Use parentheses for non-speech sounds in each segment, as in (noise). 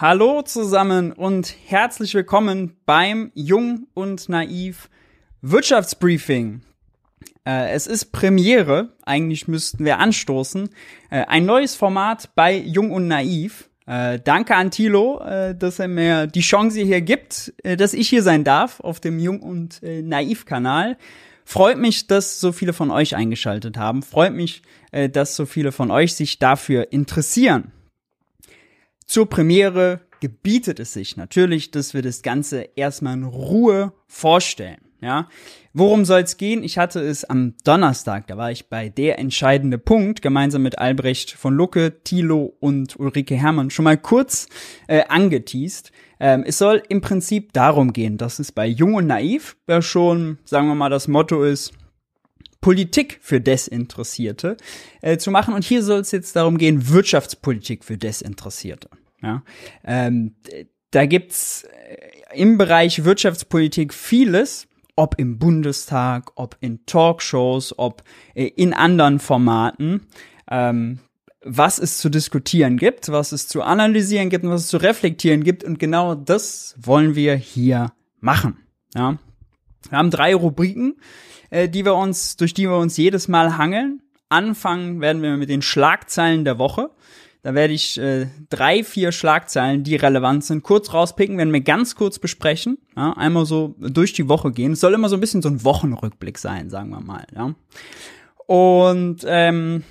hallo zusammen und herzlich willkommen beim Jung und Naiv Wirtschaftsbriefing. Äh, es ist Premiere, eigentlich müssten wir anstoßen. Äh, ein neues Format bei Jung und Naiv. Äh, danke an Thilo, äh, dass er mir die Chance hier gibt, äh, dass ich hier sein darf auf dem Jung und äh, Naiv Kanal. Freut mich, dass so viele von euch eingeschaltet haben. Freut mich, dass so viele von euch sich dafür interessieren. Zur Premiere gebietet es sich natürlich, dass wir das Ganze erstmal in Ruhe vorstellen. Ja, worum soll es gehen? Ich hatte es am Donnerstag, da war ich bei der entscheidende Punkt gemeinsam mit Albrecht von Lucke, Thilo und Ulrike Hermann schon mal kurz äh, angeteased. Ähm, es soll im Prinzip darum gehen, dass es bei Jung und Naiv ja schon, sagen wir mal, das Motto ist, Politik für Desinteressierte äh, zu machen. Und hier soll es jetzt darum gehen, Wirtschaftspolitik für Desinteressierte. Ja? Ähm, da gibt's äh, im Bereich Wirtschaftspolitik vieles, ob im Bundestag, ob in Talkshows, ob äh, in anderen Formaten, ähm, was es zu diskutieren gibt, was es zu analysieren gibt und was es zu reflektieren gibt. Und genau das wollen wir hier machen. Ja? Wir haben drei Rubriken, äh, die wir uns, durch die wir uns jedes Mal hangeln. Anfangen werden wir mit den Schlagzeilen der Woche. Da werde ich äh, drei, vier Schlagzeilen, die relevant sind, kurz rauspicken, werden wir ganz kurz besprechen. Ja, einmal so durch die Woche gehen. Es soll immer so ein bisschen so ein Wochenrückblick sein, sagen wir mal. Ja. Und ähm,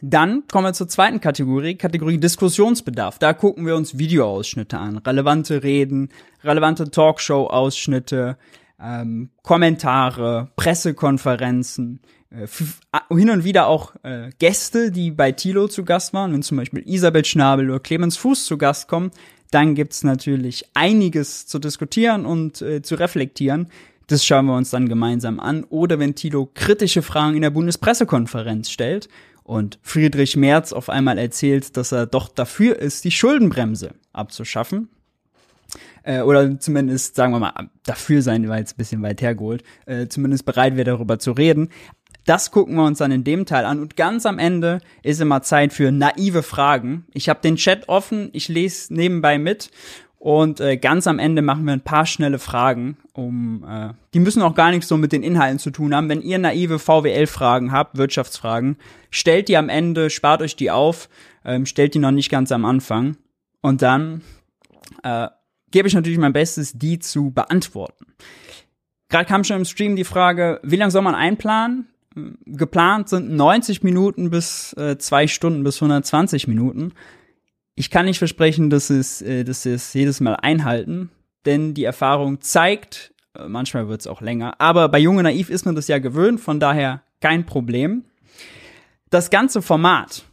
dann kommen wir zur zweiten Kategorie, Kategorie Diskussionsbedarf. Da gucken wir uns Videoausschnitte an, relevante Reden, relevante Talkshow-Ausschnitte, ähm, Kommentare, Pressekonferenzen, äh, hin und wieder auch äh, Gäste, die bei Tilo zu Gast waren, wenn zum Beispiel Isabel Schnabel oder Clemens Fuß zu Gast kommen, dann gibt's natürlich einiges zu diskutieren und äh, zu reflektieren. Das schauen wir uns dann gemeinsam an. Oder wenn Tilo kritische Fragen in der Bundespressekonferenz stellt und Friedrich Merz auf einmal erzählt, dass er doch dafür ist, die Schuldenbremse abzuschaffen. Äh, oder zumindest, sagen wir mal, dafür sein, weil es ein bisschen weit hergeholt, äh, zumindest bereit wäre, darüber zu reden. Das gucken wir uns dann in dem Teil an. Und ganz am Ende ist immer Zeit für naive Fragen. Ich habe den Chat offen, ich lese nebenbei mit. Und äh, ganz am Ende machen wir ein paar schnelle Fragen, um äh, die müssen auch gar nichts so mit den Inhalten zu tun haben. Wenn ihr naive VWL-Fragen habt, Wirtschaftsfragen, stellt die am Ende, spart euch die auf, ähm, stellt die noch nicht ganz am Anfang. Und dann äh, gebe ich natürlich mein Bestes, die zu beantworten. Gerade kam schon im Stream die Frage, wie lange soll man einplanen? geplant sind 90 Minuten bis äh, zwei Stunden bis 120 Minuten. Ich kann nicht versprechen, dass es, äh, dass sie es jedes Mal einhalten, denn die Erfahrung zeigt, äh, manchmal wird es auch länger, aber bei Junge Naiv ist man das ja gewöhnt, von daher kein Problem. Das ganze Format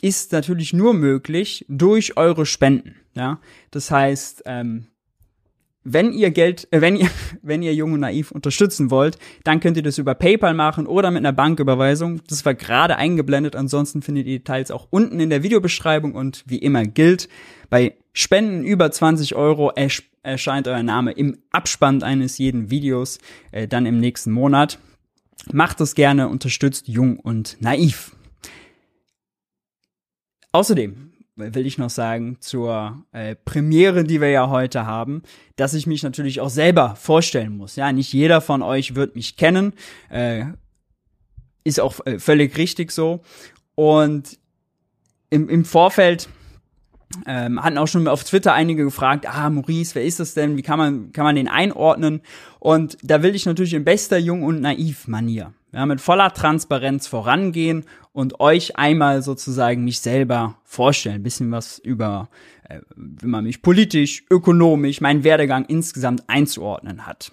ist natürlich nur möglich durch eure Spenden. Ja, das heißt, ähm, wenn ihr Geld, äh, wenn ihr, (laughs) wenn ihr Jung und Naiv unterstützen wollt, dann könnt ihr das über PayPal machen oder mit einer Banküberweisung. Das war gerade eingeblendet. Ansonsten findet ihr Details auch unten in der Videobeschreibung und wie immer gilt, bei Spenden über 20 Euro erscheint euer Name im Abspann eines jeden Videos, äh, dann im nächsten Monat. Macht es gerne, unterstützt Jung und Naiv. Außerdem will ich noch sagen, zur äh, Premiere, die wir ja heute haben, dass ich mich natürlich auch selber vorstellen muss. Ja, nicht jeder von euch wird mich kennen, äh, ist auch äh, völlig richtig so. Und im, im Vorfeld ähm, hatten auch schon auf Twitter einige gefragt, ah, Maurice, wer ist das denn? Wie kann man, kann man den einordnen? Und da will ich natürlich in bester Jung- und Naiv-Manier ja, mit voller Transparenz vorangehen und euch einmal sozusagen mich selber vorstellen. Ein bisschen was über, äh, wie man mich politisch, ökonomisch, meinen Werdegang insgesamt einzuordnen hat.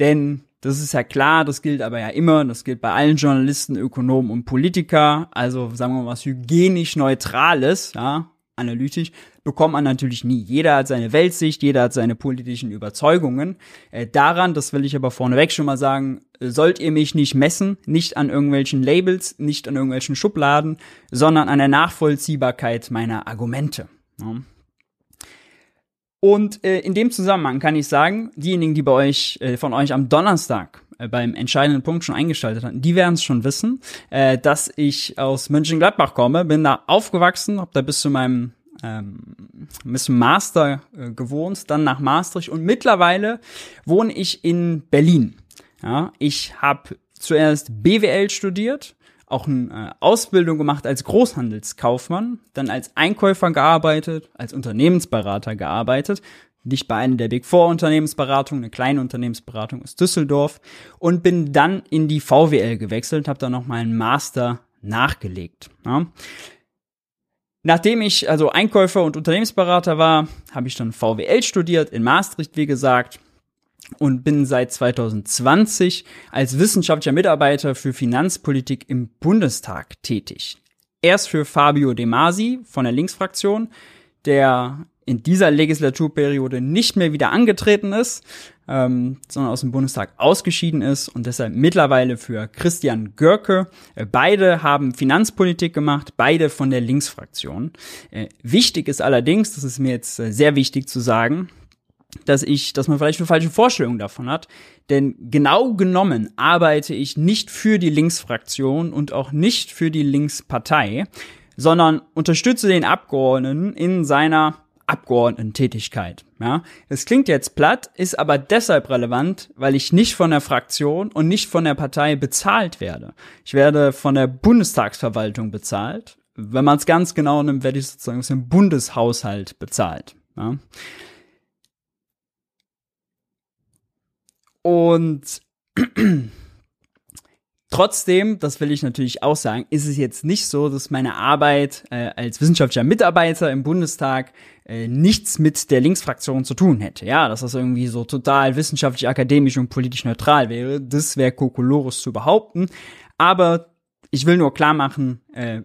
Denn das ist ja klar, das gilt aber ja immer, das gilt bei allen Journalisten, Ökonomen und Politiker, also sagen wir mal was hygienisch Neutrales, ja, analytisch, bekommt man natürlich nie. Jeder hat seine Weltsicht, jeder hat seine politischen Überzeugungen. Äh, daran, das will ich aber vorneweg schon mal sagen, äh, sollt ihr mich nicht messen, nicht an irgendwelchen Labels, nicht an irgendwelchen Schubladen, sondern an der Nachvollziehbarkeit meiner Argumente. Ja. Und äh, in dem Zusammenhang kann ich sagen, diejenigen, die bei euch, äh, von euch am Donnerstag beim entscheidenden Punkt schon eingeschaltet hatten, die werden es schon wissen, äh, dass ich aus Mönchengladbach komme, bin da aufgewachsen, habe da bis zu meinem ähm, bis Master äh, gewohnt, dann nach Maastricht und mittlerweile wohne ich in Berlin. Ja, ich habe zuerst BWL studiert, auch eine äh, Ausbildung gemacht als Großhandelskaufmann, dann als Einkäufer gearbeitet, als Unternehmensberater gearbeitet, nicht bei einer der Big Four Unternehmensberatungen, eine kleine Unternehmensberatung aus Düsseldorf und bin dann in die VWL gewechselt, habe da noch mal einen Master nachgelegt. Ja. Nachdem ich also Einkäufer und Unternehmensberater war, habe ich dann VWL studiert in Maastricht, wie gesagt, und bin seit 2020 als wissenschaftlicher Mitarbeiter für Finanzpolitik im Bundestag tätig. Erst für Fabio De Masi von der Linksfraktion, der in dieser Legislaturperiode nicht mehr wieder angetreten ist, ähm, sondern aus dem Bundestag ausgeschieden ist und deshalb mittlerweile für Christian Görke. Äh, beide haben Finanzpolitik gemacht, beide von der Linksfraktion. Äh, wichtig ist allerdings, das ist mir jetzt äh, sehr wichtig zu sagen, dass ich, dass man vielleicht eine falsche Vorstellung davon hat. Denn genau genommen arbeite ich nicht für die Linksfraktion und auch nicht für die Linkspartei, sondern unterstütze den Abgeordneten in seiner Abgeordnetentätigkeit. Ja, es klingt jetzt platt, ist aber deshalb relevant, weil ich nicht von der Fraktion und nicht von der Partei bezahlt werde. Ich werde von der Bundestagsverwaltung bezahlt. Wenn man es ganz genau nimmt, werde ich sozusagen aus dem Bundeshaushalt bezahlt. Ja. Und (clears throat) Trotzdem, das will ich natürlich auch sagen, ist es jetzt nicht so, dass meine Arbeit äh, als wissenschaftlicher Mitarbeiter im Bundestag äh, nichts mit der Linksfraktion zu tun hätte. Ja, dass das irgendwie so total wissenschaftlich, akademisch und politisch neutral wäre, das wäre Kokolores zu behaupten. Aber ich will nur klar machen, äh,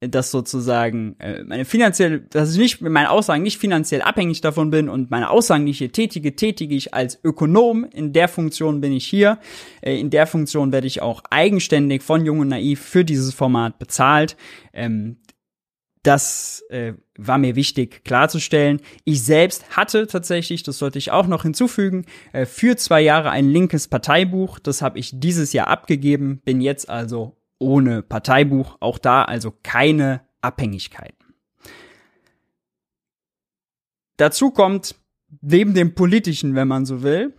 dass sozusagen äh, meine finanzielle, dass ich nicht mit meinen Aussagen nicht finanziell abhängig davon bin und meine Aussagen, die ich hier tätige, tätige ich als Ökonom. In der Funktion bin ich hier. Äh, in der Funktion werde ich auch eigenständig von Jung und Naiv für dieses Format bezahlt. Ähm, das äh, war mir wichtig klarzustellen. Ich selbst hatte tatsächlich, das sollte ich auch noch hinzufügen, äh, für zwei Jahre ein linkes Parteibuch. Das habe ich dieses Jahr abgegeben, bin jetzt also ohne Parteibuch. Auch da also keine Abhängigkeiten. Dazu kommt, neben dem politischen, wenn man so will,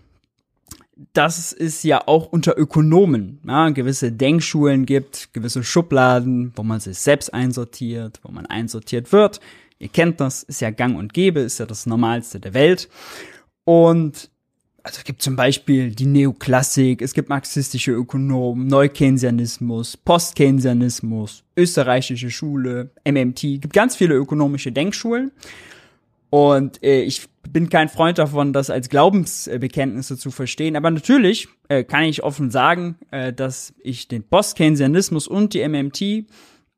dass es ja auch unter Ökonomen ja, gewisse Denkschulen gibt, gewisse Schubladen, wo man sich selbst einsortiert, wo man einsortiert wird. Ihr kennt das, ist ja gang und gäbe, ist ja das Normalste der Welt. Und also es gibt zum Beispiel die Neoklassik, es gibt marxistische Ökonomen, Neukeynesianismus, Postkeynesianismus, österreichische Schule, MMT, gibt ganz viele ökonomische Denkschulen. Und äh, ich bin kein Freund davon, das als Glaubensbekenntnisse zu verstehen. Aber natürlich äh, kann ich offen sagen, äh, dass ich den Postkeynesianismus und die MMT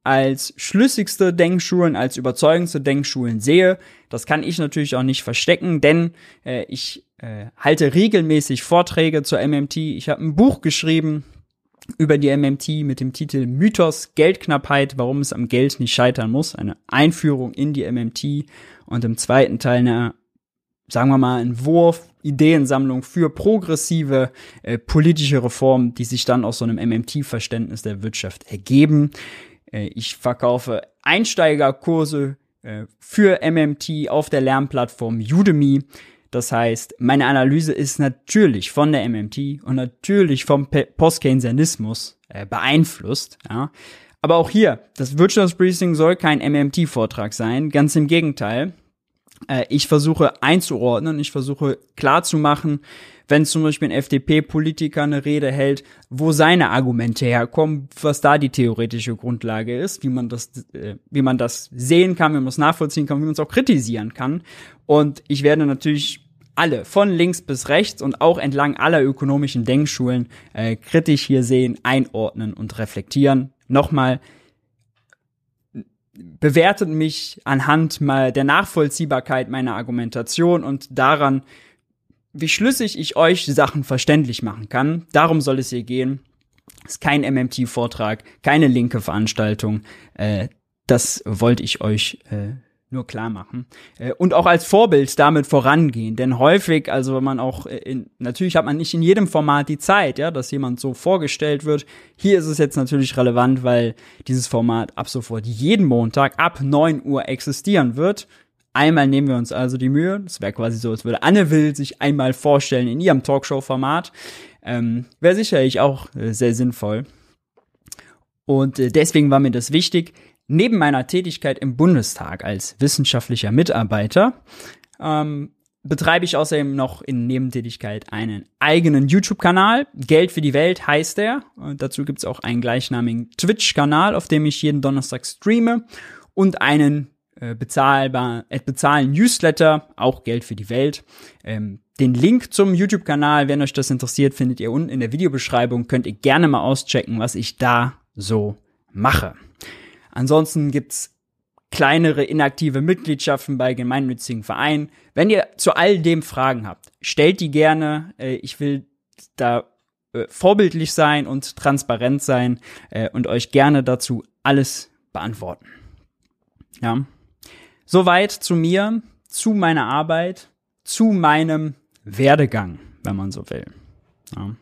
als schlüssigste Denkschulen, als überzeugendste Denkschulen sehe. Das kann ich natürlich auch nicht verstecken, denn äh, ich äh, halte regelmäßig Vorträge zur MMT. Ich habe ein Buch geschrieben über die MMT mit dem Titel Mythos Geldknappheit, warum es am Geld nicht scheitern muss. Eine Einführung in die MMT und im zweiten Teil eine, sagen wir mal, Entwurf, Ideensammlung für progressive äh, politische Reformen, die sich dann aus so einem MMT-Verständnis der Wirtschaft ergeben. Äh, ich verkaufe Einsteigerkurse äh, für MMT auf der Lernplattform Udemy. Das heißt, meine Analyse ist natürlich von der MMT und natürlich vom Postkeynesianismus äh, beeinflusst. Ja. Aber auch hier, das Wirtschaftsbriefing soll kein MMT-Vortrag sein, ganz im Gegenteil. Äh, ich versuche einzuordnen, ich versuche klarzumachen, wenn zum Beispiel ein FDP-Politiker eine Rede hält, wo seine Argumente herkommen, was da die theoretische Grundlage ist, wie man das, äh, wie man das sehen kann, wie man das nachvollziehen kann, wie man es auch kritisieren kann. Und ich werde natürlich alle, von links bis rechts und auch entlang aller ökonomischen Denkschulen äh, kritisch hier sehen, einordnen und reflektieren. Nochmal, bewertet mich anhand mal der Nachvollziehbarkeit meiner Argumentation und daran, wie schlüssig ich euch Sachen verständlich machen kann. Darum soll es hier gehen. Ist kein MMT-Vortrag, keine linke Veranstaltung. Äh, das wollte ich euch äh, nur klar machen. Äh, und auch als Vorbild damit vorangehen. Denn häufig, also wenn man auch in, natürlich hat man nicht in jedem Format die Zeit, ja, dass jemand so vorgestellt wird. Hier ist es jetzt natürlich relevant, weil dieses Format ab sofort jeden Montag ab 9 Uhr existieren wird. Einmal nehmen wir uns also die Mühe. Das wäre quasi so, als würde Anne Will sich einmal vorstellen in ihrem Talkshow-Format. Ähm, wäre sicherlich auch äh, sehr sinnvoll. Und äh, deswegen war mir das wichtig. Neben meiner Tätigkeit im Bundestag als wissenschaftlicher Mitarbeiter ähm, betreibe ich außerdem noch in Nebentätigkeit einen eigenen YouTube-Kanal. Geld für die Welt heißt er. Und dazu gibt es auch einen gleichnamigen Twitch-Kanal, auf dem ich jeden Donnerstag streame und einen äh, bezahlbar, äh, bezahlten Newsletter, auch Geld für die Welt. Ähm, den Link zum YouTube-Kanal, wenn euch das interessiert, findet ihr unten in der Videobeschreibung. Könnt ihr gerne mal auschecken, was ich da so mache. Ansonsten gibt's kleinere inaktive Mitgliedschaften bei gemeinnützigen Vereinen. Wenn ihr zu all dem Fragen habt, stellt die gerne. Äh, ich will da äh, vorbildlich sein und transparent sein äh, und euch gerne dazu alles beantworten. Ja. Soweit zu mir, zu meiner Arbeit, zu meinem Werdegang, wenn man so will. Ja.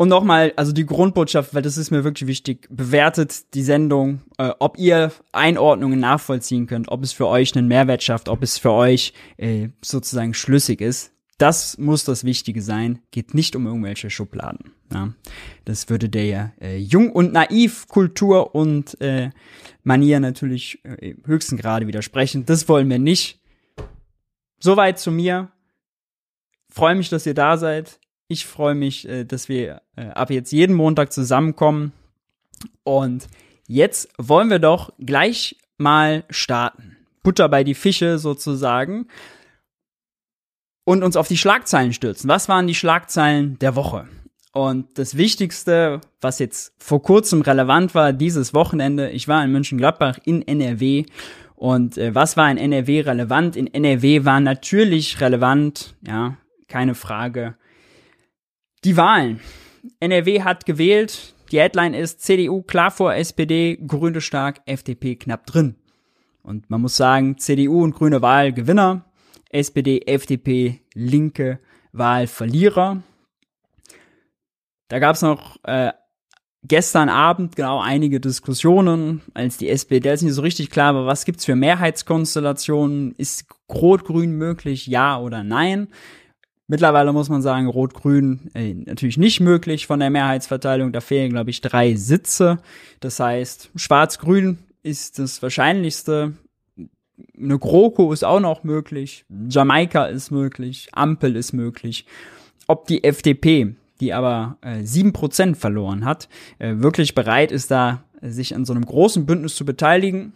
Und nochmal, also die Grundbotschaft, weil das ist mir wirklich wichtig, bewertet die Sendung, äh, ob ihr Einordnungen nachvollziehen könnt, ob es für euch einen Mehrwert schafft, ob es für euch äh, sozusagen schlüssig ist. Das muss das Wichtige sein. Geht nicht um irgendwelche Schubladen. Ja. Das würde der äh, Jung- und Naiv-Kultur und äh, Manier natürlich äh, höchsten Grade widersprechen. Das wollen wir nicht. Soweit zu mir. Freue mich, dass ihr da seid. Ich freue mich, äh, dass wir äh, ab jetzt jeden Montag zusammenkommen. Und jetzt wollen wir doch gleich mal starten. Butter bei die Fische sozusagen. Und uns auf die Schlagzeilen stürzen. Was waren die Schlagzeilen der Woche? Und das Wichtigste, was jetzt vor kurzem relevant war, dieses Wochenende, ich war in München-Gladbach in NRW. Und äh, was war in NRW relevant? In NRW war natürlich relevant, ja, keine Frage, die Wahlen. NRW hat gewählt. Die Headline ist CDU klar vor SPD, Grüne stark, FDP knapp drin. Und man muss sagen, CDU und Grüne Wahl Gewinner, SPD, FDP, linke Wahl Verlierer. Da gab es noch äh, gestern Abend genau einige Diskussionen, als die SPD jetzt nicht so richtig klar war, was gibt's für Mehrheitskonstellationen, ist Rot-Grün möglich, ja oder nein. Mittlerweile muss man sagen, Rot-Grün äh, natürlich nicht möglich von der Mehrheitsverteilung. Da fehlen, glaube ich, drei Sitze. Das heißt, Schwarz-Grün ist das Wahrscheinlichste. Eine GroKo ist auch noch möglich. Jamaika ist möglich. Ampel ist möglich. Ob die FDP, die aber äh, sieben äh, Prozent verloren hat, äh, wirklich bereit ist, da sich an so einem großen Bündnis zu beteiligen,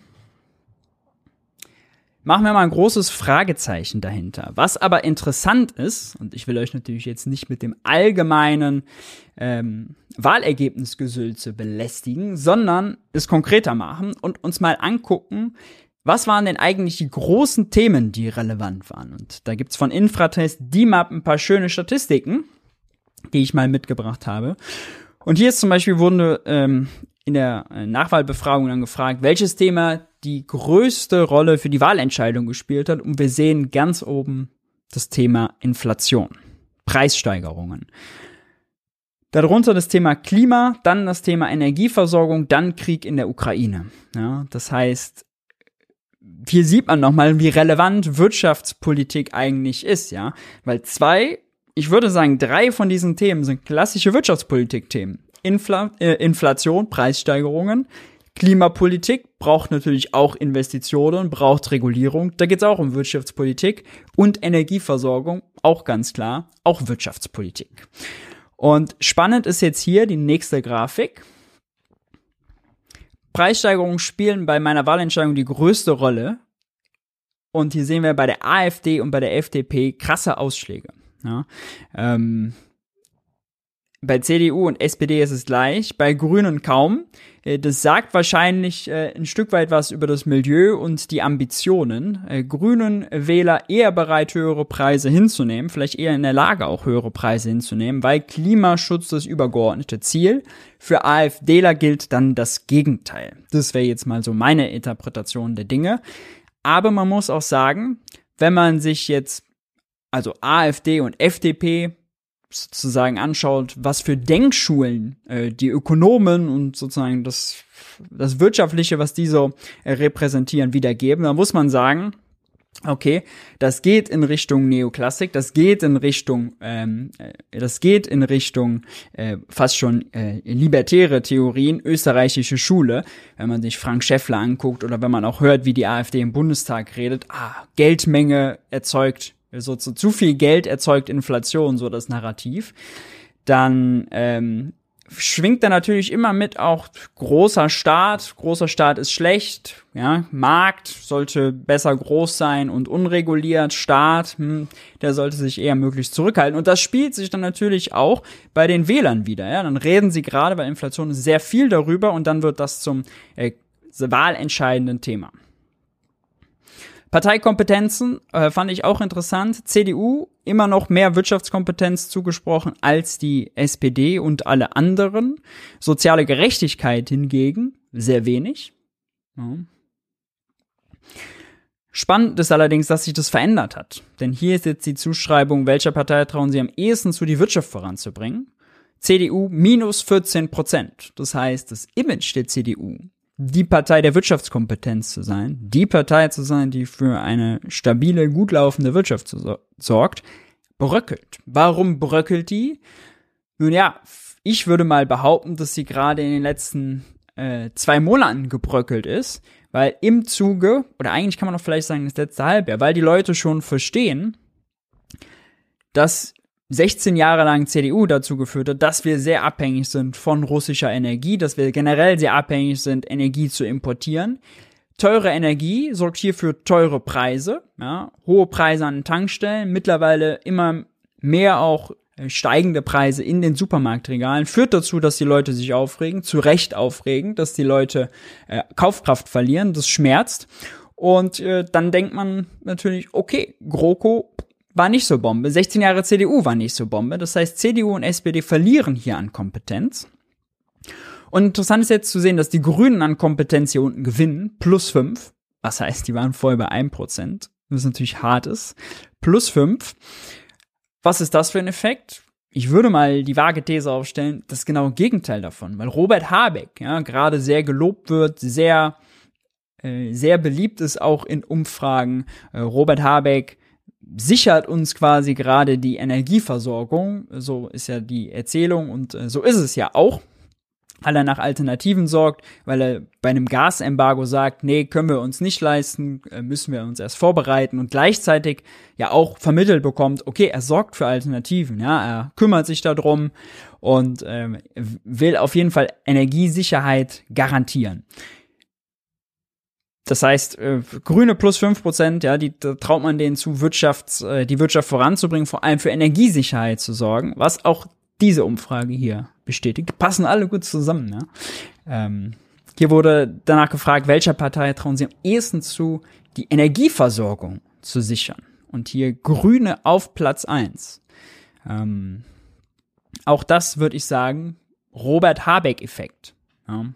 machen wir mal ein großes Fragezeichen dahinter. Was aber interessant ist, und ich will euch natürlich jetzt nicht mit dem allgemeinen ähm, Wahlergebnisgesülze belästigen, sondern es konkreter machen und uns mal angucken, was waren denn eigentlich die großen Themen, die relevant waren? Und da gibt's von Infratest DIMAP ein paar schöne Statistiken, die ich mal mitgebracht habe. Und hier ist zum Beispiel wurde ähm, in der Nachwahlbefragung dann gefragt, welches Thema die größte Rolle für die Wahlentscheidung gespielt hat. Und wir sehen ganz oben das Thema Inflation, Preissteigerungen. Darunter das Thema Klima, dann das Thema Energieversorgung, dann Krieg in der Ukraine. Ja, das heißt, hier sieht man nochmal, wie relevant Wirtschaftspolitik eigentlich ist, ja. Weil zwei, ich würde sagen, drei von diesen Themen sind klassische Wirtschaftspolitik-Themen. Infl äh, Inflation, Preissteigerungen, Klimapolitik braucht natürlich auch Investitionen, braucht Regulierung. Da geht es auch um Wirtschaftspolitik und Energieversorgung, auch ganz klar, auch Wirtschaftspolitik. Und spannend ist jetzt hier die nächste Grafik. Preissteigerungen spielen bei meiner Wahlentscheidung die größte Rolle. Und hier sehen wir bei der AfD und bei der FDP krasse Ausschläge. Ja, ähm, bei CDU und SPD ist es gleich, bei Grünen kaum. Äh, das sagt wahrscheinlich äh, ein Stück weit was über das Milieu und die Ambitionen. Äh, Grünen Wähler eher bereit, höhere Preise hinzunehmen, vielleicht eher in der Lage, auch höhere Preise hinzunehmen, weil Klimaschutz das übergeordnete Ziel. Für AfDler gilt dann das Gegenteil. Das wäre jetzt mal so meine Interpretation der Dinge. Aber man muss auch sagen, wenn man sich jetzt also AfD und FDP sozusagen anschaut, was für Denkschulen äh, die Ökonomen und sozusagen das, das Wirtschaftliche, was die so äh, repräsentieren, wiedergeben, dann muss man sagen, okay, das geht in Richtung Neoklassik, das geht in Richtung, ähm, äh, das geht in Richtung äh, fast schon äh, libertäre Theorien, österreichische Schule, wenn man sich Frank Schäffler anguckt oder wenn man auch hört, wie die AfD im Bundestag redet, ah, Geldmenge erzeugt so zu, zu viel Geld erzeugt Inflation, so das Narrativ, dann ähm, schwingt da natürlich immer mit auch großer Staat. Großer Staat ist schlecht, ja. Markt sollte besser groß sein und unreguliert. Staat, hm, der sollte sich eher möglichst zurückhalten. Und das spielt sich dann natürlich auch bei den Wählern wieder, ja. Dann reden sie gerade bei Inflation sehr viel darüber und dann wird das zum äh, wahlentscheidenden Thema. Parteikompetenzen äh, fand ich auch interessant. CDU immer noch mehr Wirtschaftskompetenz zugesprochen als die SPD und alle anderen. Soziale Gerechtigkeit hingegen sehr wenig. Ja. Spannend ist allerdings, dass sich das verändert hat. Denn hier ist jetzt die Zuschreibung, welcher Partei trauen sie am ehesten zu, die Wirtschaft voranzubringen. CDU minus 14 Prozent. Das heißt, das Image der CDU die Partei der Wirtschaftskompetenz zu sein, die Partei zu sein, die für eine stabile, gut laufende Wirtschaft sorgt, bröckelt. Warum bröckelt die? Nun ja, ich würde mal behaupten, dass sie gerade in den letzten äh, zwei Monaten gebröckelt ist, weil im Zuge, oder eigentlich kann man auch vielleicht sagen, das letzte Halbjahr, weil die Leute schon verstehen, dass 16 Jahre lang CDU dazu geführt hat, dass wir sehr abhängig sind von russischer Energie, dass wir generell sehr abhängig sind, Energie zu importieren. Teure Energie sorgt hier für teure Preise, ja, hohe Preise an Tankstellen, mittlerweile immer mehr auch äh, steigende Preise in den Supermarktregalen führt dazu, dass die Leute sich aufregen, zu Recht aufregen, dass die Leute äh, Kaufkraft verlieren, das schmerzt. Und äh, dann denkt man natürlich, okay, GroKo war nicht so Bombe. 16 Jahre CDU war nicht so Bombe. Das heißt, CDU und SPD verlieren hier an Kompetenz. Und interessant ist jetzt zu sehen, dass die Grünen an Kompetenz hier unten gewinnen, plus 5. Was heißt, die waren vorher bei 1%. Was natürlich hart ist. Plus 5. Was ist das für ein Effekt? Ich würde mal die vage These aufstellen, das genaue Gegenteil davon, weil Robert Habeck ja gerade sehr gelobt wird, sehr äh, sehr beliebt ist auch in Umfragen. Äh, Robert Habeck sichert uns quasi gerade die Energieversorgung. So ist ja die Erzählung und äh, so ist es ja auch. Weil er nach Alternativen sorgt, weil er bei einem Gasembargo sagt, nee, können wir uns nicht leisten, äh, müssen wir uns erst vorbereiten und gleichzeitig ja auch vermittelt bekommt, okay, er sorgt für Alternativen, ja, er kümmert sich darum und ähm, will auf jeden Fall Energiesicherheit garantieren. Das heißt, äh, Grüne plus fünf Prozent, ja, die da traut man denen zu, Wirtschafts, äh, die Wirtschaft voranzubringen, vor allem für Energiesicherheit zu sorgen, was auch diese Umfrage hier bestätigt. Passen alle gut zusammen, ja. Ähm, hier wurde danach gefragt, welcher Partei trauen sie am ehesten zu, die Energieversorgung zu sichern. Und hier Grüne auf Platz eins. Ähm, auch das würde ich sagen, Robert Habeck-Effekt. Ja.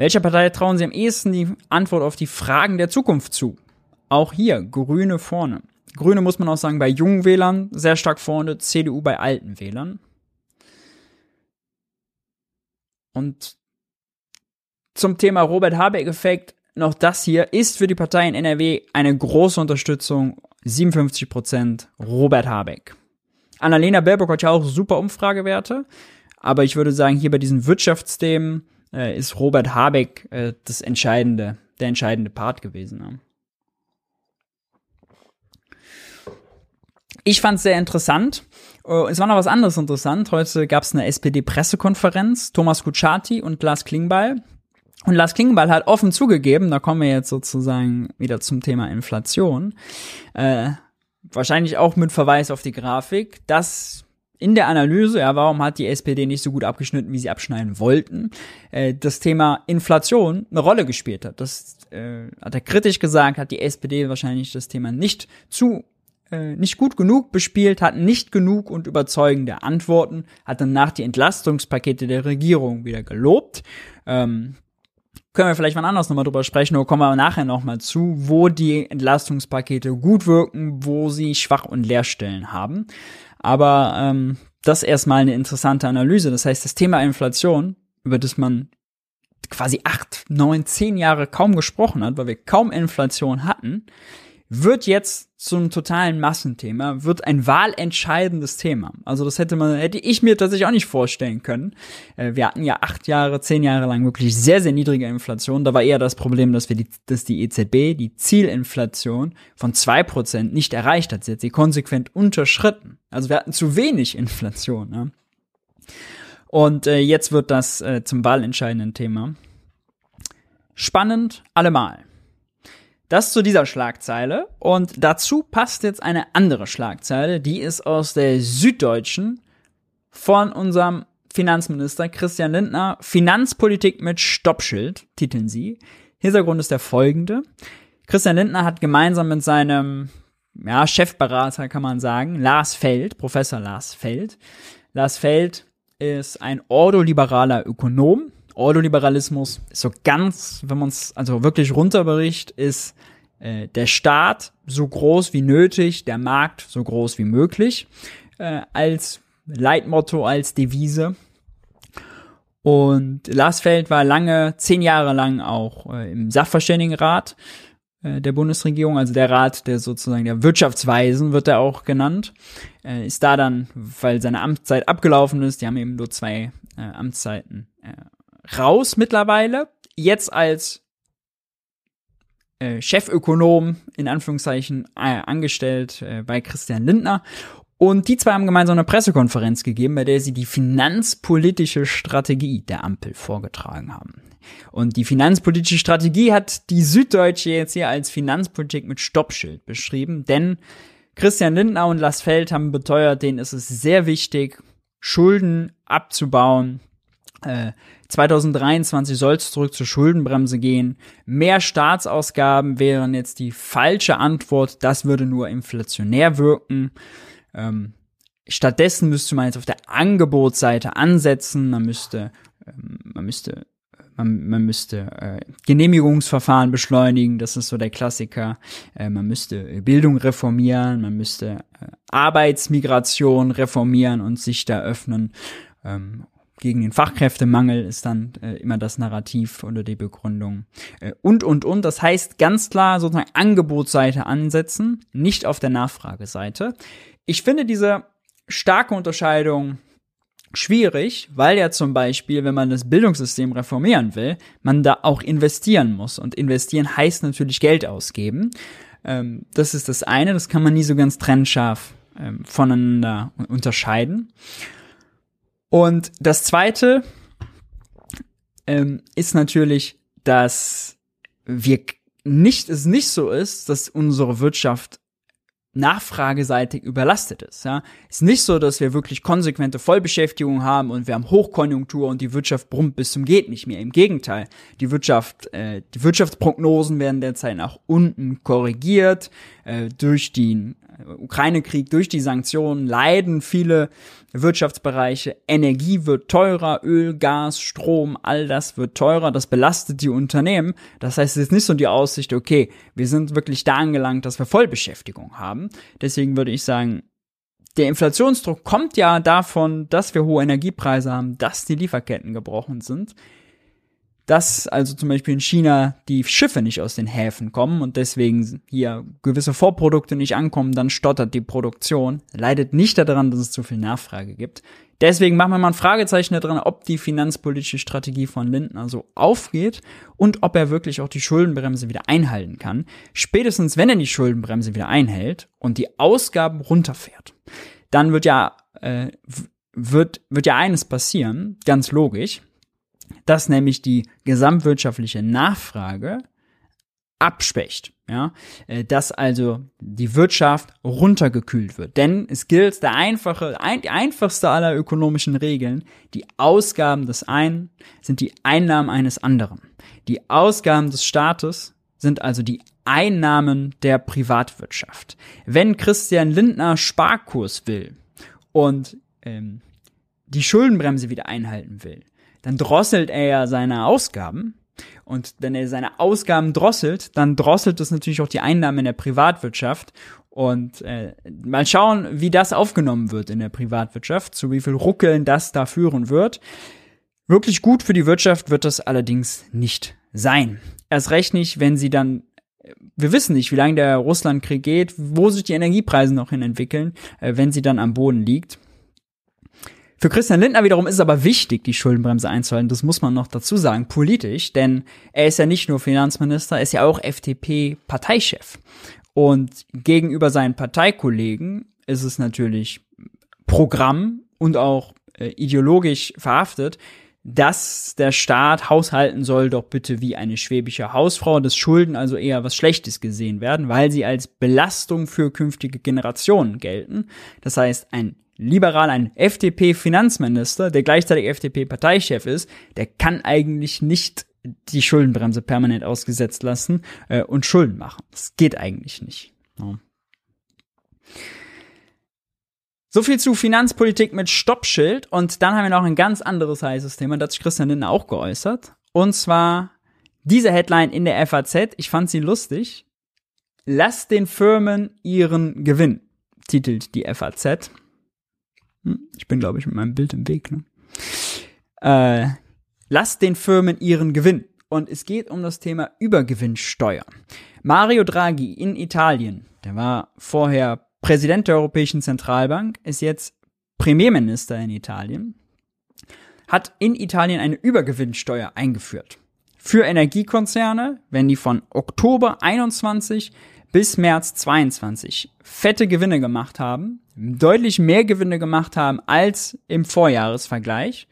Welcher Partei trauen Sie am ehesten die Antwort auf die Fragen der Zukunft zu? Auch hier Grüne vorne. Grüne muss man auch sagen bei jungen Wählern sehr stark vorne, CDU bei alten Wählern. Und zum Thema Robert Habeck-Effekt noch das hier ist für die Partei in NRW eine große Unterstützung. 57% Robert Habeck. Annalena Baerbock hat ja auch super Umfragewerte, aber ich würde sagen, hier bei diesen Wirtschaftsthemen äh, ist Robert Habeck äh, das entscheidende, der entscheidende Part gewesen. Ne? Ich fand es sehr interessant. Uh, es war noch was anderes interessant. Heute gab es eine SPD-Pressekonferenz. Thomas Kutschaty und Lars Klingbeil. Und Lars Klingbeil hat offen zugegeben, da kommen wir jetzt sozusagen wieder zum Thema Inflation, äh, wahrscheinlich auch mit Verweis auf die Grafik, dass in der Analyse, ja, warum hat die SPD nicht so gut abgeschnitten, wie sie abschneiden wollten, äh, das Thema Inflation eine Rolle gespielt hat. Das äh, hat er kritisch gesagt, hat die SPD wahrscheinlich das Thema nicht zu äh, nicht gut genug bespielt, hat nicht genug und überzeugende Antworten, hat danach die Entlastungspakete der Regierung wieder gelobt. Ähm, können wir vielleicht mal anders nochmal drüber sprechen, oder kommen wir nachher nochmal zu, wo die Entlastungspakete gut wirken, wo sie Schwach- und Leerstellen haben. Aber ähm, das erstmal eine interessante Analyse. Das heißt, das Thema Inflation, über das man quasi acht, neun, zehn Jahre kaum gesprochen hat, weil wir kaum Inflation hatten, wird jetzt zum totalen Massenthema, wird ein wahlentscheidendes Thema. Also das hätte man, hätte ich mir tatsächlich auch nicht vorstellen können. Äh, wir hatten ja acht Jahre, zehn Jahre lang wirklich sehr, sehr niedrige Inflation. Da war eher das Problem, dass wir die, dass die EZB die Zielinflation von zwei Prozent nicht erreicht hat. Sie hat sie konsequent unterschritten. Also wir hatten zu wenig Inflation. Ne? Und äh, jetzt wird das äh, zum wahlentscheidenden Thema. Spannend allemal. Das zu dieser Schlagzeile. Und dazu passt jetzt eine andere Schlagzeile, die ist aus der Süddeutschen von unserem Finanzminister Christian Lindner. Finanzpolitik mit Stoppschild, titeln sie. Hintergrund ist der folgende. Christian Lindner hat gemeinsam mit seinem ja, Chefberater, kann man sagen, Lars Feld, Professor Lars Feld. Lars Feld ist ein ordoliberaler Ökonom, Ordoliberalismus so ganz, wenn man es also wirklich runterbricht, ist äh, der Staat so groß wie nötig, der Markt so groß wie möglich, äh, als Leitmotto, als Devise. Und Lars Feld war lange, zehn Jahre lang auch äh, im Sachverständigenrat äh, der Bundesregierung, also der Rat der sozusagen der Wirtschaftsweisen wird er auch genannt, äh, ist da dann, weil seine Amtszeit abgelaufen ist, die haben eben nur zwei äh, Amtszeiten äh, raus mittlerweile. Jetzt als äh, Chefökonom in Anführungszeichen äh, angestellt äh, bei Christian Lindner. Und die zwei haben gemeinsam eine Pressekonferenz gegeben, bei der sie die finanzpolitische Strategie der Ampel vorgetragen haben. Und die finanzpolitische Strategie hat die Süddeutsche jetzt hier als Finanzpolitik mit Stoppschild beschrieben, denn Christian Lindner und Lars Feld haben beteuert, denen ist es sehr wichtig, Schulden abzubauen, äh, 2023 soll es zurück zur Schuldenbremse gehen. Mehr Staatsausgaben wären jetzt die falsche Antwort. Das würde nur inflationär wirken. Ähm, stattdessen müsste man jetzt auf der Angebotsseite ansetzen. Man müsste, ähm, man müsste man, man müsste äh, Genehmigungsverfahren beschleunigen, das ist so der Klassiker. Äh, man müsste Bildung reformieren, man müsste äh, Arbeitsmigration reformieren und sich da öffnen. Ähm, gegen den Fachkräftemangel ist dann äh, immer das Narrativ oder die Begründung. Äh, und, und, und. Das heißt ganz klar sozusagen Angebotsseite ansetzen, nicht auf der Nachfrageseite. Ich finde diese starke Unterscheidung schwierig, weil ja zum Beispiel, wenn man das Bildungssystem reformieren will, man da auch investieren muss. Und investieren heißt natürlich Geld ausgeben. Ähm, das ist das eine, das kann man nie so ganz trennscharf ähm, voneinander unterscheiden. Und das zweite ähm, ist natürlich, dass wir nicht, es nicht so ist, dass unsere Wirtschaft nachfrageseitig überlastet ist. Ja. Ist nicht so, dass wir wirklich konsequente Vollbeschäftigung haben und wir haben Hochkonjunktur und die Wirtschaft brummt bis zum geht nicht mehr. Im Gegenteil, die Wirtschaft, äh, die Wirtschaftsprognosen werden derzeit nach unten korrigiert äh, durch den Ukraine-Krieg, durch die Sanktionen leiden viele Wirtschaftsbereiche. Energie wird teurer, Öl, Gas, Strom, all das wird teurer. Das belastet die Unternehmen. Das heißt, es ist nicht so die Aussicht, okay, wir sind wirklich da angelangt, dass wir Vollbeschäftigung haben. Deswegen würde ich sagen, der Inflationsdruck kommt ja davon, dass wir hohe Energiepreise haben, dass die Lieferketten gebrochen sind dass also zum Beispiel in China die Schiffe nicht aus den Häfen kommen und deswegen hier gewisse Vorprodukte nicht ankommen, dann stottert die Produktion, leidet nicht daran, dass es zu viel Nachfrage gibt. Deswegen machen wir mal ein Fragezeichen daran, ob die finanzpolitische Strategie von Lindner so aufgeht und ob er wirklich auch die Schuldenbremse wieder einhalten kann. Spätestens, wenn er die Schuldenbremse wieder einhält und die Ausgaben runterfährt, dann wird ja, äh, wird, wird ja eines passieren, ganz logisch dass nämlich die gesamtwirtschaftliche Nachfrage abschwächt. Ja, äh, dass also die Wirtschaft runtergekühlt wird. Denn es gilt der einfache, ein, die einfachste aller ökonomischen Regeln, die Ausgaben des einen sind die Einnahmen eines anderen. Die Ausgaben des Staates sind also die Einnahmen der Privatwirtschaft. Wenn Christian Lindner Sparkurs will und ähm, die Schuldenbremse wieder einhalten will, dann drosselt er ja seine Ausgaben. Und wenn er seine Ausgaben drosselt, dann drosselt das natürlich auch die Einnahmen in der Privatwirtschaft. Und äh, mal schauen, wie das aufgenommen wird in der Privatwirtschaft, zu wie viel Ruckeln das da führen wird. Wirklich gut für die Wirtschaft wird das allerdings nicht sein. Erst recht nicht, wenn sie dann wir wissen nicht, wie lange der Russlandkrieg geht, wo sich die Energiepreise noch hin entwickeln, äh, wenn sie dann am Boden liegt. Für Christian Lindner wiederum ist es aber wichtig, die Schuldenbremse einzuhalten. Das muss man noch dazu sagen, politisch, denn er ist ja nicht nur Finanzminister, er ist ja auch FDP-Parteichef. Und gegenüber seinen Parteikollegen ist es natürlich Programm und auch äh, ideologisch verhaftet, dass der Staat haushalten soll doch bitte wie eine schwäbische Hausfrau, dass Schulden also eher was Schlechtes gesehen werden, weil sie als Belastung für künftige Generationen gelten. Das heißt, ein liberal, ein FDP-Finanzminister, der gleichzeitig FDP-Parteichef ist, der kann eigentlich nicht die Schuldenbremse permanent ausgesetzt lassen äh, und Schulden machen. Das geht eigentlich nicht. Ja. So viel zu Finanzpolitik mit Stoppschild. Und dann haben wir noch ein ganz anderes heißes Thema, da hat Christian Lindner auch geäußert. Und zwar diese Headline in der FAZ. Ich fand sie lustig. Lass den Firmen ihren Gewinn, titelt die FAZ. Hm, ich bin, glaube ich, mit meinem Bild im Weg. Ne? Äh, lass den Firmen ihren Gewinn. Und es geht um das Thema Übergewinnsteuer. Mario Draghi in Italien, der war vorher Präsident der Europäischen Zentralbank, ist jetzt Premierminister in Italien, hat in Italien eine Übergewinnsteuer eingeführt. Für Energiekonzerne, wenn die von Oktober 21 bis März 22 fette Gewinne gemacht haben, deutlich mehr Gewinne gemacht haben als im Vorjahresvergleich,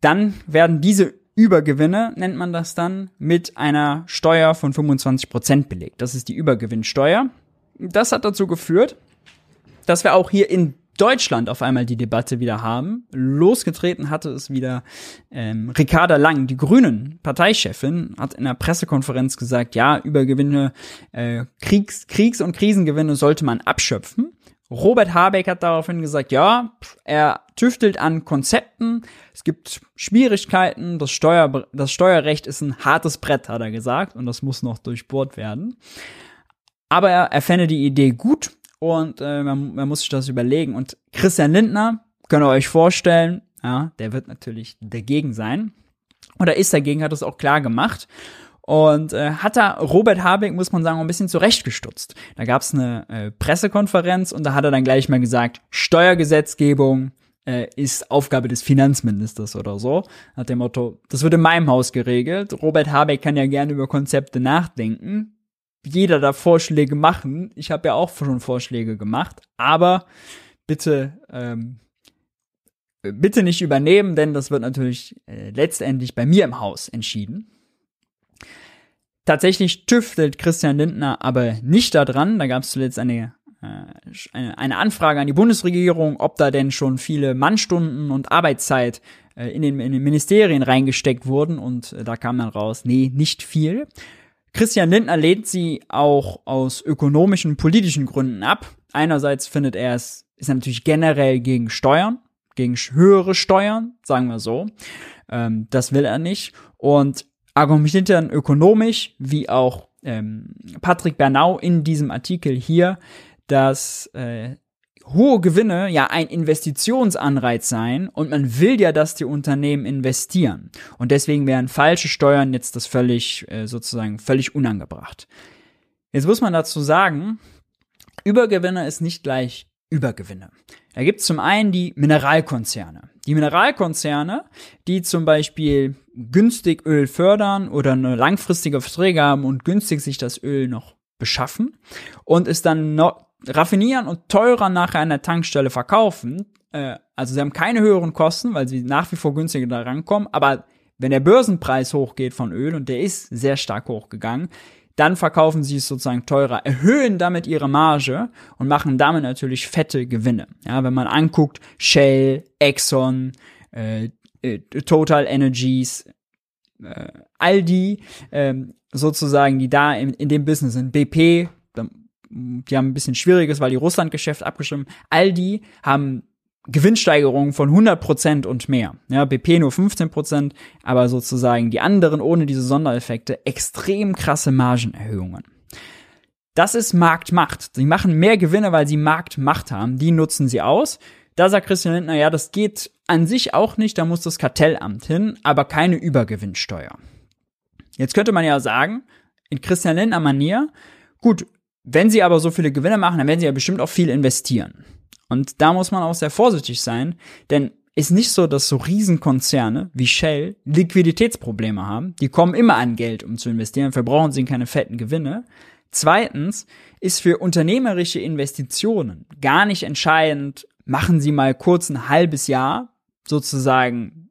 dann werden diese Übergewinne, nennt man das dann, mit einer Steuer von 25 Prozent belegt. Das ist die Übergewinnsteuer das hat dazu geführt, dass wir auch hier in Deutschland auf einmal die Debatte wieder haben. Losgetreten hatte es wieder ähm, Ricarda Lang, die Grünen Parteichefin, hat in einer Pressekonferenz gesagt, ja, Übergewinne, äh, Kriegs-, Kriegs und Krisengewinne sollte man abschöpfen. Robert Habeck hat daraufhin gesagt, ja, er tüftelt an Konzepten, es gibt Schwierigkeiten, das, Steuer, das Steuerrecht ist ein hartes Brett, hat er gesagt, und das muss noch durchbohrt werden. Aber er, er fände die Idee gut und äh, man, man muss sich das überlegen. Und Christian Lindner, könnt ihr euch vorstellen, ja, der wird natürlich dagegen sein. Oder ist dagegen, hat es auch klar gemacht. Und äh, hat da Robert Habeck, muss man sagen, ein bisschen zurechtgestutzt. Da gab es eine äh, Pressekonferenz und da hat er dann gleich mal gesagt, Steuergesetzgebung äh, ist Aufgabe des Finanzministers oder so. Nach dem Motto, das wird in meinem Haus geregelt. Robert Habeck kann ja gerne über Konzepte nachdenken jeder da Vorschläge machen. Ich habe ja auch schon Vorschläge gemacht, aber bitte ähm, bitte nicht übernehmen, denn das wird natürlich äh, letztendlich bei mir im Haus entschieden. Tatsächlich tüftelt Christian Lindner aber nicht daran. Da gab es zuletzt eine, äh, eine, eine Anfrage an die Bundesregierung, ob da denn schon viele Mannstunden und Arbeitszeit äh, in, den, in den Ministerien reingesteckt wurden und äh, da kam dann raus, nee, nicht viel. Christian Lindner lehnt sie auch aus ökonomischen, politischen Gründen ab. Einerseits findet er es, ist er natürlich generell gegen Steuern, gegen höhere Steuern, sagen wir so. Ähm, das will er nicht. Und argumentiert dann ökonomisch, wie auch ähm, Patrick Bernau in diesem Artikel hier, dass äh, hohe Gewinne ja ein Investitionsanreiz sein und man will ja, dass die Unternehmen investieren. Und deswegen wären falsche Steuern jetzt das völlig, äh, sozusagen völlig unangebracht. Jetzt muss man dazu sagen, Übergewinne ist nicht gleich Übergewinne. Da gibt es zum einen die Mineralkonzerne. Die Mineralkonzerne, die zum Beispiel günstig Öl fördern oder eine langfristige Verträge haben und günstig sich das Öl noch beschaffen und es dann noch raffinieren und teurer nachher an der Tankstelle verkaufen. Äh, also sie haben keine höheren Kosten, weil sie nach wie vor günstiger da rankommen, aber wenn der Börsenpreis hochgeht von Öl und der ist sehr stark hochgegangen, dann verkaufen sie es sozusagen teurer, erhöhen damit ihre Marge und machen damit natürlich fette Gewinne. Ja, wenn man anguckt, Shell, Exxon, äh, äh, Total Energies, äh, all die ähm, sozusagen, die da in, in dem Business sind, BP, die haben ein bisschen schwieriges, weil die Russland-Geschäft abgestimmt, all die haben Gewinnsteigerungen von 100% und mehr. Ja, BP nur 15%, aber sozusagen die anderen ohne diese Sondereffekte extrem krasse Margenerhöhungen. Das ist Marktmacht. Sie machen mehr Gewinne, weil sie Marktmacht haben. Die nutzen sie aus. Da sagt Christian Lindner, ja, das geht an sich auch nicht, da muss das Kartellamt hin, aber keine Übergewinnsteuer. Jetzt könnte man ja sagen, in Christian Lindner Manier, gut, wenn sie aber so viele Gewinne machen, dann werden sie ja bestimmt auch viel investieren. Und da muss man auch sehr vorsichtig sein, denn ist nicht so, dass so Riesenkonzerne wie Shell Liquiditätsprobleme haben. Die kommen immer an Geld, um zu investieren, verbrauchen sie keine fetten Gewinne. Zweitens ist für unternehmerische Investitionen gar nicht entscheidend, machen sie mal kurz ein halbes Jahr sozusagen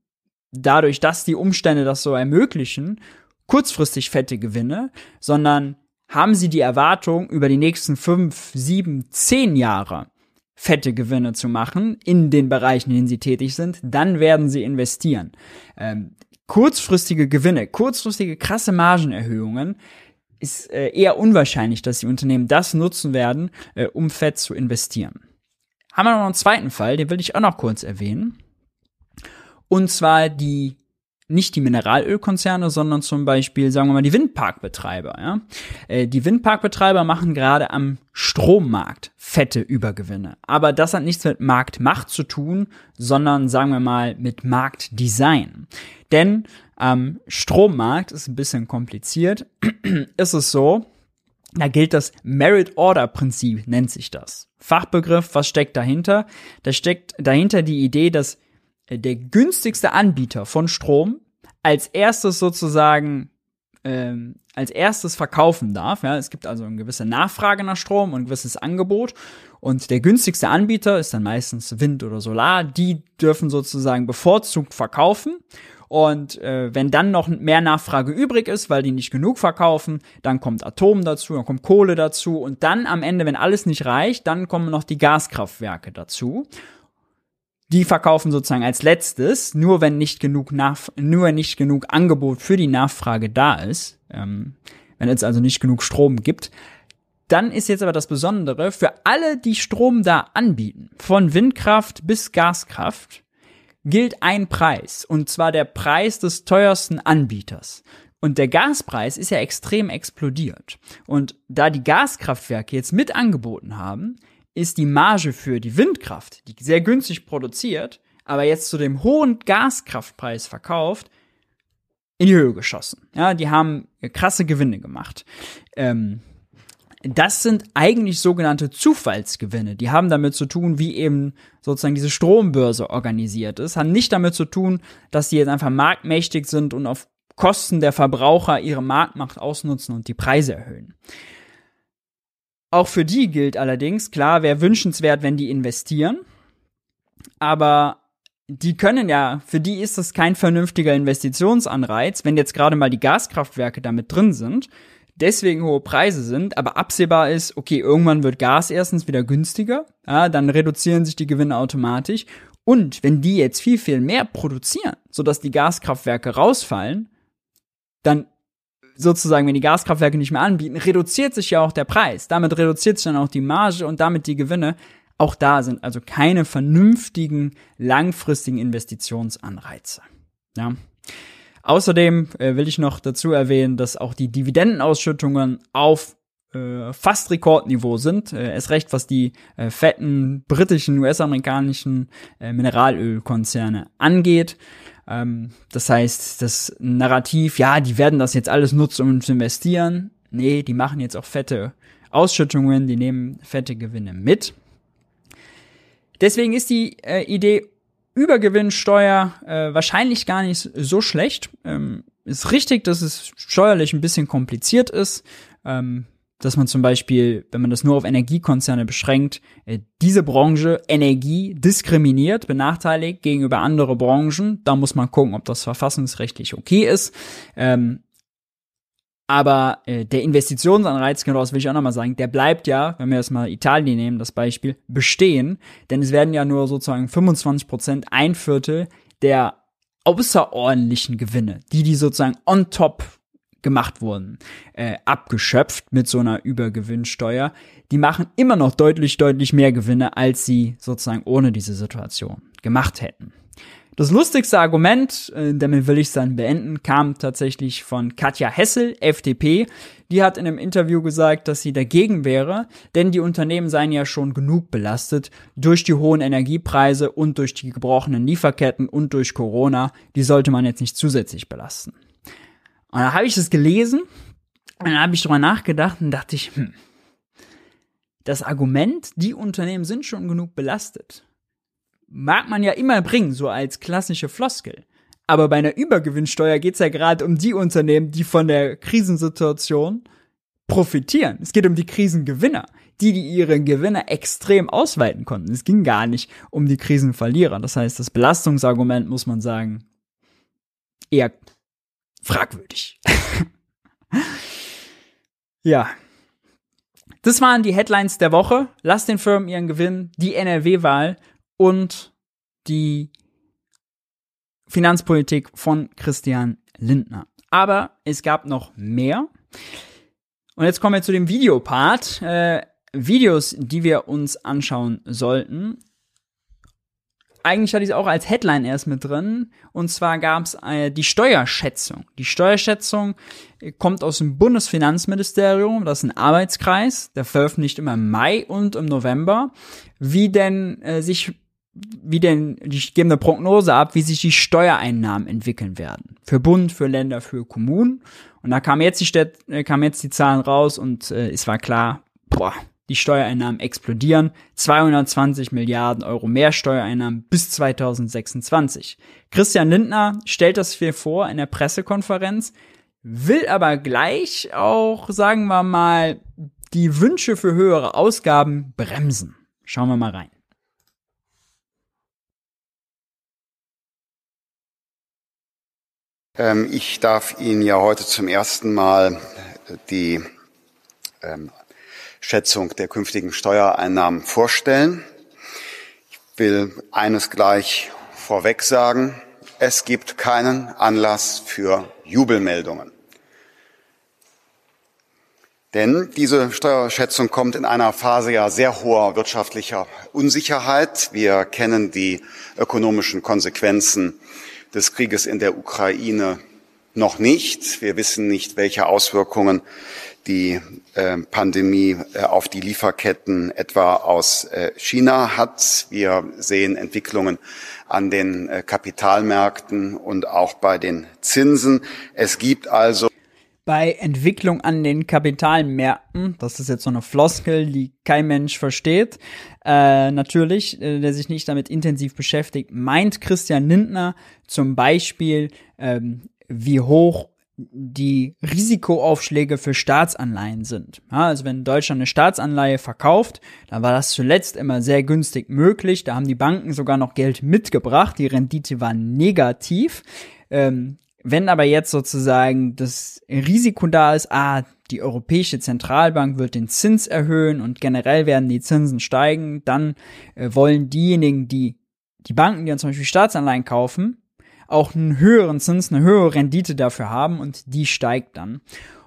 dadurch, dass die Umstände das so ermöglichen, kurzfristig fette Gewinne, sondern haben sie die Erwartung, über die nächsten fünf, sieben, zehn Jahre fette Gewinne zu machen in den Bereichen, in denen sie tätig sind, dann werden sie investieren. Ähm, kurzfristige Gewinne, kurzfristige krasse Margenerhöhungen ist äh, eher unwahrscheinlich, dass die Unternehmen das nutzen werden, äh, um fett zu investieren. Haben wir noch einen zweiten Fall, den will ich auch noch kurz erwähnen. Und zwar die nicht die Mineralölkonzerne, sondern zum Beispiel, sagen wir mal, die Windparkbetreiber. Ja? Äh, die Windparkbetreiber machen gerade am Strommarkt fette Übergewinne. Aber das hat nichts mit Marktmacht zu tun, sondern, sagen wir mal, mit Marktdesign. Denn am Strommarkt ist ein bisschen kompliziert. (clears throat) ist es so, da gilt das Merit-Order-Prinzip, nennt sich das. Fachbegriff, was steckt dahinter? Da steckt dahinter die Idee, dass der günstigste Anbieter von Strom als erstes sozusagen ähm, als erstes verkaufen darf. Ja, es gibt also eine gewisse Nachfrage nach Strom und ein gewisses Angebot. Und der günstigste Anbieter ist dann meistens Wind oder Solar. Die dürfen sozusagen bevorzugt verkaufen. Und äh, wenn dann noch mehr Nachfrage übrig ist, weil die nicht genug verkaufen, dann kommt Atom dazu, dann kommt Kohle dazu und dann am Ende, wenn alles nicht reicht, dann kommen noch die Gaskraftwerke dazu die verkaufen sozusagen als letztes, nur wenn nicht genug nach, nur nicht genug Angebot für die Nachfrage da ist, ähm, wenn es also nicht genug Strom gibt. Dann ist jetzt aber das Besondere, für alle, die Strom da anbieten, von Windkraft bis Gaskraft, gilt ein Preis, und zwar der Preis des teuersten Anbieters. Und der Gaspreis ist ja extrem explodiert. Und da die Gaskraftwerke jetzt mit angeboten haben, ist die Marge für die Windkraft, die sehr günstig produziert, aber jetzt zu dem hohen Gaskraftpreis verkauft, in die Höhe geschossen. Ja, die haben krasse Gewinne gemacht. Ähm, das sind eigentlich sogenannte Zufallsgewinne. Die haben damit zu tun, wie eben sozusagen diese Strombörse organisiert ist, haben nicht damit zu tun, dass die jetzt einfach marktmächtig sind und auf Kosten der Verbraucher ihre Marktmacht ausnutzen und die Preise erhöhen. Auch für die gilt allerdings, klar, wäre wünschenswert, wenn die investieren. Aber die können ja, für die ist das kein vernünftiger Investitionsanreiz, wenn jetzt gerade mal die Gaskraftwerke damit drin sind, deswegen hohe Preise sind, aber absehbar ist, okay, irgendwann wird Gas erstens wieder günstiger, ja, dann reduzieren sich die Gewinne automatisch. Und wenn die jetzt viel, viel mehr produzieren, sodass die Gaskraftwerke rausfallen, dann sozusagen, wenn die Gaskraftwerke nicht mehr anbieten, reduziert sich ja auch der Preis. Damit reduziert sich dann auch die Marge und damit die Gewinne. Auch da sind also keine vernünftigen langfristigen Investitionsanreize. Ja. Außerdem äh, will ich noch dazu erwähnen, dass auch die Dividendenausschüttungen auf äh, fast Rekordniveau sind. Äh, erst recht, was die äh, fetten britischen, US-amerikanischen äh, Mineralölkonzerne angeht. Ähm, das heißt, das Narrativ, ja, die werden das jetzt alles nutzen, um zu investieren. Nee, die machen jetzt auch fette Ausschüttungen, die nehmen fette Gewinne mit. Deswegen ist die äh, Idee Übergewinnsteuer äh, wahrscheinlich gar nicht so schlecht. Ähm, ist richtig, dass es steuerlich ein bisschen kompliziert ist. Ähm, dass man zum Beispiel, wenn man das nur auf Energiekonzerne beschränkt, äh, diese Branche Energie diskriminiert, benachteiligt gegenüber andere Branchen. Da muss man gucken, ob das verfassungsrechtlich okay ist. Ähm, aber äh, der Investitionsanreiz, genau das will ich auch nochmal sagen, der bleibt ja, wenn wir jetzt mal Italien nehmen, das Beispiel, bestehen. Denn es werden ja nur sozusagen 25 Prozent, ein Viertel der außerordentlichen Gewinne, die die sozusagen on top gemacht wurden, äh, abgeschöpft mit so einer Übergewinnsteuer. Die machen immer noch deutlich, deutlich mehr Gewinne, als sie sozusagen ohne diese Situation gemacht hätten. Das lustigste Argument, äh, damit will ich es dann beenden, kam tatsächlich von Katja Hessel, FDP. Die hat in einem Interview gesagt, dass sie dagegen wäre, denn die Unternehmen seien ja schon genug belastet durch die hohen Energiepreise und durch die gebrochenen Lieferketten und durch Corona. Die sollte man jetzt nicht zusätzlich belasten. Und dann habe ich das gelesen und dann habe ich drüber nachgedacht und dachte ich, hm, das Argument, die Unternehmen sind schon genug belastet mag man ja immer bringen, so als klassische Floskel. Aber bei einer Übergewinnsteuer geht's ja gerade um die Unternehmen, die von der Krisensituation profitieren. Es geht um die Krisengewinner, die, die ihre Gewinne extrem ausweiten konnten. Es ging gar nicht um die Krisenverlierer. Das heißt, das Belastungsargument muss man sagen, eher fragwürdig. (laughs) ja. Das waren die Headlines der Woche. Lass den Firmen ihren Gewinn, die NRW-Wahl und die Finanzpolitik von Christian Lindner. Aber es gab noch mehr. Und jetzt kommen wir zu dem Videopart. Äh, Videos, die wir uns anschauen sollten. Eigentlich hatte ich es auch als Headline erst mit drin. Und zwar gab es äh, die Steuerschätzung. Die Steuerschätzung kommt aus dem Bundesfinanzministerium. Das ist ein Arbeitskreis. Der veröffentlicht immer im Mai und im November, wie denn äh, sich wie denn, die geben eine Prognose ab, wie sich die Steuereinnahmen entwickeln werden. Für Bund, für Länder, für Kommunen. Und da kam jetzt die, Städt, äh, kam jetzt die Zahlen raus und äh, es war klar, boah, die Steuereinnahmen explodieren. 220 Milliarden Euro mehr Steuereinnahmen bis 2026. Christian Lindner stellt das viel vor in der Pressekonferenz, will aber gleich auch, sagen wir mal, die Wünsche für höhere Ausgaben bremsen. Schauen wir mal rein. Ähm, ich darf Ihnen ja heute zum ersten Mal die ähm, Schätzung der künftigen Steuereinnahmen vorstellen. Ich will eines gleich vorweg sagen. Es gibt keinen Anlass für Jubelmeldungen. Denn diese Steuerschätzung kommt in einer Phase ja sehr hoher wirtschaftlicher Unsicherheit. Wir kennen die ökonomischen Konsequenzen des Krieges in der Ukraine noch nicht. Wir wissen nicht, welche Auswirkungen die äh, Pandemie äh, auf die Lieferketten etwa aus äh, China hat. Wir sehen Entwicklungen an den äh, Kapitalmärkten und auch bei den Zinsen. Es gibt also bei Entwicklung an den Kapitalmärkten, das ist jetzt so eine Floskel, die kein Mensch versteht, äh, natürlich, äh, der sich nicht damit intensiv beschäftigt, meint Christian Lindner zum Beispiel, ähm, wie hoch die Risikoaufschläge für Staatsanleihen sind. Ja, also wenn Deutschland eine Staatsanleihe verkauft, dann war das zuletzt immer sehr günstig möglich. Da haben die Banken sogar noch Geld mitgebracht. Die Rendite war negativ. Ähm, wenn aber jetzt sozusagen das Risiko da ist, ah, die Europäische Zentralbank wird den Zins erhöhen und generell werden die Zinsen steigen, dann äh, wollen diejenigen, die die Banken, die dann zum Beispiel Staatsanleihen kaufen, auch einen höheren Zins, eine höhere Rendite dafür haben und die steigt dann.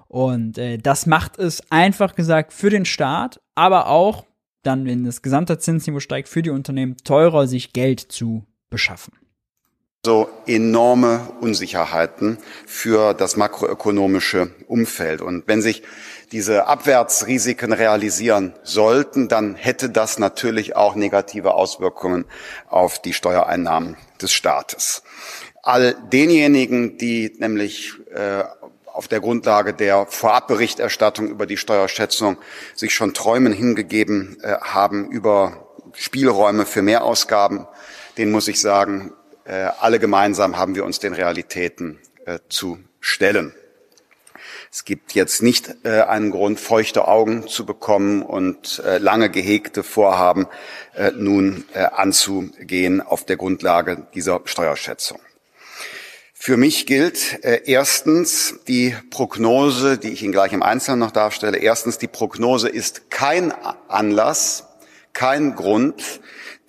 Und äh, das macht es einfach gesagt für den Staat, aber auch dann, wenn das gesamte Zinsniveau steigt, für die Unternehmen teurer, sich Geld zu beschaffen so enorme Unsicherheiten für das makroökonomische Umfeld. Und wenn sich diese Abwärtsrisiken realisieren sollten, dann hätte das natürlich auch negative Auswirkungen auf die Steuereinnahmen des Staates. All denjenigen, die nämlich äh, auf der Grundlage der Vorabberichterstattung über die Steuerschätzung sich schon Träumen hingegeben äh, haben über Spielräume für Mehrausgaben, den muss ich sagen, äh, alle gemeinsam haben wir uns den Realitäten zu stellen. Es gibt jetzt nicht äh, einen Grund, feuchte Augen zu bekommen und äh, lange gehegte Vorhaben äh, nun anzugehen auf der Grundlage dieser Steuerschätzung. Für mich gilt äh, erstens die Prognose, die ich Ihnen gleich im Einzelnen noch darstelle. Erstens, die Prognose ist kein Anlass, kein Grund,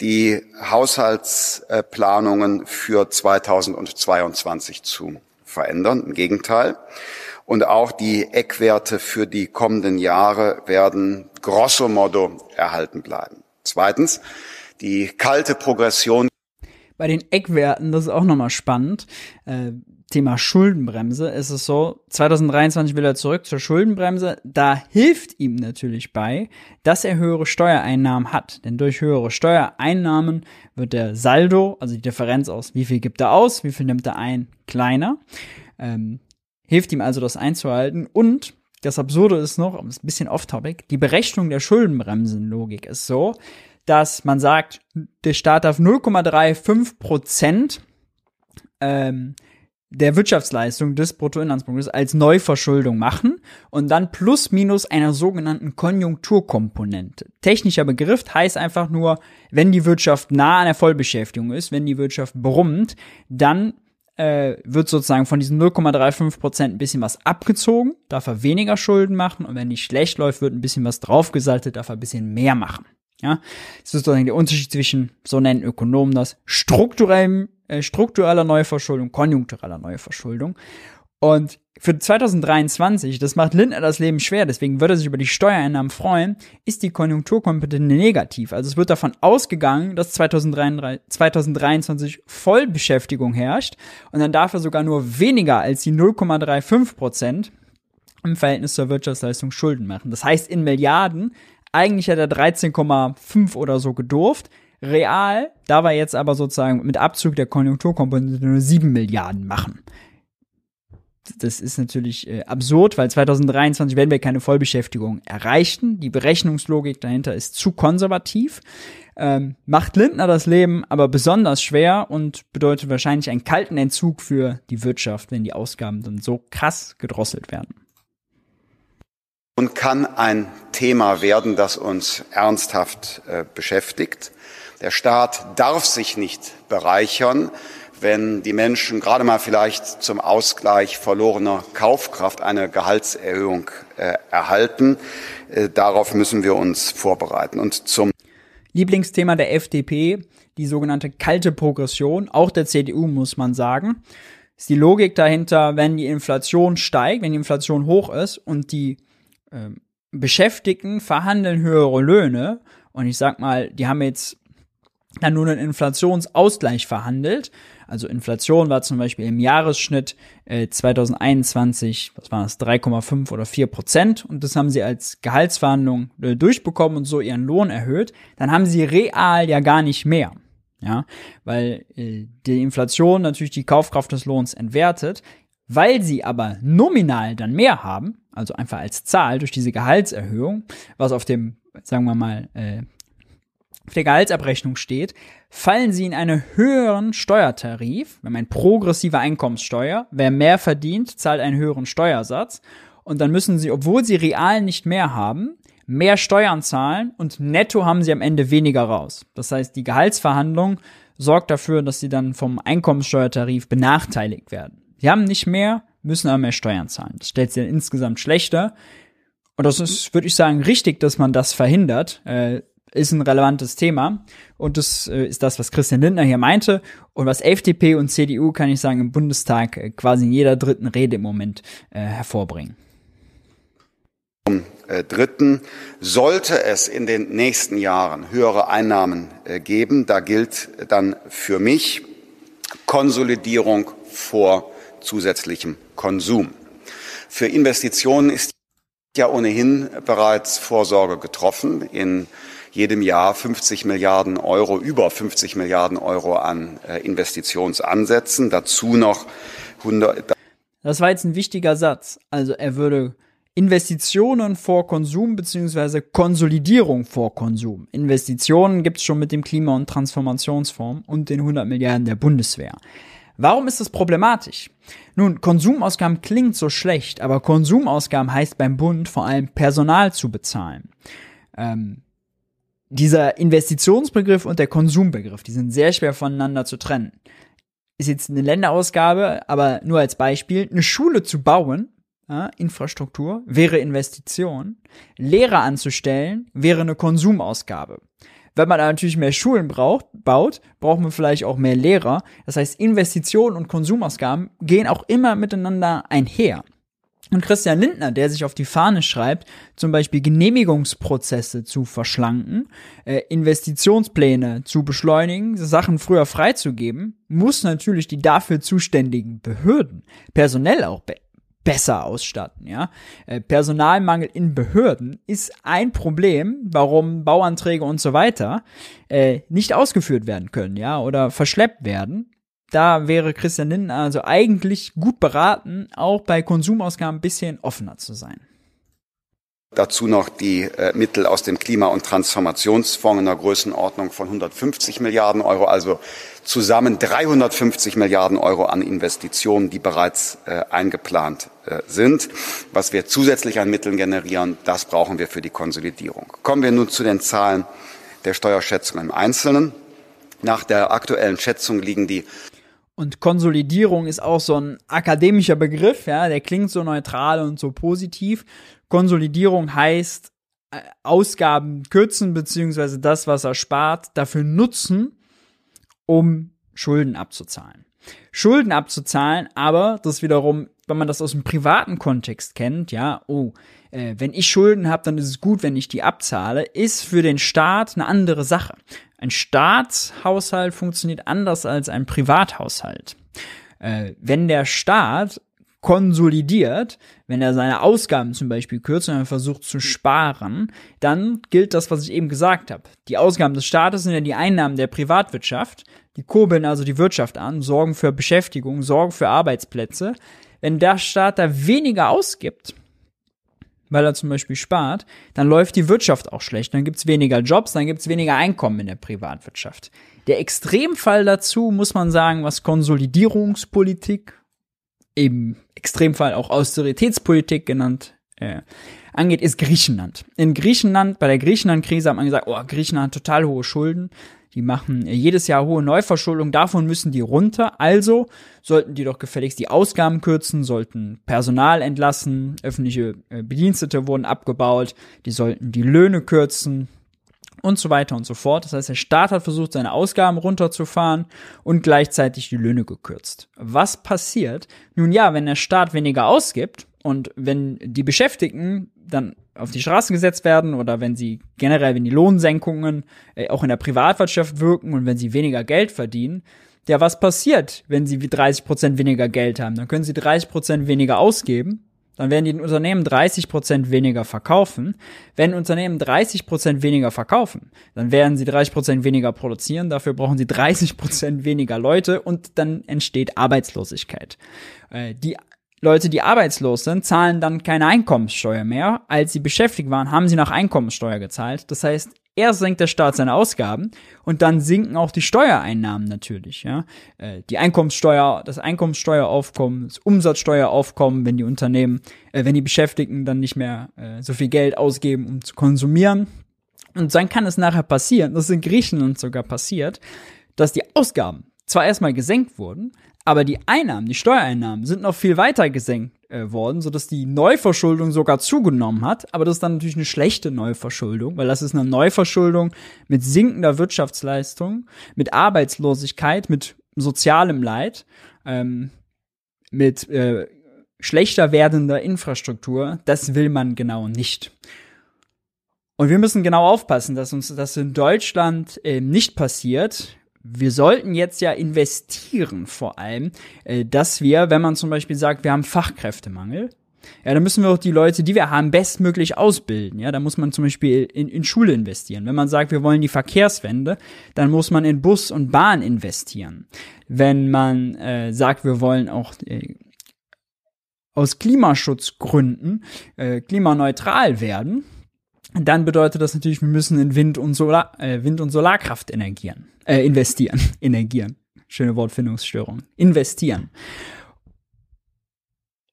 die Haushaltsplanungen für 2022 zu verändern. Im Gegenteil. Und auch die Eckwerte für die kommenden Jahre werden grosso modo erhalten bleiben. Zweitens, die kalte Progression. Bei den Eckwerten, das ist auch nochmal spannend. Äh, Thema Schuldenbremse ist es so, 2023 will er zurück zur Schuldenbremse. Da hilft ihm natürlich bei, dass er höhere Steuereinnahmen hat. Denn durch höhere Steuereinnahmen wird der Saldo, also die Differenz aus, wie viel gibt er aus, wie viel nimmt er ein, kleiner. Ähm, hilft ihm also, das einzuhalten. Und das Absurde ist noch, um ein bisschen off-topic, die Berechnung der Schuldenbremsenlogik ist so, dass man sagt, der Staat darf 0,35 Prozent ähm, der Wirtschaftsleistung des Bruttoinlandsproduktes als Neuverschuldung machen und dann plus minus einer sogenannten Konjunkturkomponente. Technischer Begriff heißt einfach nur, wenn die Wirtschaft nah an der Vollbeschäftigung ist, wenn die Wirtschaft brummt, dann äh, wird sozusagen von diesen 0,35 Prozent ein bisschen was abgezogen, darf er weniger Schulden machen und wenn die schlecht läuft, wird ein bisschen was draufgesaltet, darf er ein bisschen mehr machen. Ja, das ist sozusagen der Unterschied zwischen, so nennen Ökonomen das, strukturellem äh, struktureller Neuverschuldung, konjunktureller Neuverschuldung. Und für 2023, das macht Lindner das Leben schwer, deswegen würde er sich über die Steuereinnahmen freuen, ist die Konjunkturkompetenz negativ. Also es wird davon ausgegangen, dass 2023 Vollbeschäftigung herrscht und dann darf er sogar nur weniger als die 0,35 Prozent im Verhältnis zur Wirtschaftsleistung Schulden machen. Das heißt in Milliarden, eigentlich hat er 13,5 oder so gedurft, Real, da wir jetzt aber sozusagen mit Abzug der Konjunkturkomponente nur 7 Milliarden machen. Das ist natürlich äh, absurd, weil 2023 werden wir keine Vollbeschäftigung erreichen. Die Berechnungslogik dahinter ist zu konservativ. Ähm, macht Lindner das Leben aber besonders schwer und bedeutet wahrscheinlich einen kalten Entzug für die Wirtschaft, wenn die Ausgaben dann so krass gedrosselt werden. Und kann ein Thema werden, das uns ernsthaft äh, beschäftigt. Der Staat darf sich nicht bereichern, wenn die Menschen gerade mal vielleicht zum Ausgleich verlorener Kaufkraft eine Gehaltserhöhung äh, erhalten. Äh, darauf müssen wir uns vorbereiten. Und zum Lieblingsthema der FDP, die sogenannte kalte Progression, auch der CDU muss man sagen, ist die Logik dahinter, wenn die Inflation steigt, wenn die Inflation hoch ist und die äh, Beschäftigten verhandeln höhere Löhne und ich sag mal, die haben jetzt dann nur einen Inflationsausgleich verhandelt. Also Inflation war zum Beispiel im Jahresschnitt äh, 2021, was war das, 3,5 oder 4 Prozent und das haben sie als Gehaltsverhandlung äh, durchbekommen und so ihren Lohn erhöht. Dann haben sie real ja gar nicht mehr. Ja, weil äh, die Inflation natürlich die Kaufkraft des Lohns entwertet. Weil sie aber nominal dann mehr haben, also einfach als Zahl durch diese Gehaltserhöhung, was auf dem, sagen wir mal, äh, auf der Gehaltsabrechnung steht, fallen sie in einen höheren Steuertarif, wir haben eine progressive Einkommenssteuer, wer mehr verdient, zahlt einen höheren Steuersatz und dann müssen sie, obwohl sie real nicht mehr haben, mehr Steuern zahlen und netto haben sie am Ende weniger raus. Das heißt, die Gehaltsverhandlung sorgt dafür, dass sie dann vom Einkommenssteuertarif benachteiligt werden. Sie haben nicht mehr, müssen aber mehr Steuern zahlen. Das stellt sie dann insgesamt schlechter. Und das ist, würde ich sagen, richtig, dass man das verhindert. Äh, ist ein relevantes Thema. Und das äh, ist das, was Christian Lindner hier meinte. Und was FDP und CDU, kann ich sagen, im Bundestag äh, quasi in jeder dritten Rede im Moment äh, hervorbringen. Äh, Dritten, sollte es in den nächsten Jahren höhere Einnahmen äh, geben, da gilt dann für mich Konsolidierung vor zusätzlichem Konsum. Für Investitionen ist ja ohnehin bereits Vorsorge getroffen. In jedem Jahr 50 Milliarden Euro, über 50 Milliarden Euro an äh, Investitionsansätzen. Dazu noch 100. Das war jetzt ein wichtiger Satz. Also er würde Investitionen vor Konsum beziehungsweise Konsolidierung vor Konsum. Investitionen gibt's schon mit dem Klima- und Transformationsfonds und den 100 Milliarden der Bundeswehr. Warum ist das problematisch? Nun, Konsumausgaben klingt so schlecht, aber Konsumausgaben heißt beim Bund vor allem Personal zu bezahlen. Ähm, dieser Investitionsbegriff und der Konsumbegriff, die sind sehr schwer voneinander zu trennen. Ist jetzt eine Länderausgabe, aber nur als Beispiel, eine Schule zu bauen, ja, Infrastruktur, wäre Investition. Lehrer anzustellen, wäre eine Konsumausgabe. Wenn man natürlich mehr Schulen braucht, baut, braucht man vielleicht auch mehr Lehrer. Das heißt, Investitionen und Konsumausgaben gehen auch immer miteinander einher. Und Christian Lindner, der sich auf die Fahne schreibt, zum Beispiel Genehmigungsprozesse zu verschlanken, äh, Investitionspläne zu beschleunigen, Sachen früher freizugeben, muss natürlich die dafür zuständigen Behörden personell auch besser ausstatten, ja. Äh, Personalmangel in Behörden ist ein Problem, warum Bauanträge und so weiter äh, nicht ausgeführt werden können, ja, oder verschleppt werden. Da wäre Christian Lindner also eigentlich gut beraten, auch bei Konsumausgaben ein bisschen offener zu sein. Dazu noch die äh, Mittel aus dem Klima- und Transformationsfonds in der Größenordnung von 150 Milliarden Euro, also zusammen 350 Milliarden Euro an Investitionen, die bereits äh, eingeplant sind. Was wir zusätzlich an Mitteln generieren, das brauchen wir für die Konsolidierung. Kommen wir nun zu den Zahlen der Steuerschätzung im Einzelnen. Nach der aktuellen Schätzung liegen die und Konsolidierung ist auch so ein akademischer Begriff, ja, der klingt so neutral und so positiv. Konsolidierung heißt äh, Ausgaben kürzen, beziehungsweise das, was er spart, dafür nutzen, um Schulden abzuzahlen. Schulden abzuzahlen, aber das wiederum, wenn man das aus dem privaten Kontext kennt, ja, oh, äh, wenn ich Schulden habe, dann ist es gut, wenn ich die abzahle, ist für den Staat eine andere Sache. Ein Staatshaushalt funktioniert anders als ein Privathaushalt. Äh, wenn der Staat konsolidiert, wenn er seine Ausgaben zum Beispiel kürzt und er versucht zu sparen, dann gilt das, was ich eben gesagt habe. Die Ausgaben des Staates sind ja die Einnahmen der Privatwirtschaft, die kurbeln also die Wirtschaft an, sorgen für Beschäftigung, sorgen für Arbeitsplätze. Wenn der Staat da weniger ausgibt, weil er zum Beispiel spart, dann läuft die Wirtschaft auch schlecht. Dann gibt's weniger Jobs, dann gibt's weniger Einkommen in der Privatwirtschaft. Der Extremfall dazu muss man sagen, was Konsolidierungspolitik, im Extremfall auch Austeritätspolitik genannt, äh, angeht, ist Griechenland. In Griechenland, bei der Griechenland-Krise hat man gesagt, oh, Griechenland hat total hohe Schulden. Die machen jedes Jahr hohe Neuverschuldung, davon müssen die runter. Also sollten die doch gefälligst die Ausgaben kürzen, sollten Personal entlassen, öffentliche äh, Bedienstete wurden abgebaut, die sollten die Löhne kürzen und so weiter und so fort. Das heißt, der Staat hat versucht, seine Ausgaben runterzufahren und gleichzeitig die Löhne gekürzt. Was passiert? Nun ja, wenn der Staat weniger ausgibt und wenn die Beschäftigten dann auf die Straße gesetzt werden oder wenn sie generell, wenn die Lohnsenkungen äh, auch in der Privatwirtschaft wirken und wenn sie weniger Geld verdienen, ja, was passiert, wenn sie 30 Prozent weniger Geld haben? Dann können sie 30 Prozent weniger ausgeben. Dann werden die Unternehmen 30 Prozent weniger verkaufen. Wenn Unternehmen 30 Prozent weniger verkaufen, dann werden sie 30 Prozent weniger produzieren. Dafür brauchen sie 30 Prozent weniger Leute und dann entsteht Arbeitslosigkeit. Äh, die Leute, die arbeitslos sind, zahlen dann keine Einkommenssteuer mehr. Als sie beschäftigt waren, haben sie nach Einkommenssteuer gezahlt. Das heißt, erst senkt der Staat seine Ausgaben und dann sinken auch die Steuereinnahmen natürlich. Ja? Äh, die Einkommenssteuer, das Einkommenssteueraufkommen, das Umsatzsteueraufkommen, wenn die Unternehmen, äh, wenn die Beschäftigten dann nicht mehr äh, so viel Geld ausgeben, um zu konsumieren. Und dann kann es nachher passieren, das ist in Griechenland sogar passiert, dass die Ausgaben zwar erstmal gesenkt wurden, aber die Einnahmen, die Steuereinnahmen sind noch viel weiter gesenkt äh, worden, sodass die Neuverschuldung sogar zugenommen hat. Aber das ist dann natürlich eine schlechte Neuverschuldung, weil das ist eine Neuverschuldung mit sinkender Wirtschaftsleistung, mit Arbeitslosigkeit, mit sozialem Leid, ähm, mit äh, schlechter werdender Infrastruktur. Das will man genau nicht. Und wir müssen genau aufpassen, dass uns das in Deutschland äh, nicht passiert wir sollten jetzt ja investieren vor allem, äh, dass wir, wenn man zum Beispiel sagt, wir haben Fachkräftemangel, ja, dann müssen wir auch die Leute, die wir haben, bestmöglich ausbilden. Ja, da muss man zum Beispiel in, in Schule investieren. Wenn man sagt, wir wollen die Verkehrswende, dann muss man in Bus und Bahn investieren. Wenn man äh, sagt, wir wollen auch äh, aus Klimaschutzgründen äh, klimaneutral werden, dann bedeutet das natürlich, wir müssen in Wind und Solar, äh, Wind und Solarkraft energieren, äh, investieren, (laughs) energieren. Schöne Wortfindungsstörung. Investieren.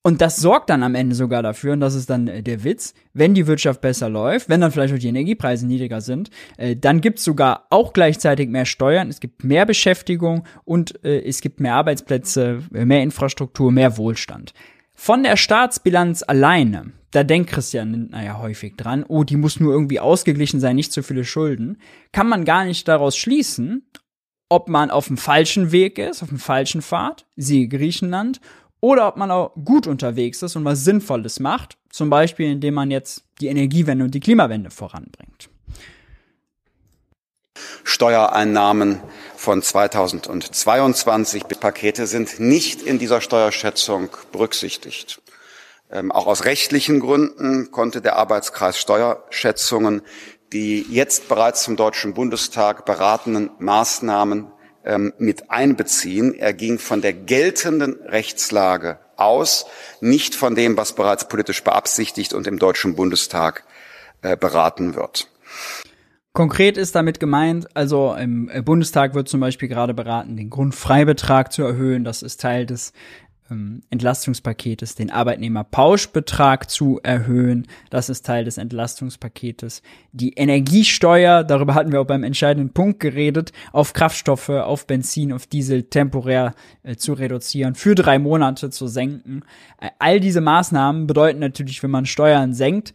Und das sorgt dann am Ende sogar dafür, und das ist dann äh, der Witz, wenn die Wirtschaft besser läuft, wenn dann vielleicht auch die Energiepreise niedriger sind, äh, dann gibt es sogar auch gleichzeitig mehr Steuern, es gibt mehr Beschäftigung und äh, es gibt mehr Arbeitsplätze, mehr Infrastruktur, mehr Wohlstand. Von der Staatsbilanz alleine, da denkt Christian Lindner ja häufig dran, oh, die muss nur irgendwie ausgeglichen sein, nicht so viele Schulden, kann man gar nicht daraus schließen, ob man auf dem falschen Weg ist, auf dem falschen Pfad, siehe Griechenland, oder ob man auch gut unterwegs ist und was Sinnvolles macht, zum Beispiel indem man jetzt die Energiewende und die Klimawende voranbringt. Steuereinnahmen von 2022 Pakete sind nicht in dieser Steuerschätzung berücksichtigt. Ähm, auch aus rechtlichen Gründen konnte der Arbeitskreis Steuerschätzungen die jetzt bereits zum Deutschen Bundestag beratenen Maßnahmen ähm, mit einbeziehen. Er ging von der geltenden Rechtslage aus, nicht von dem, was bereits politisch beabsichtigt und im Deutschen Bundestag äh, beraten wird. Konkret ist damit gemeint, also im Bundestag wird zum Beispiel gerade beraten, den Grundfreibetrag zu erhöhen. Das ist Teil des ähm, Entlastungspaketes den Arbeitnehmerpauschbetrag zu erhöhen. Das ist Teil des Entlastungspaketes. Die Energiesteuer, darüber hatten wir auch beim entscheidenden Punkt geredet, auf Kraftstoffe, auf Benzin, auf Diesel temporär äh, zu reduzieren, für drei Monate zu senken. Äh, all diese Maßnahmen bedeuten natürlich, wenn man Steuern senkt,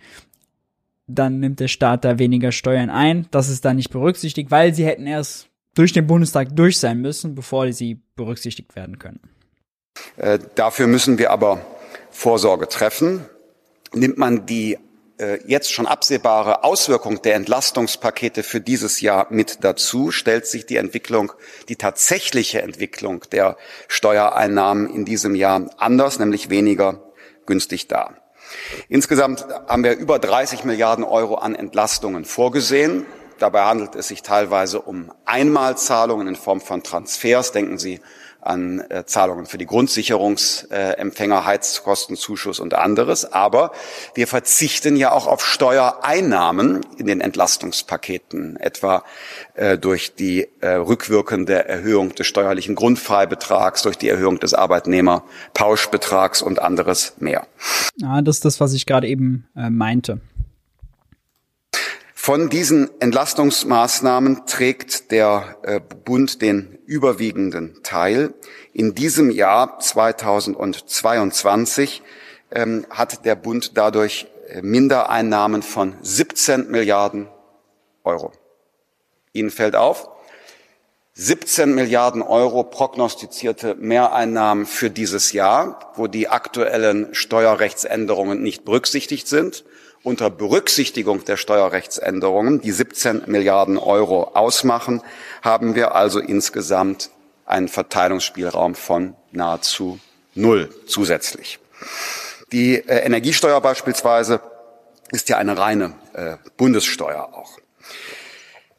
dann nimmt der Staat da weniger Steuern ein. Das ist da nicht berücksichtigt, weil sie hätten erst durch den Bundestag durch sein müssen, bevor sie berücksichtigt werden können. Äh, dafür müssen wir aber Vorsorge treffen. Nimmt man die äh, jetzt schon absehbare Auswirkung der Entlastungspakete für dieses Jahr mit dazu, stellt sich die Entwicklung, die tatsächliche Entwicklung der Steuereinnahmen in diesem Jahr anders, nämlich weniger günstig dar. Insgesamt haben wir über 30 Milliarden Euro an Entlastungen vorgesehen. Dabei handelt es sich teilweise um Einmalzahlungen in Form von Transfers. Denken Sie an äh, Zahlungen für die Grundsicherungsempfänger, äh, Heizkostenzuschuss und anderes. Aber wir verzichten ja auch auf Steuereinnahmen in den Entlastungspaketen, etwa äh, durch die äh, rückwirkende Erhöhung des steuerlichen Grundfreibetrags, durch die Erhöhung des Arbeitnehmerpauschbetrags und anderes mehr. Ja, das ist das, was ich gerade eben äh, meinte. Von diesen Entlastungsmaßnahmen trägt der äh, Bund den überwiegenden Teil. In diesem Jahr 2022 ähm, hat der Bund dadurch äh, Mindereinnahmen von 17 Milliarden Euro. Ihnen fällt auf, 17 Milliarden Euro prognostizierte Mehreinnahmen für dieses Jahr, wo die aktuellen Steuerrechtsänderungen nicht berücksichtigt sind unter Berücksichtigung der Steuerrechtsänderungen, die 17 Milliarden Euro ausmachen, haben wir also insgesamt einen Verteilungsspielraum von nahezu null zusätzlich. Die äh, Energiesteuer beispielsweise ist ja eine reine äh, Bundessteuer auch.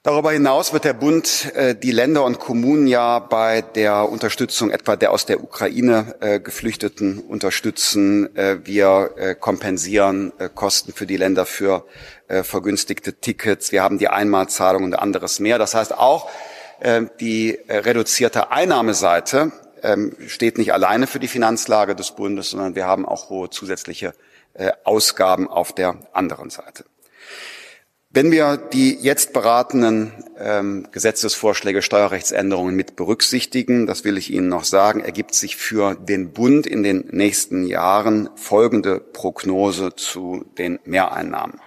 Darüber hinaus wird der Bund äh, die Länder und Kommunen ja bei der Unterstützung etwa der aus der Ukraine äh, Geflüchteten unterstützen. Äh, wir kompensieren Kosten für die Länder für vergünstigte Tickets. Wir haben die Einmalzahlung und anderes mehr. Das heißt auch, die reduzierte Einnahmeseite ähm, steht nicht alleine für die Finanzlage des Bundes, sondern wir haben auch hohe zusätzliche Ausgaben auf der anderen Seite. Wenn wir die jetzt beratenen ähm, Gesetzesvorschläge, Steuerrechtsänderungen mit berücksichtigen, das will ich Ihnen noch sagen, ergibt sich für den Bund in den nächsten Jahren folgende Prognose zu den Mehreinnahmen.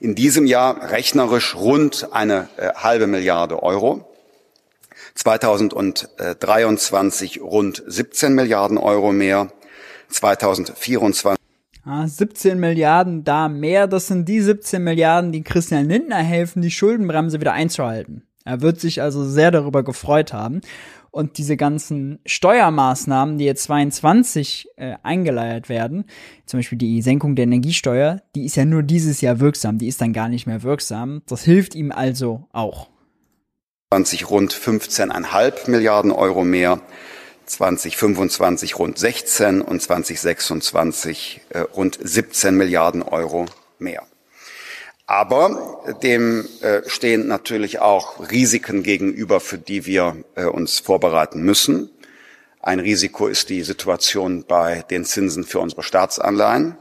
In diesem Jahr rechnerisch rund eine äh, halbe Milliarde Euro. 2023 rund 17 Milliarden Euro mehr. 2024 ja, 17 Milliarden da mehr, das sind die 17 Milliarden, die Christian Lindner helfen, die Schuldenbremse wieder einzuhalten. Er wird sich also sehr darüber gefreut haben. Und diese ganzen Steuermaßnahmen, die jetzt 22 äh, eingeleiert werden, zum Beispiel die Senkung der Energiesteuer, die ist ja nur dieses Jahr wirksam, die ist dann gar nicht mehr wirksam. Das hilft ihm also auch. 20 rund 15,5 Milliarden Euro mehr 2025 rund 16 und 2026 äh, rund 17 Milliarden Euro mehr. Aber dem äh, stehen natürlich auch Risiken gegenüber, für die wir äh, uns vorbereiten müssen. Ein Risiko ist die Situation bei den Zinsen für unsere Staatsanleihen.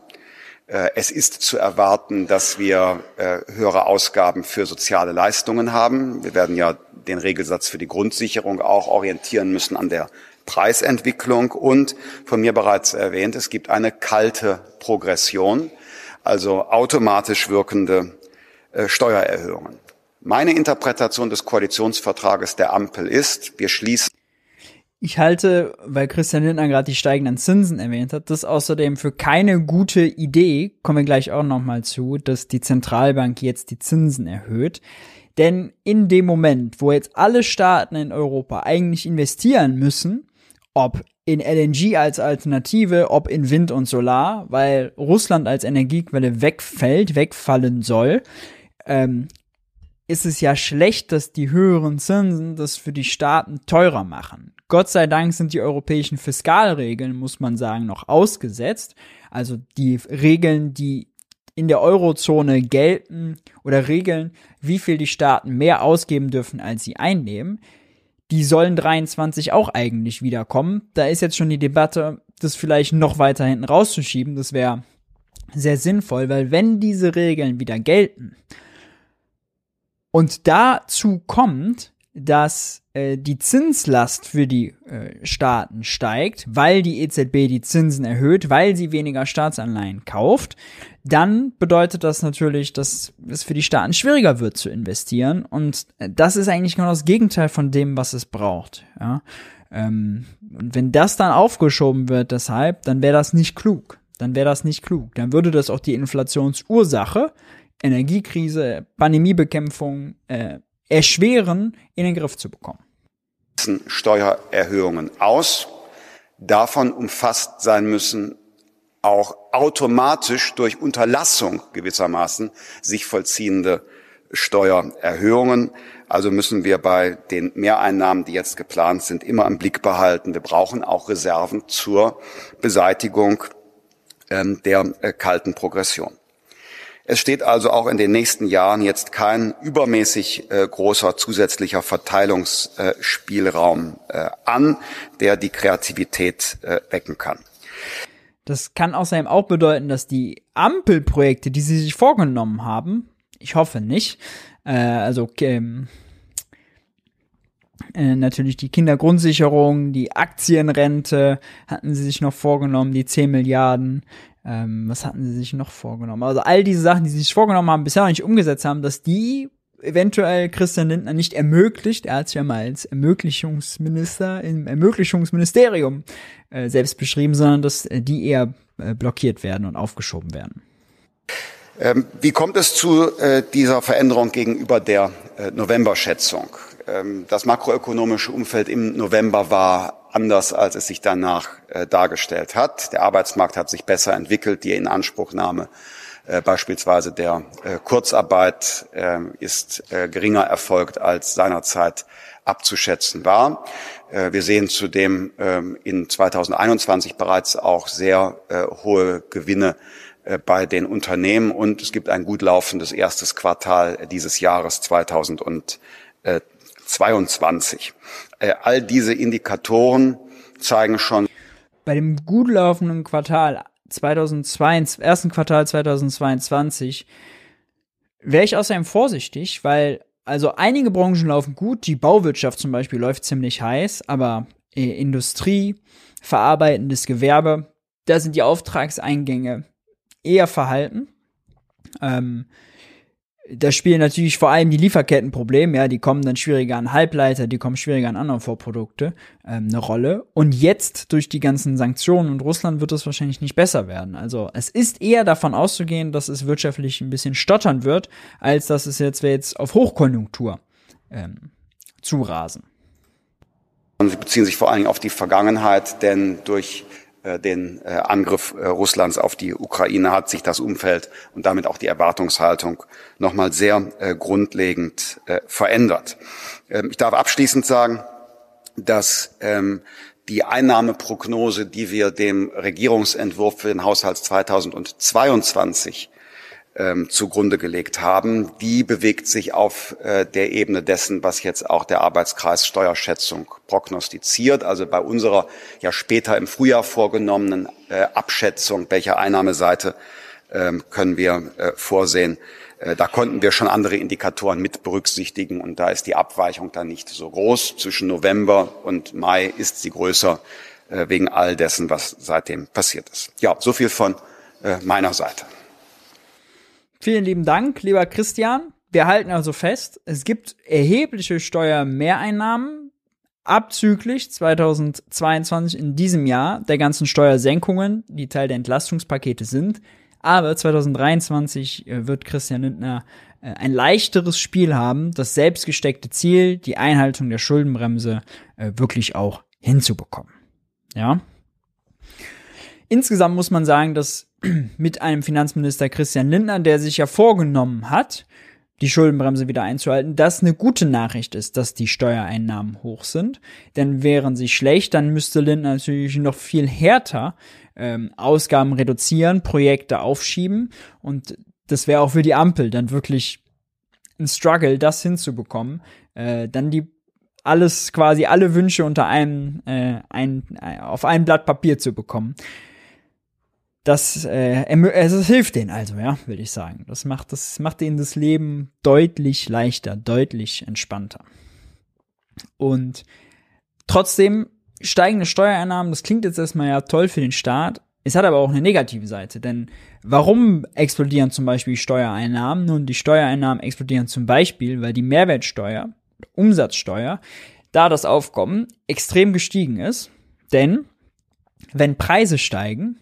Äh, es ist zu erwarten, dass wir äh, höhere Ausgaben für soziale Leistungen haben. Wir werden ja den Regelsatz für die Grundsicherung auch orientieren müssen an der Preisentwicklung und von mir bereits erwähnt, es gibt eine kalte Progression, also automatisch wirkende äh, Steuererhöhungen. Meine Interpretation des Koalitionsvertrages der Ampel ist, wir schließen ich halte, weil Christian Lindner gerade die steigenden Zinsen erwähnt hat, das außerdem für keine gute Idee, kommen wir gleich auch nochmal zu, dass die Zentralbank jetzt die Zinsen erhöht. Denn in dem Moment, wo jetzt alle Staaten in Europa eigentlich investieren müssen, ob in LNG als Alternative, ob in Wind und Solar, weil Russland als Energiequelle wegfällt, wegfallen soll, ähm, ist es ja schlecht, dass die höheren Zinsen das für die Staaten teurer machen. Gott sei Dank sind die europäischen Fiskalregeln, muss man sagen, noch ausgesetzt. Also die Regeln, die in der Eurozone gelten oder regeln, wie viel die Staaten mehr ausgeben dürfen, als sie einnehmen die sollen 23 auch eigentlich wiederkommen. Da ist jetzt schon die Debatte, das vielleicht noch weiter hinten rauszuschieben. Das wäre sehr sinnvoll, weil wenn diese Regeln wieder gelten und dazu kommt, dass äh, die Zinslast für die äh, Staaten steigt, weil die EZB die Zinsen erhöht, weil sie weniger Staatsanleihen kauft, dann bedeutet das natürlich, dass es für die Staaten schwieriger wird zu investieren. Und äh, das ist eigentlich genau das Gegenteil von dem, was es braucht. Ja? Ähm, und wenn das dann aufgeschoben wird, deshalb, dann wäre das nicht klug. Dann wäre das nicht klug. Dann würde das auch die Inflationsursache, Energiekrise, Pandemiebekämpfung, äh, erschweren, in den Griff zu bekommen. Steuererhöhungen aus. Davon umfasst sein müssen auch automatisch durch Unterlassung gewissermaßen sich vollziehende Steuererhöhungen. Also müssen wir bei den Mehreinnahmen, die jetzt geplant sind, immer im Blick behalten. Wir brauchen auch Reserven zur Beseitigung ähm, der äh, kalten Progression. Es steht also auch in den nächsten Jahren jetzt kein übermäßig äh, großer zusätzlicher Verteilungsspielraum äh, an, der die Kreativität äh, wecken kann. Das kann außerdem auch bedeuten, dass die Ampelprojekte, die sie sich vorgenommen haben, ich hoffe nicht, äh, also ähm, äh, natürlich die Kindergrundsicherung, die Aktienrente hatten sie sich noch vorgenommen, die 10 Milliarden, ähm, was hatten sie sich noch vorgenommen? Also all diese Sachen, die sie sich vorgenommen haben, bisher noch nicht umgesetzt haben, dass die eventuell Christian Lindner nicht ermöglicht. Er hat sich ja mal als Ermöglichungsminister im Ermöglichungsministerium äh, selbst beschrieben, sondern dass äh, die eher äh, blockiert werden und aufgeschoben werden. Ähm, wie kommt es zu äh, dieser Veränderung gegenüber der äh, November-Schätzung? Ähm, das makroökonomische Umfeld im November war anders, als es sich danach äh, dargestellt hat. Der Arbeitsmarkt hat sich besser entwickelt, die Inanspruchnahme äh, beispielsweise der äh, Kurzarbeit äh, ist äh, geringer erfolgt, als seinerzeit abzuschätzen war. Äh, wir sehen zudem ähm, in 2021 bereits auch sehr hohe Gewinne bei den Unternehmen und es gibt ein gut laufendes erstes Quartal dieses Jahres 2020. 22. Äh, all diese Indikatoren zeigen schon. Bei dem gut laufenden Quartal 2022, ersten Quartal 2022 wäre ich außerdem vorsichtig, weil also einige Branchen laufen gut. Die Bauwirtschaft zum Beispiel läuft ziemlich heiß, aber äh, Industrie, verarbeitendes Gewerbe, da sind die Auftragseingänge eher verhalten. Ähm, da spielen natürlich vor allem die Lieferkettenprobleme, ja, die kommen dann schwieriger an Halbleiter, die kommen schwieriger an andere Vorprodukte, ähm, eine Rolle. Und jetzt durch die ganzen Sanktionen und Russland wird es wahrscheinlich nicht besser werden. Also es ist eher davon auszugehen, dass es wirtschaftlich ein bisschen stottern wird, als dass es jetzt, jetzt auf Hochkonjunktur ähm, zurasen. Und sie beziehen sich vor allen Dingen auf die Vergangenheit, denn durch den äh, Angriff äh, Russlands auf die Ukraine hat sich das Umfeld und damit auch die Erwartungshaltung nochmal sehr grundlegend verändert. Ähm, ich darf abschließend sagen, dass ähm, die Einnahmeprognose, die wir dem Regierungsentwurf für den Haushalt 2022 ähm, zugrunde gelegt haben, die bewegt sich auf äh, der Ebene dessen, was jetzt auch der Arbeitskreis Steuerschätzung prognostiziert. Also bei unserer ja später im Frühjahr vorgenommenen äh, Abschätzung, welcher Einnahmeseite äh, können wir äh, vorsehen. Äh, da konnten wir schon andere Indikatoren mit berücksichtigen und da ist die Abweichung dann nicht so groß. Zwischen November und Mai ist sie größer äh, wegen all dessen, was seitdem passiert ist. Ja, so viel von äh, meiner Seite. Vielen lieben Dank, lieber Christian. Wir halten also fest, es gibt erhebliche Steuermehreinnahmen abzüglich 2022 in diesem Jahr der ganzen Steuersenkungen, die Teil der Entlastungspakete sind. Aber 2023 äh, wird Christian Lindner äh, ein leichteres Spiel haben, das selbstgesteckte Ziel, die Einhaltung der Schuldenbremse, äh, wirklich auch hinzubekommen. Ja. Insgesamt muss man sagen, dass (clears throat) mit einem Finanzminister Christian Lindner, der sich ja vorgenommen hat, die Schuldenbremse wieder einzuhalten, das eine gute Nachricht ist, dass die Steuereinnahmen hoch sind. Denn wären sie schlecht, dann müsste Lindner natürlich noch viel härter ähm, Ausgaben reduzieren, Projekte aufschieben und das wäre auch für die Ampel dann wirklich ein Struggle, das hinzubekommen. Äh, dann die alles quasi alle Wünsche unter einem äh, ein, äh, auf ein Blatt Papier zu bekommen das, äh, also es hilft denen also, ja, würde ich sagen. Das macht, das macht ihnen das Leben deutlich leichter, deutlich entspannter. Und trotzdem steigende Steuereinnahmen, das klingt jetzt erstmal ja toll für den Staat. Es hat aber auch eine negative Seite, denn warum explodieren zum Beispiel Steuereinnahmen? Nun, die Steuereinnahmen explodieren zum Beispiel, weil die Mehrwertsteuer, Umsatzsteuer, da das Aufkommen extrem gestiegen ist. Denn wenn Preise steigen,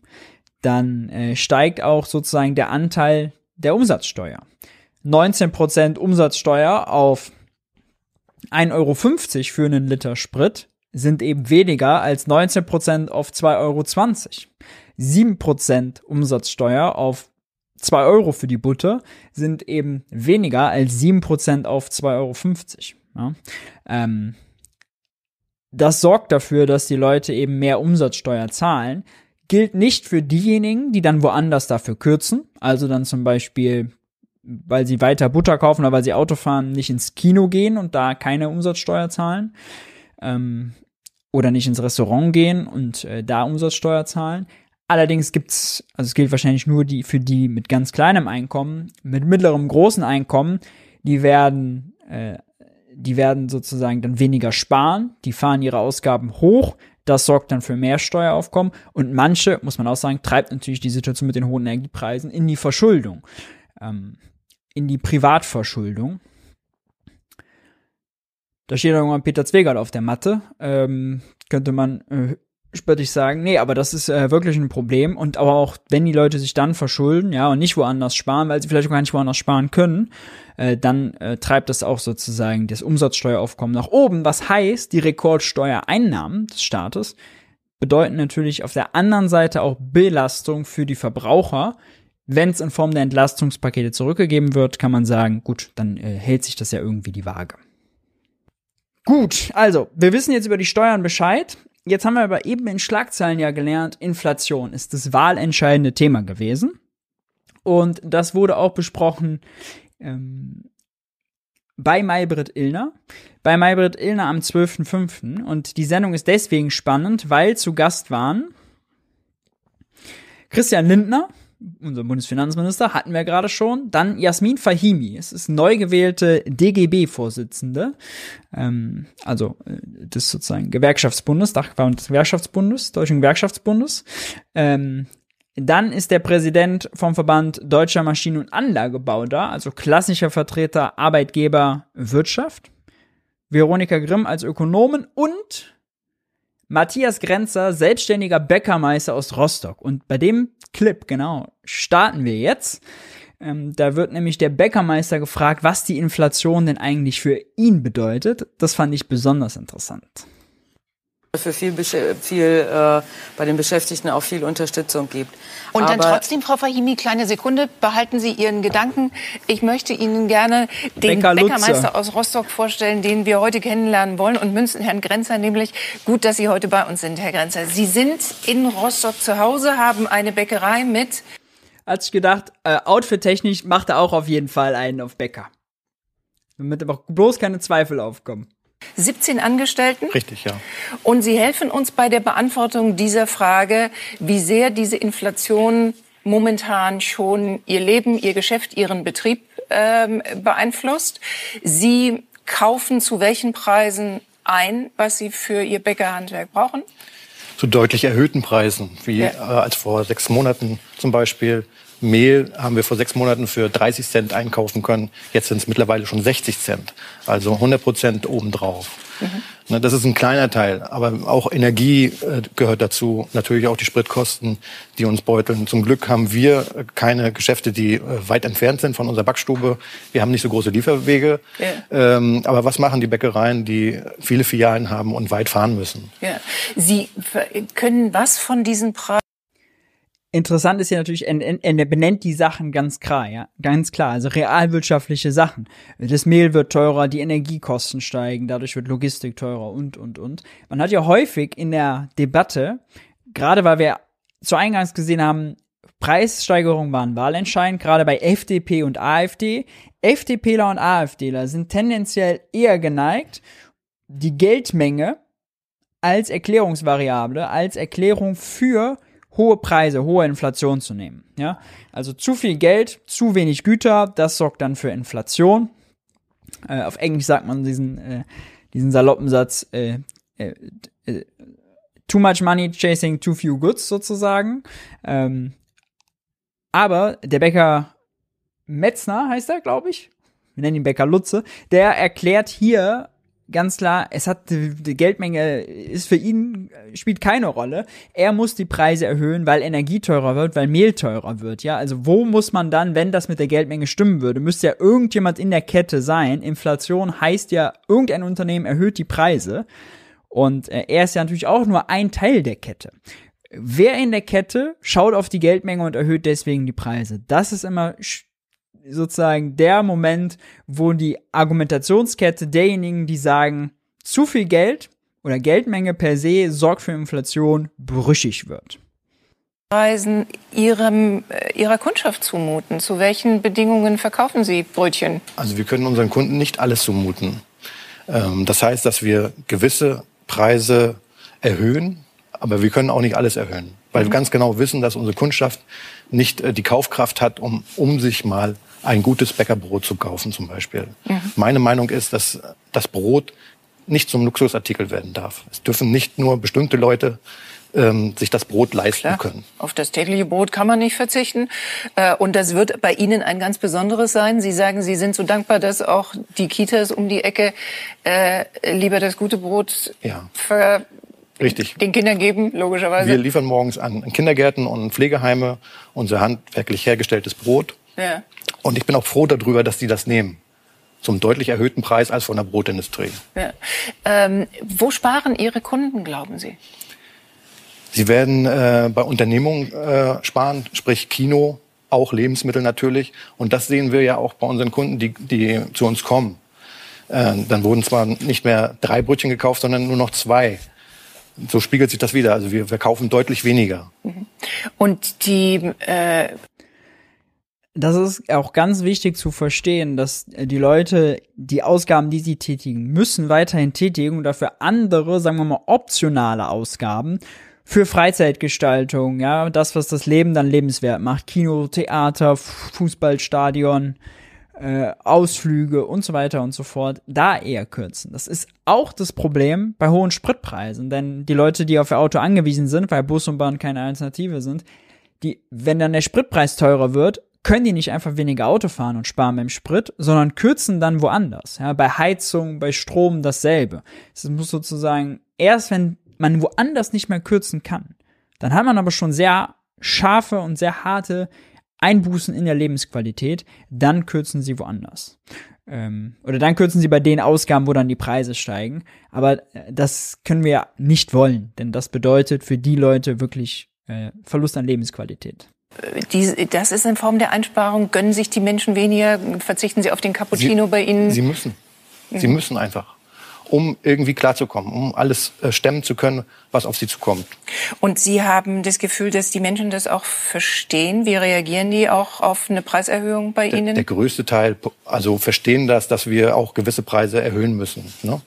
dann äh, steigt auch sozusagen der Anteil der Umsatzsteuer. 19% Umsatzsteuer auf 1,50 Euro für einen Liter Sprit sind eben weniger als 19% auf 2,20 Euro. 7% Umsatzsteuer auf 2 Euro für die Butter sind eben weniger als 7% auf 2,50 Euro. Ja? Ähm, das sorgt dafür, dass die Leute eben mehr Umsatzsteuer zahlen, gilt nicht für diejenigen, die dann woanders dafür kürzen. Also dann zum Beispiel, weil sie weiter Butter kaufen oder weil sie Auto fahren, nicht ins Kino gehen und da keine Umsatzsteuer zahlen. Ähm, oder nicht ins Restaurant gehen und äh, da Umsatzsteuer zahlen. Allerdings gibt's, also es gilt wahrscheinlich nur die für die mit ganz kleinem Einkommen, mit mittlerem großen Einkommen, die werden, äh, die werden sozusagen dann weniger sparen, die fahren ihre Ausgaben hoch, das sorgt dann für mehr Steueraufkommen. Und manche, muss man auch sagen, treibt natürlich die Situation mit den hohen Energiepreisen in die Verschuldung, ähm, in die Privatverschuldung. Da steht irgendwann Peter Zwegert auf der Matte. Ähm, könnte man äh, spöttisch sagen, nee, aber das ist äh, wirklich ein Problem. Und aber auch, wenn die Leute sich dann verschulden, ja, und nicht woanders sparen, weil sie vielleicht auch gar nicht woanders sparen können, äh, dann äh, treibt das auch sozusagen das Umsatzsteueraufkommen nach oben. Was heißt, die Rekordsteuereinnahmen des Staates bedeuten natürlich auf der anderen Seite auch Belastung für die Verbraucher. Wenn es in Form der Entlastungspakete zurückgegeben wird, kann man sagen, gut, dann äh, hält sich das ja irgendwie die Waage. Gut, also, wir wissen jetzt über die Steuern Bescheid. Jetzt haben wir aber eben in Schlagzeilen ja gelernt, Inflation ist das wahlentscheidende Thema gewesen. Und das wurde auch besprochen ähm, bei Maybrit Illner. Bei Maybrit Illner am 12.05. Und die Sendung ist deswegen spannend, weil zu Gast waren Christian Lindner, unser Bundesfinanzminister, hatten wir gerade schon. Dann Jasmin Fahimi, es ist neu gewählte DGB-Vorsitzende, ähm, also äh, des sozusagen Gewerkschaftsbundes, Dachverband des Gewerkschaftsbundes, Deutschen Gewerkschaftsbundes. Ähm, dann ist der Präsident vom Verband Deutscher Maschinen- und Anlagebau da, also klassischer Vertreter Arbeitgeber Wirtschaft. Veronika Grimm als Ökonomen und Matthias Grenzer, selbstständiger Bäckermeister aus Rostock. Und bei dem Clip, genau, starten wir jetzt. Ähm, da wird nämlich der Bäckermeister gefragt, was die Inflation denn eigentlich für ihn bedeutet. Das fand ich besonders interessant für viel, viel äh, bei den Beschäftigten auch viel Unterstützung gibt. Und Aber dann trotzdem, Frau Fahimi, kleine Sekunde, behalten Sie Ihren Gedanken. Ich möchte Ihnen gerne den Bäcker Bäckermeister aus Rostock vorstellen, den wir heute kennenlernen wollen und Münzen, Herrn Grenzer, nämlich gut, dass Sie heute bei uns sind, Herr Grenzer. Sie sind in Rostock zu Hause, haben eine Bäckerei mit hat sich gedacht, äh, outfit-technisch macht er auch auf jeden Fall einen auf Bäcker. Damit aber bloß keine Zweifel aufkommen. 17 Angestellten. Richtig, ja. Und Sie helfen uns bei der Beantwortung dieser Frage, wie sehr diese Inflation momentan schon Ihr Leben, Ihr Geschäft, Ihren Betrieb ähm, beeinflusst. Sie kaufen zu welchen Preisen ein, was Sie für Ihr Bäckerhandwerk brauchen? Zu deutlich erhöhten Preisen, wie ja. äh, als vor sechs Monaten zum Beispiel. Mehl haben wir vor sechs Monaten für 30 Cent einkaufen können. Jetzt sind es mittlerweile schon 60 Cent. Also 100 Prozent obendrauf. Mhm. Das ist ein kleiner Teil, aber auch Energie äh, gehört dazu, natürlich auch die Spritkosten, die uns beuteln. Zum Glück haben wir keine Geschäfte, die äh, weit entfernt sind von unserer Backstube. Wir haben nicht so große Lieferwege. Ja. Ähm, aber was machen die Bäckereien, die viele Filialen haben und weit fahren müssen? Ja. Sie können was von diesen Preisen Interessant ist ja natürlich, er, benennt die Sachen ganz klar, ja, ganz klar, also realwirtschaftliche Sachen. Das Mehl wird teurer, die Energiekosten steigen, dadurch wird Logistik teurer und, und, und. Man hat ja häufig in der Debatte, gerade weil wir zu Eingangs gesehen haben, Preissteigerungen waren wahlentscheidend, gerade bei FDP und AfD. FDPler und AfDler sind tendenziell eher geneigt, die Geldmenge als Erklärungsvariable, als Erklärung für hohe Preise, hohe Inflation zu nehmen. Ja, also zu viel Geld, zu wenig Güter, das sorgt dann für Inflation. Äh, auf Englisch sagt man diesen äh, diesen saloppen Satz äh, äh, äh, too much money chasing too few goods sozusagen. Ähm, aber der Bäcker Metzner heißt er, glaube ich. Wir nennen ihn Bäcker Lutze. Der erklärt hier ganz klar, es hat die Geldmenge ist für ihn spielt keine Rolle. Er muss die Preise erhöhen, weil Energie teurer wird, weil Mehl teurer wird. Ja, also wo muss man dann, wenn das mit der Geldmenge stimmen würde, müsste ja irgendjemand in der Kette sein. Inflation heißt ja, irgendein Unternehmen erhöht die Preise und äh, er ist ja natürlich auch nur ein Teil der Kette. Wer in der Kette schaut auf die Geldmenge und erhöht deswegen die Preise? Das ist immer sozusagen der Moment, wo die Argumentationskette derjenigen, die sagen, zu viel Geld oder Geldmenge per se sorgt für Inflation, brüchig wird. Preisen ihrem, äh, ihrer Kundschaft zumuten? Zu welchen Bedingungen verkaufen Sie Brötchen? Also wir können unseren Kunden nicht alles zumuten. Ähm, das heißt, dass wir gewisse Preise erhöhen, aber wir können auch nicht alles erhöhen, weil mhm. wir ganz genau wissen, dass unsere Kundschaft nicht äh, die Kaufkraft hat, um, um sich mal ein gutes Bäckerbrot zu kaufen zum Beispiel. Mhm. Meine Meinung ist, dass das Brot nicht zum Luxusartikel werden darf. Es dürfen nicht nur bestimmte Leute ähm, sich das Brot leisten Klar, können. Auf das tägliche Brot kann man nicht verzichten. Äh, und das wird bei Ihnen ein ganz besonderes sein. Sie sagen, Sie sind so dankbar, dass auch die Kitas um die Ecke äh, lieber das gute Brot ja. für Richtig. den Kindern geben, logischerweise. Wir liefern morgens an Kindergärten und Pflegeheime unser handwerklich hergestelltes Brot. Ja. Und ich bin auch froh darüber, dass die das nehmen. Zum deutlich erhöhten Preis als von der Brotindustrie. Ja. Ähm, wo sparen Ihre Kunden, glauben Sie? Sie werden äh, bei Unternehmungen äh, sparen, sprich Kino, auch Lebensmittel natürlich. Und das sehen wir ja auch bei unseren Kunden, die, die zu uns kommen. Äh, dann wurden zwar nicht mehr drei Brötchen gekauft, sondern nur noch zwei. So spiegelt sich das wieder. Also wir, wir kaufen deutlich weniger. Mhm. Und die äh das ist auch ganz wichtig zu verstehen, dass die Leute die Ausgaben, die sie tätigen, müssen weiterhin tätigen und dafür andere, sagen wir mal, optionale Ausgaben für Freizeitgestaltung, ja, das, was das Leben dann lebenswert macht, Kino, Theater, Fußballstadion, äh, Ausflüge und so weiter und so fort, da eher kürzen. Das ist auch das Problem bei hohen Spritpreisen, denn die Leute, die auf ihr Auto angewiesen sind, weil Bus und Bahn keine Alternative sind, die, wenn dann der Spritpreis teurer wird, können die nicht einfach weniger Auto fahren und sparen beim Sprit, sondern kürzen dann woanders. Ja, bei Heizung, bei Strom dasselbe. Es muss sozusagen erst, wenn man woanders nicht mehr kürzen kann, dann hat man aber schon sehr scharfe und sehr harte Einbußen in der Lebensqualität, dann kürzen sie woanders. Ähm, oder dann kürzen sie bei den Ausgaben, wo dann die Preise steigen. Aber äh, das können wir nicht wollen, denn das bedeutet für die Leute wirklich äh, Verlust an Lebensqualität. Die, das ist in Form der Einsparung. Gönnen sich die Menschen weniger? Verzichten sie auf den Cappuccino sie, bei Ihnen? Sie müssen. Sie müssen einfach. um irgendwie klarzukommen, um alles äh, stemmen zu können, was auf sie zukommt. Und Sie haben das Gefühl, dass die Menschen das auch verstehen? Wie reagieren die auch auf eine Preiserhöhung bei Ihnen? Der, der größte Teil, also verstehen das, dass wir auch gewisse Preise erhöhen müssen. Ne?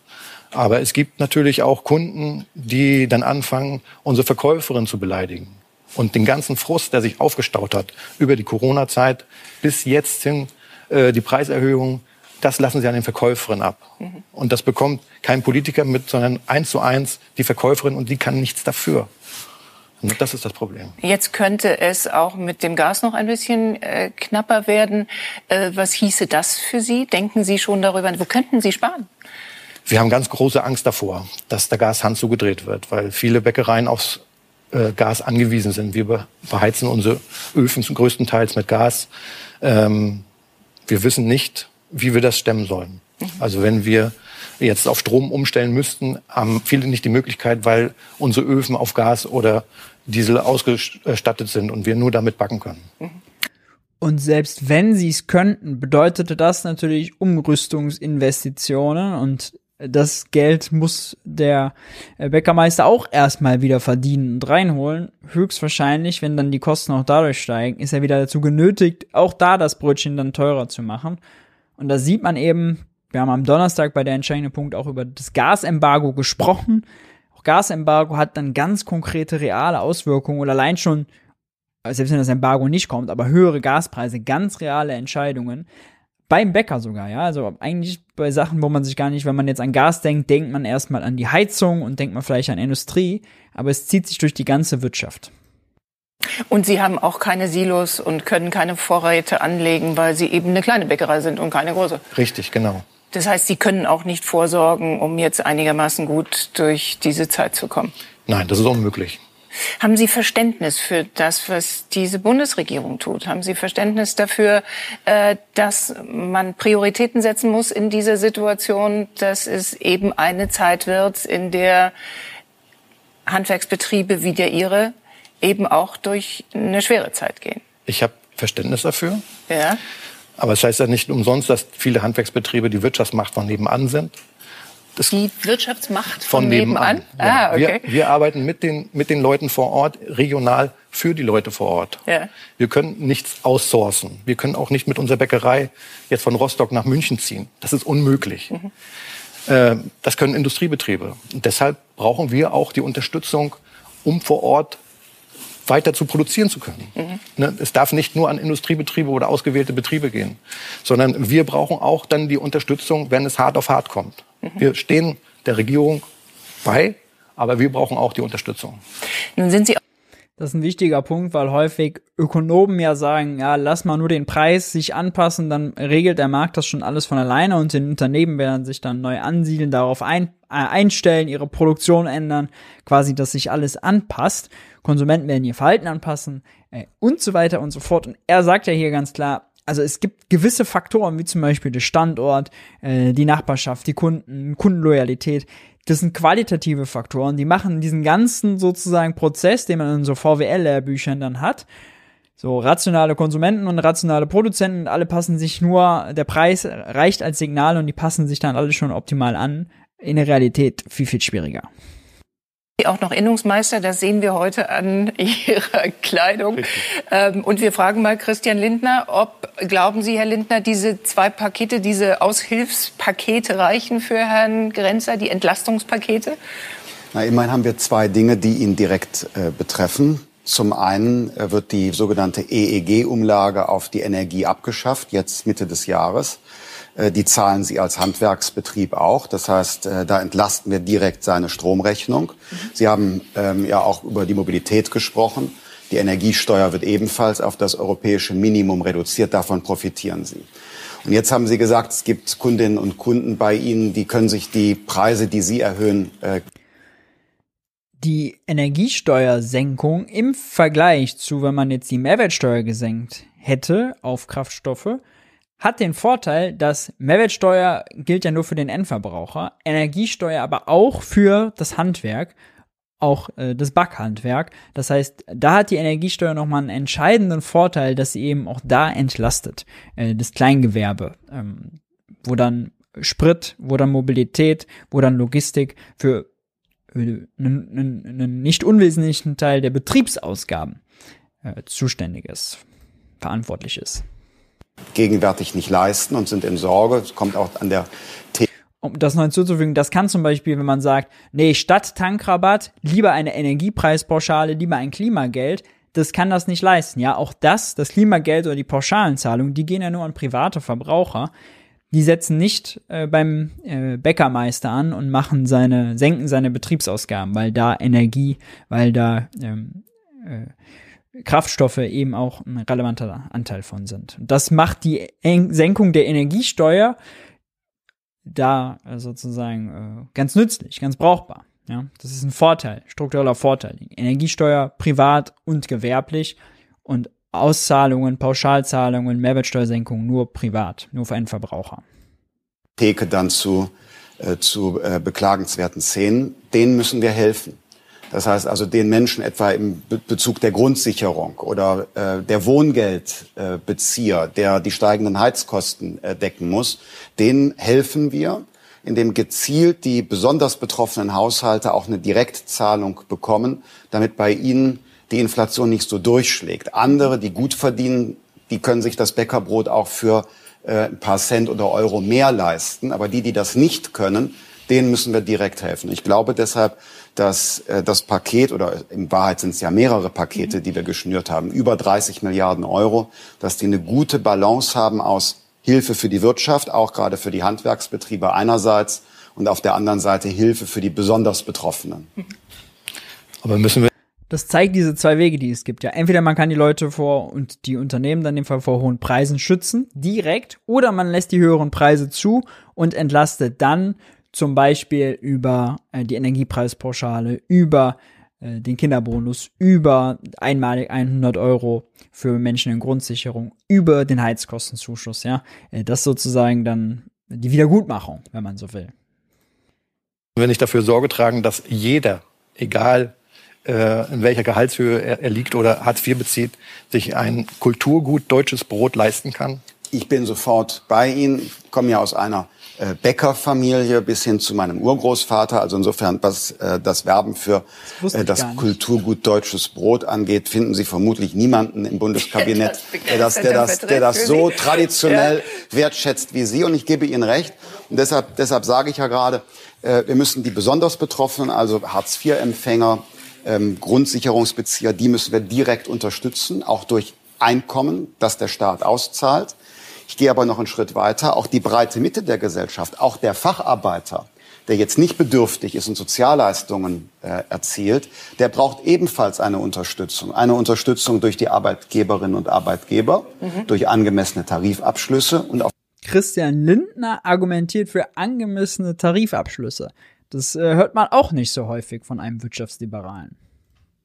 Aber es gibt natürlich auch Kunden, die dann anfangen, unsere Verkäuferin zu beleidigen. Und den ganzen Frust, der sich aufgestaut hat über die Corona-Zeit bis jetzt hin, äh, die Preiserhöhung, das lassen sie an den Verkäuferinnen ab. Mhm. Und das bekommt kein Politiker mit, sondern eins zu eins die Verkäuferin und die kann nichts dafür. Und das ist das Problem. Jetzt könnte es auch mit dem Gas noch ein bisschen äh, knapper werden. Äh, was hieße das für Sie? Denken Sie schon darüber, wo könnten Sie sparen? Wir haben ganz große Angst davor, dass der Gashahn zugedreht wird, weil viele Bäckereien aufs äh, Gas angewiesen sind. Wir beheizen unsere Öfen größtenteils mit Gas. Ähm, wir wissen nicht, wie wir das stemmen sollen. Also wenn wir jetzt auf Strom umstellen müssten, haben viele nicht die Möglichkeit, weil unsere Öfen auf Gas oder Diesel ausgestattet sind und wir nur damit backen können. Und selbst wenn sie es könnten, bedeutete das natürlich Umrüstungsinvestitionen und das Geld muss der Bäckermeister auch erstmal wieder verdienen und reinholen. Höchstwahrscheinlich, wenn dann die Kosten auch dadurch steigen, ist er wieder dazu genötigt, auch da das Brötchen dann teurer zu machen. Und da sieht man eben, wir haben am Donnerstag bei der entscheidenden Punkt auch über das Gasembargo gesprochen. Auch Gasembargo hat dann ganz konkrete reale Auswirkungen oder allein schon, selbst wenn das Embargo nicht kommt, aber höhere Gaspreise, ganz reale Entscheidungen. Beim Bäcker sogar, ja. Also eigentlich bei Sachen, wo man sich gar nicht, wenn man jetzt an Gas denkt, denkt man erstmal an die Heizung und denkt man vielleicht an Industrie, aber es zieht sich durch die ganze Wirtschaft. Und Sie haben auch keine Silos und können keine Vorräte anlegen, weil Sie eben eine kleine Bäckerei sind und keine große. Richtig, genau. Das heißt, Sie können auch nicht vorsorgen, um jetzt einigermaßen gut durch diese Zeit zu kommen. Nein, das ist unmöglich. Haben Sie Verständnis für das, was diese Bundesregierung tut? Haben Sie Verständnis dafür, äh, dass man Prioritäten setzen muss in dieser Situation, dass es eben eine Zeit wird, in der Handwerksbetriebe wie der Ihre eben auch durch eine schwere Zeit gehen. Ich habe Verständnis dafür. Ja. Aber es das heißt ja nicht umsonst, dass viele Handwerksbetriebe die Wirtschaftsmacht von nebenan sind. Das die Wirtschaftsmacht von, von nebenan? nebenan? Ja. Ah, okay. Wir, wir, arbeiten mit den, mit den Leuten vor Ort, regional für die Leute vor Ort. Ja. Wir können nichts outsourcen. Wir können auch nicht mit unserer Bäckerei jetzt von Rostock nach München ziehen. Das ist unmöglich. Mhm. Äh, das können Industriebetriebe. Und deshalb brauchen wir auch die Unterstützung, um vor Ort weiter zu produzieren zu können. Mhm. Ne, es darf nicht nur an Industriebetriebe oder ausgewählte Betriebe gehen, sondern wir brauchen auch dann die Unterstützung, wenn es hart auf hart kommt. Mhm. Wir stehen der Regierung bei, aber wir brauchen auch die Unterstützung. Nun sind Sie das ist ein wichtiger Punkt, weil häufig Ökonomen ja sagen, ja, lass mal nur den Preis sich anpassen, dann regelt der Markt das schon alles von alleine und die Unternehmen werden sich dann neu ansiedeln, darauf ein, äh, einstellen, ihre Produktion ändern, quasi, dass sich alles anpasst. Konsumenten werden ihr Verhalten anpassen äh, und so weiter und so fort. Und er sagt ja hier ganz klar, also es gibt gewisse Faktoren, wie zum Beispiel der Standort, äh, die Nachbarschaft, die Kunden, Kundenloyalität, das sind qualitative Faktoren, die machen diesen ganzen sozusagen Prozess, den man in so VWL-Lehrbüchern dann hat, so rationale Konsumenten und rationale Produzenten, alle passen sich nur, der Preis reicht als Signal und die passen sich dann alle schon optimal an. In der Realität viel, viel schwieriger auch noch Innungsmeister, das sehen wir heute an (laughs) Ihrer Kleidung. Ähm, und wir fragen mal Christian Lindner, ob, glauben Sie, Herr Lindner, diese zwei Pakete, diese Aushilfspakete reichen für Herrn Grenzer, die Entlastungspakete? Na, immerhin haben wir zwei Dinge, die ihn direkt äh, betreffen. Zum einen äh, wird die sogenannte EEG-Umlage auf die Energie abgeschafft, jetzt Mitte des Jahres. Äh, die zahlen Sie als Handwerksbetrieb auch. Das heißt, äh, da entlasten wir direkt seine Stromrechnung. Mhm. Sie haben ähm, ja auch über die Mobilität gesprochen. Die Energiesteuer wird ebenfalls auf das europäische Minimum reduziert. Davon profitieren Sie. Und jetzt haben Sie gesagt, es gibt Kundinnen und Kunden bei Ihnen, die können sich die Preise, die Sie erhöhen, äh die Energiesteuersenkung im Vergleich zu, wenn man jetzt die Mehrwertsteuer gesenkt hätte auf Kraftstoffe, hat den Vorteil, dass Mehrwertsteuer gilt ja nur für den Endverbraucher, Energiesteuer aber auch für das Handwerk, auch äh, das Backhandwerk. Das heißt, da hat die Energiesteuer nochmal einen entscheidenden Vorteil, dass sie eben auch da entlastet, äh, das Kleingewerbe, ähm, wo dann Sprit, wo dann Mobilität, wo dann Logistik für einen, einen, einen nicht unwesentlichen Teil der Betriebsausgaben äh, zuständig ist, verantwortlich ist. Gegenwärtig nicht leisten und sind in Sorge. Es kommt auch an der um das noch hinzuzufügen, das kann zum Beispiel, wenn man sagt, nee, statt Tankrabatt, lieber eine Energiepreispauschale, lieber ein Klimageld, das kann das nicht leisten. Ja, auch das, das Klimageld oder die Pauschalenzahlung, die gehen ja nur an private Verbraucher. Die setzen nicht äh, beim äh, Bäckermeister an und machen seine, senken seine Betriebsausgaben, weil da Energie, weil da ähm, äh, Kraftstoffe eben auch ein relevanter Anteil von sind. Das macht die en Senkung der Energiesteuer da äh, sozusagen äh, ganz nützlich, ganz brauchbar. Ja, das ist ein Vorteil, struktureller Vorteil. Energiesteuer privat und gewerblich und Auszahlungen, Pauschalzahlungen, Mehrwertsteuersenkung nur privat, nur für einen Verbraucher. Theke dann zu, äh, zu äh, beklagenswerten Szenen, denen müssen wir helfen. Das heißt also den Menschen etwa im Bezug der Grundsicherung oder äh, der Wohngeldbezieher, äh, der die steigenden Heizkosten äh, decken muss, denen helfen wir, indem gezielt die besonders betroffenen Haushalte auch eine Direktzahlung bekommen, damit bei ihnen die Inflation nicht so durchschlägt. Andere, die gut verdienen, die können sich das Bäckerbrot auch für äh, ein paar Cent oder Euro mehr leisten. Aber die, die das nicht können, denen müssen wir direkt helfen. Ich glaube deshalb, dass äh, das Paket, oder in Wahrheit sind es ja mehrere Pakete, mhm. die wir geschnürt haben, über 30 Milliarden Euro, dass die eine gute Balance haben aus Hilfe für die Wirtschaft, auch gerade für die Handwerksbetriebe einerseits und auf der anderen Seite Hilfe für die besonders Betroffenen. Aber müssen wir das zeigt diese zwei Wege, die es gibt. Ja, entweder man kann die Leute vor und die Unternehmen dann in dem Fall vor hohen Preisen schützen, direkt, oder man lässt die höheren Preise zu und entlastet dann zum Beispiel über äh, die Energiepreispauschale, über äh, den Kinderbonus, über einmalig 100 Euro für Menschen in Grundsicherung, über den Heizkostenzuschuss, ja. Äh, das sozusagen dann die Wiedergutmachung, wenn man so will. Wenn ich dafür Sorge tragen, dass jeder, egal äh, in welcher Gehaltshöhe er, er liegt oder Hartz IV bezieht, sich ein Kulturgut deutsches Brot leisten kann? Ich bin sofort bei Ihnen. Ich komme ja aus einer äh, Bäckerfamilie bis hin zu meinem Urgroßvater. Also insofern, was äh, das Werben für das, äh, das Kulturgut deutsches Brot angeht, finden Sie vermutlich niemanden im Bundeskabinett, (laughs) der das, der das, der das so traditionell ja. wertschätzt wie Sie. Und ich gebe Ihnen recht. Und deshalb, deshalb sage ich ja gerade, äh, wir müssen die besonders Betroffenen, also Hartz-IV-Empfänger, ähm, Grundsicherungsbezieher, die müssen wir direkt unterstützen, auch durch Einkommen, das der Staat auszahlt. Ich gehe aber noch einen Schritt weiter. Auch die breite Mitte der Gesellschaft, auch der Facharbeiter, der jetzt nicht bedürftig ist und Sozialleistungen äh, erzielt, der braucht ebenfalls eine Unterstützung. Eine Unterstützung durch die Arbeitgeberinnen und Arbeitgeber, mhm. durch angemessene Tarifabschlüsse und auch Christian Lindner argumentiert für angemessene Tarifabschlüsse. Das äh, hört man auch nicht so häufig von einem Wirtschaftsliberalen.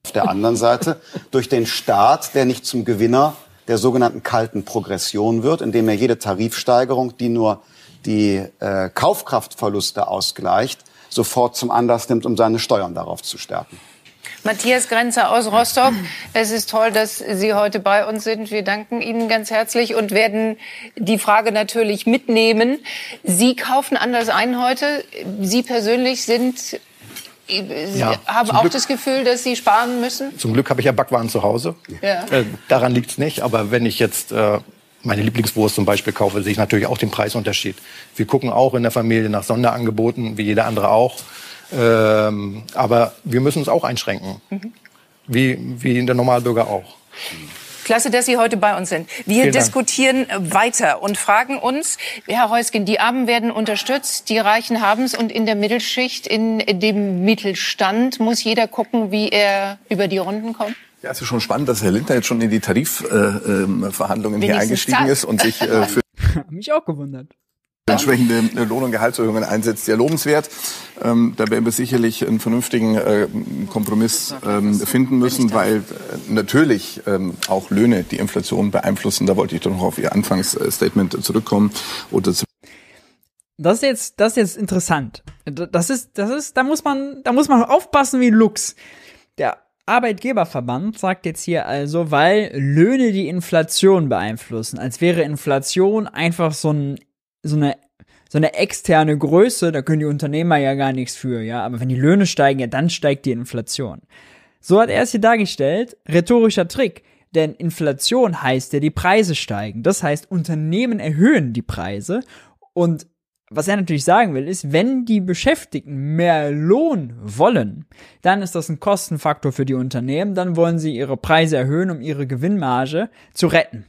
Auf der anderen Seite durch den Staat, der nicht zum Gewinner der sogenannten kalten Progression wird, indem er jede Tarifsteigerung, die nur die äh, Kaufkraftverluste ausgleicht, sofort zum Anlass nimmt, um seine Steuern darauf zu stärken. Matthias Grenzer aus Rostock. Es ist toll, dass Sie heute bei uns sind. Wir danken Ihnen ganz herzlich und werden die Frage natürlich mitnehmen. Sie kaufen anders ein heute. Sie persönlich sind Sie ja, haben auch Glück, das Gefühl, dass Sie sparen müssen? Zum Glück habe ich ja Backwaren zu Hause. Ja. Äh, daran liegt es nicht. Aber wenn ich jetzt äh, meine Lieblingswurst zum Beispiel kaufe, sehe ich natürlich auch den Preisunterschied. Wir gucken auch in der Familie nach Sonderangeboten, wie jeder andere auch. Ähm, aber wir müssen uns auch einschränken. Mhm. Wie, wie der Normalbürger auch. Klasse, dass Sie heute bei uns sind. Wir Vielen diskutieren Dank. weiter und fragen uns, Herr Heusgen, die Armen werden unterstützt, die Reichen haben es und in der Mittelschicht, in dem Mittelstand muss jeder gucken, wie er über die Runden kommt? Ja, es ist schon spannend, dass Herr Lindner jetzt schon in die Tarifverhandlungen äh, äh, hier eingestiegen ist und sich äh, für (laughs) mich auch gewundert entsprechende äh, Lohn- und Gehaltserhöhungen einsetzt, sehr lobenswert. Ähm, da werden wir sicherlich einen vernünftigen äh, Kompromiss ähm, finden müssen, weil äh, natürlich ähm, auch Löhne die Inflation beeinflussen. Da wollte ich doch noch auf Ihr Anfangsstatement zurückkommen. Oder das ist jetzt, das ist jetzt interessant. Das ist, das ist, da muss man, da muss man aufpassen wie Lux. Der Arbeitgeberverband sagt jetzt hier also, weil Löhne die Inflation beeinflussen, als wäre Inflation einfach so ein so eine, so eine externe Größe, da können die Unternehmer ja gar nichts für, ja. Aber wenn die Löhne steigen, ja, dann steigt die Inflation. So hat er es hier dargestellt. Rhetorischer Trick. Denn Inflation heißt ja, die Preise steigen. Das heißt, Unternehmen erhöhen die Preise. Und was er natürlich sagen will, ist, wenn die Beschäftigten mehr Lohn wollen, dann ist das ein Kostenfaktor für die Unternehmen. Dann wollen sie ihre Preise erhöhen, um ihre Gewinnmarge zu retten.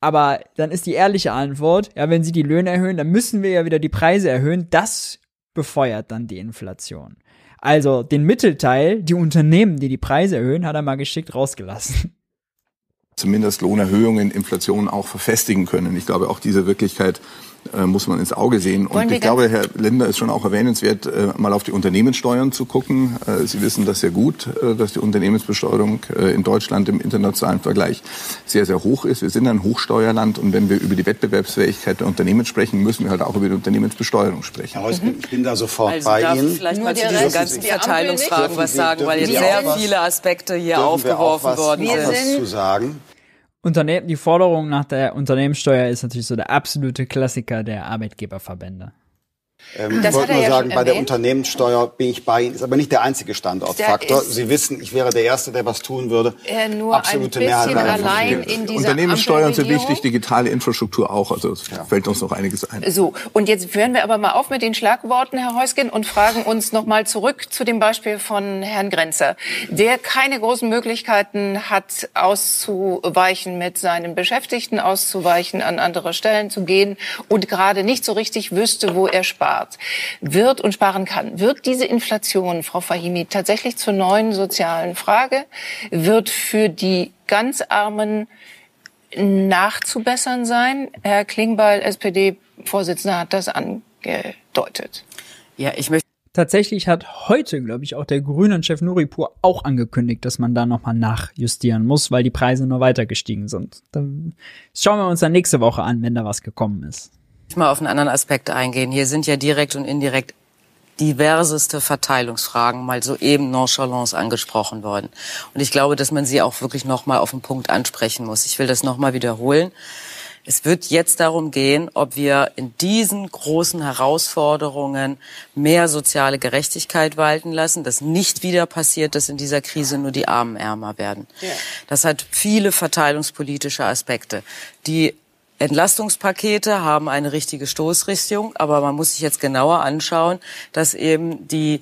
Aber dann ist die ehrliche Antwort, ja, wenn sie die Löhne erhöhen, dann müssen wir ja wieder die Preise erhöhen. Das befeuert dann die Inflation. Also den Mittelteil, die Unternehmen, die die Preise erhöhen, hat er mal geschickt rausgelassen (laughs) zumindest Lohnerhöhungen Inflation auch verfestigen können. Ich glaube, auch diese Wirklichkeit muss man ins Auge sehen. Und ich glaube, Herr Lender ist schon auch erwähnenswert, äh, mal auf die Unternehmenssteuern zu gucken. Äh, Sie wissen das sehr gut, äh, dass die Unternehmensbesteuerung äh, in Deutschland im internationalen Vergleich sehr, sehr hoch ist. Wir sind ein Hochsteuerland und wenn wir über die Wettbewerbsfähigkeit der Unternehmen sprechen, müssen wir halt auch über die Unternehmensbesteuerung sprechen. Mhm. Ich bin da sofort also bei darf Ihnen. Ich vielleicht mal zu diesen ganzen Verteilungsfragen was sagen, weil jetzt sehr viele Aspekte hier aufgeworfen worden sind. Was zu sagen? Unternehmen, die Forderung nach der Unternehmenssteuer ist natürlich so der absolute Klassiker der Arbeitgeberverbände. Ähm, ich wollte nur ja sagen, bei der Unternehmenssteuer bin ich bei Ihnen. Ist aber nicht der einzige Standortfaktor. Sie wissen, ich wäre der Erste, der was tun würde. Äh, nur Absolute ein bisschen Mehrheit allein in dieser Unternehmenssteuern sind wichtig, digitale Infrastruktur auch. Also es ja. fällt uns noch einiges ein. So, und jetzt hören wir aber mal auf mit den Schlagworten, Herr Heusgen, und fragen uns noch mal zurück zu dem Beispiel von Herrn Grenzer, der keine großen Möglichkeiten hat, auszuweichen mit seinen Beschäftigten, auszuweichen, an andere Stellen zu gehen und gerade nicht so richtig wüsste, wo er spart spart, wird und sparen kann, wird diese Inflation, Frau Fahimi, tatsächlich zur neuen sozialen Frage? Wird für die ganz Armen nachzubessern sein? Herr Klingbeil, SPD-Vorsitzender, hat das angedeutet. Ja, ich möchte Tatsächlich hat heute, glaube ich, auch der Grünen-Chef Nuripur auch angekündigt, dass man da nochmal nachjustieren muss, weil die Preise nur weiter gestiegen sind. Dann schauen wir uns dann nächste Woche an, wenn da was gekommen ist mal auf einen anderen Aspekt eingehen. Hier sind ja direkt und indirekt diverseste Verteilungsfragen mal so eben nonchalance angesprochen worden. Und ich glaube, dass man sie auch wirklich nochmal auf den Punkt ansprechen muss. Ich will das nochmal wiederholen. Es wird jetzt darum gehen, ob wir in diesen großen Herausforderungen mehr soziale Gerechtigkeit walten lassen, dass nicht wieder passiert, dass in dieser Krise nur die Armen ärmer werden. Das hat viele verteilungspolitische Aspekte, die Entlastungspakete haben eine richtige Stoßrichtung, aber man muss sich jetzt genauer anschauen, dass eben die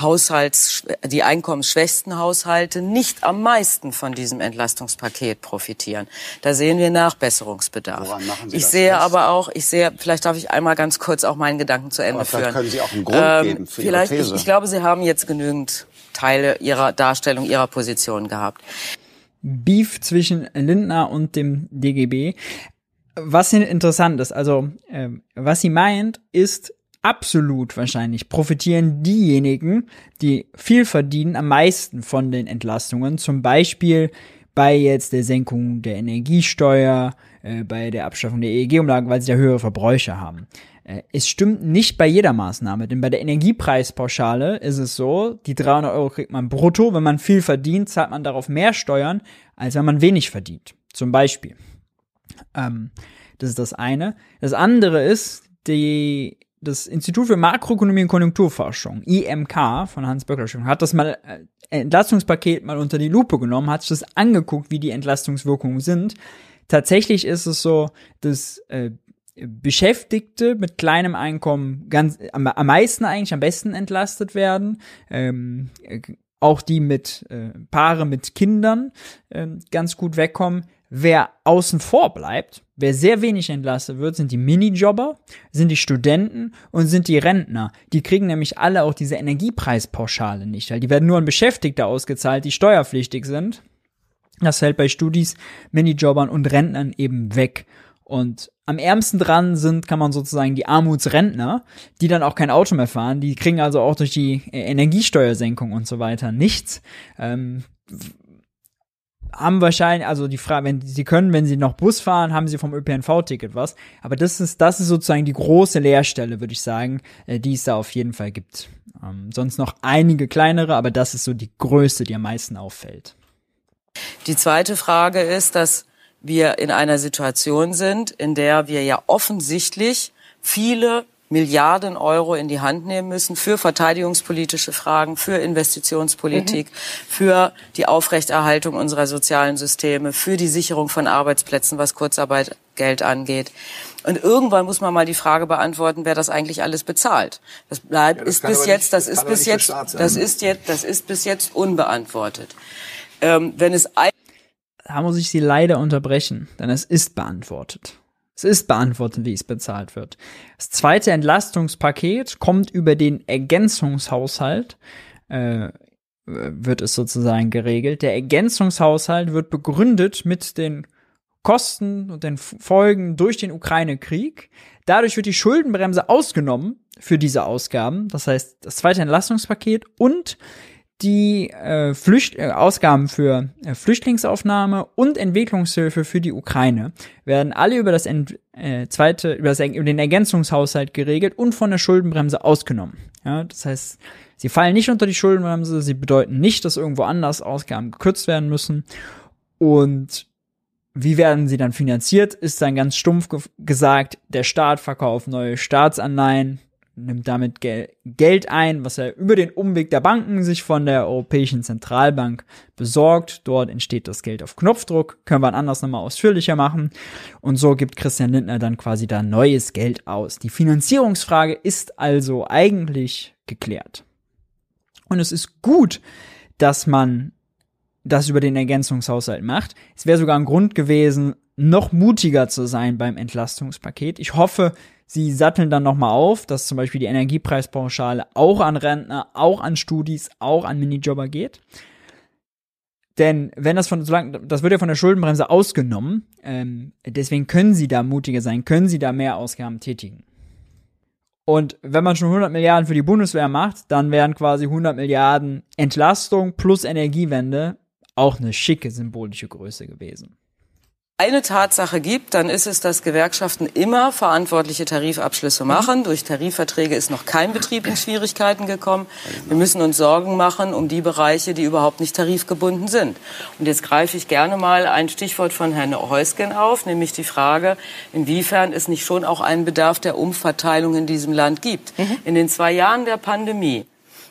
Haushalts, die einkommensschwächsten Haushalte nicht am meisten von diesem Entlastungspaket profitieren. Da sehen wir Nachbesserungsbedarf. Woran machen Sie ich das sehe fest? aber auch, ich sehe, vielleicht darf ich einmal ganz kurz auch meinen Gedanken zu Ende aber vielleicht führen. können Sie auch einen Grund ähm, geben für vielleicht, Ihre These. Ich, ich glaube, Sie haben jetzt genügend Teile Ihrer Darstellung, Ihrer Position gehabt. Beef zwischen Lindner und dem DGB. Was interessant ist, also äh, was sie meint, ist absolut wahrscheinlich profitieren diejenigen, die viel verdienen, am meisten von den Entlastungen. Zum Beispiel bei jetzt der Senkung der Energiesteuer, äh, bei der Abschaffung der EEG-Umlage, weil sie ja höhere Verbräuche haben. Äh, es stimmt nicht bei jeder Maßnahme, denn bei der Energiepreispauschale ist es so, die 300 Euro kriegt man brutto, wenn man viel verdient, zahlt man darauf mehr Steuern, als wenn man wenig verdient. Zum Beispiel. Ähm, das ist das eine. Das andere ist, die, das Institut für Makroökonomie und Konjunkturforschung, IMK von Hans Böckler, hat das mal äh, Entlastungspaket mal unter die Lupe genommen, hat sich das angeguckt, wie die Entlastungswirkungen sind. Tatsächlich ist es so, dass äh, Beschäftigte mit kleinem Einkommen ganz am, am meisten eigentlich am besten entlastet werden. Ähm, auch die mit äh, Paare mit Kindern äh, ganz gut wegkommen. Wer außen vor bleibt, wer sehr wenig entlastet wird, sind die Minijobber, sind die Studenten und sind die Rentner. Die kriegen nämlich alle auch diese Energiepreispauschale nicht, weil die werden nur an Beschäftigte ausgezahlt, die steuerpflichtig sind. Das fällt bei Studis, Minijobbern und Rentnern eben weg. Und am ärmsten dran sind, kann man sozusagen die Armutsrentner, die dann auch kein Auto mehr fahren. Die kriegen also auch durch die äh, Energiesteuersenkung und so weiter nichts. Ähm, haben wahrscheinlich, also die Frage, wenn sie können, wenn sie noch Bus fahren, haben sie vom ÖPNV-Ticket was. Aber das ist, das ist sozusagen die große Leerstelle, würde ich sagen, äh, die es da auf jeden Fall gibt. Ähm, sonst noch einige kleinere, aber das ist so die größte, die am meisten auffällt. Die zweite Frage ist, dass wir in einer Situation sind, in der wir ja offensichtlich viele Milliarden Euro in die Hand nehmen müssen für verteidigungspolitische Fragen, für Investitionspolitik, mhm. für die Aufrechterhaltung unserer sozialen Systeme, für die Sicherung von Arbeitsplätzen, was Kurzarbeitgeld angeht. Und irgendwann muss man mal die Frage beantworten, wer das eigentlich alles bezahlt. Das bleibt, ja, das ist bis jetzt, nicht, das ist bis jetzt, das ist jetzt, das ist bis jetzt unbeantwortet. Ähm, wenn es da muss ich Sie leider unterbrechen, denn es ist beantwortet. Es ist beantwortet, wie es bezahlt wird. Das zweite Entlastungspaket kommt über den Ergänzungshaushalt, äh, wird es sozusagen geregelt. Der Ergänzungshaushalt wird begründet mit den Kosten und den Folgen durch den Ukraine-Krieg. Dadurch wird die Schuldenbremse ausgenommen für diese Ausgaben. Das heißt, das zweite Entlastungspaket und die äh, Flücht äh, Ausgaben für äh, Flüchtlingsaufnahme und Entwicklungshilfe für die Ukraine werden alle über das Ent äh, zweite über, das, über den Ergänzungshaushalt geregelt und von der Schuldenbremse ausgenommen. Ja, das heißt, sie fallen nicht unter die Schuldenbremse, sie bedeuten nicht, dass irgendwo anders Ausgaben gekürzt werden müssen und wie werden sie dann finanziert? Ist dann ganz stumpf ge gesagt, der Staat verkauft neue Staatsanleihen, nimmt damit Gel Geld ein, was er über den Umweg der Banken sich von der Europäischen Zentralbank besorgt. Dort entsteht das Geld auf Knopfdruck, können wir ein anderes nochmal ausführlicher machen. Und so gibt Christian Lindner dann quasi da neues Geld aus. Die Finanzierungsfrage ist also eigentlich geklärt. Und es ist gut, dass man das über den Ergänzungshaushalt macht. Es wäre sogar ein Grund gewesen, noch mutiger zu sein beim Entlastungspaket. Ich hoffe, Sie satteln dann nochmal auf, dass zum Beispiel die Energiepreispauschale auch an Rentner, auch an Studis, auch an Minijobber geht. Denn wenn das von, solange, das wird ja von der Schuldenbremse ausgenommen, ähm, deswegen können sie da mutiger sein, können sie da mehr Ausgaben tätigen. Und wenn man schon 100 Milliarden für die Bundeswehr macht, dann wären quasi 100 Milliarden Entlastung plus Energiewende auch eine schicke symbolische Größe gewesen eine Tatsache gibt, dann ist es, dass Gewerkschaften immer verantwortliche Tarifabschlüsse machen. Durch Tarifverträge ist noch kein Betrieb in Schwierigkeiten gekommen. Wir müssen uns Sorgen machen um die Bereiche, die überhaupt nicht tarifgebunden sind. Und jetzt greife ich gerne mal ein Stichwort von Herrn Heusgen auf, nämlich die Frage, inwiefern es nicht schon auch einen Bedarf der Umverteilung in diesem Land gibt. Mhm. In den zwei Jahren der Pandemie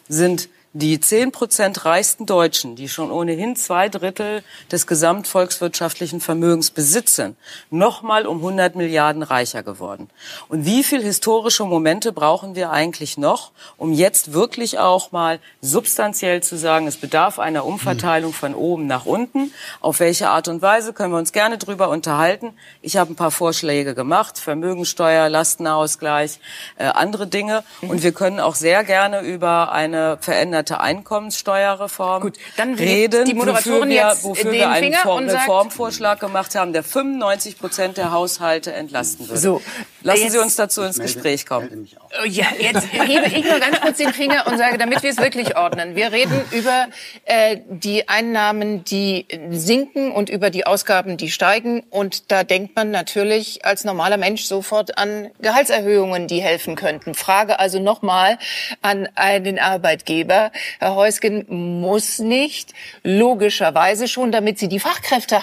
sind die zehn Prozent reichsten Deutschen, die schon ohnehin zwei Drittel des gesamtvolkswirtschaftlichen Vermögens besitzen, nochmal um 100 Milliarden reicher geworden. Und wie viel historische Momente brauchen wir eigentlich noch, um jetzt wirklich auch mal substanziell zu sagen, es bedarf einer Umverteilung von oben nach unten? Auf welche Art und Weise können wir uns gerne drüber unterhalten? Ich habe ein paar Vorschläge gemacht, Vermögensteuer, Lastenausgleich, äh, andere Dinge. Und wir können auch sehr gerne über eine veränderte veränderte Einkommenssteuerreform Gut, dann reden, die Moderatorin wofür wir, wofür wir einen Form, Reformvorschlag gemacht haben, der 95 Prozent der Haushalte entlasten würde. So, Lassen jetzt, Sie uns dazu ins Gespräch kommen. Oh ja, jetzt (laughs) hebe ich nur ganz kurz den Finger und sage, damit wir es wirklich ordnen. Wir reden über äh, die Einnahmen, die sinken und über die Ausgaben, die steigen. Und da denkt man natürlich als normaler Mensch sofort an Gehaltserhöhungen, die helfen könnten. Frage also nochmal an einen Arbeitgeber. Herr Heusgen, muss nicht logischerweise schon, damit Sie die Fachkräfte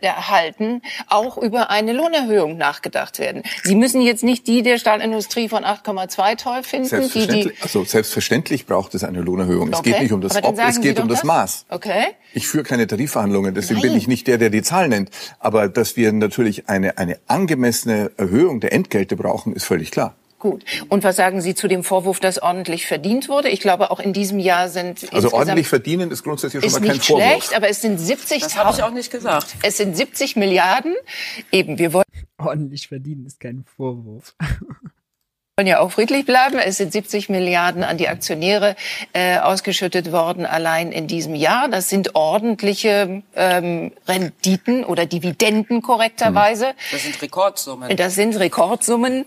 erhalten, auch über eine Lohnerhöhung nachgedacht werden. Sie müssen jetzt nicht die der Stahlindustrie von 8,2 toll finden. Selbstverständlich, die, die also selbstverständlich braucht es eine Lohnerhöhung. Okay. Es geht nicht um das Ob, es geht um das, das Maß. Okay. Ich führe keine Tarifverhandlungen, deswegen Nein. bin ich nicht der, der die Zahl nennt. Aber dass wir natürlich eine, eine angemessene Erhöhung der Entgelte brauchen, ist völlig klar. Gut. Und was sagen Sie zu dem Vorwurf, dass ordentlich verdient wurde? Ich glaube, auch in diesem Jahr sind also ordentlich verdienen ist grundsätzlich schon mal kein Vorwurf. Ist nicht schlecht, aber es sind 70. Das habe ich auch nicht gesagt. Es sind 70 Milliarden. Eben, wir wollen ordentlich verdienen ist kein Vorwurf. Wollen ja auch friedlich bleiben. Es sind 70 Milliarden an die Aktionäre äh, ausgeschüttet worden allein in diesem Jahr. Das sind ordentliche ähm, Renditen oder Dividenden korrekterweise. Das sind Rekordsummen. Das sind Rekordsummen.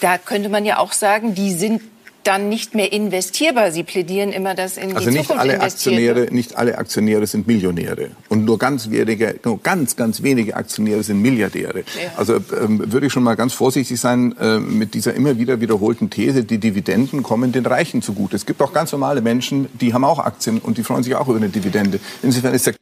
Da könnte man ja auch sagen, die sind dann nicht mehr investierbar. Sie plädieren immer, dass in also die nicht alle Aktionäre, nicht alle Aktionäre sind Millionäre und nur ganz wenige, nur ganz ganz wenige Aktionäre sind Milliardäre. Ja. Also ähm, würde ich schon mal ganz vorsichtig sein äh, mit dieser immer wieder wiederholten These, die Dividenden kommen den Reichen zugute. Es gibt auch ganz normale Menschen, die haben auch Aktien und die freuen sich auch über eine Dividende. Insofern ist der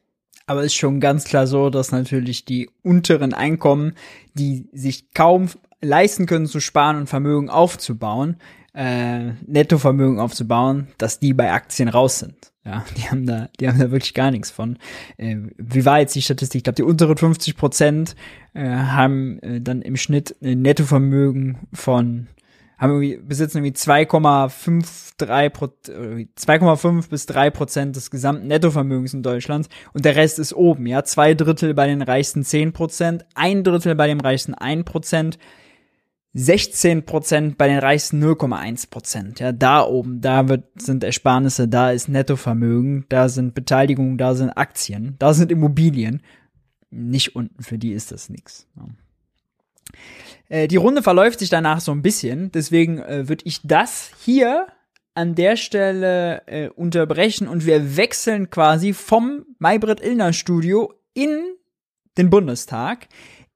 aber es ist schon ganz klar so, dass natürlich die unteren Einkommen, die sich kaum leisten können zu sparen und Vermögen aufzubauen, äh, Nettovermögen aufzubauen, dass die bei Aktien raus sind. Ja, (laughs) die haben da, die haben da wirklich gar nichts von. Äh, wie war jetzt die Statistik? Ich glaube, die unteren 50 Prozent äh, haben äh, dann im Schnitt ein Nettovermögen von haben irgendwie, besitzen irgendwie 2,53 2,5 bis 3 Prozent des gesamten Nettovermögens in Deutschland und der Rest ist oben, ja, zwei Drittel bei den reichsten 10 Prozent, ein Drittel bei dem reichsten 1 Prozent, 16 Prozent bei den reichsten 0,1 Prozent, ja, da oben, da wird, sind Ersparnisse, da ist Nettovermögen, da sind Beteiligungen, da sind Aktien, da sind Immobilien, nicht unten, für die ist das nichts. Ja. Äh, die Runde verläuft sich danach so ein bisschen, deswegen äh, würde ich das hier an der Stelle äh, unterbrechen und wir wechseln quasi vom Maybrit Illner Studio in den Bundestag,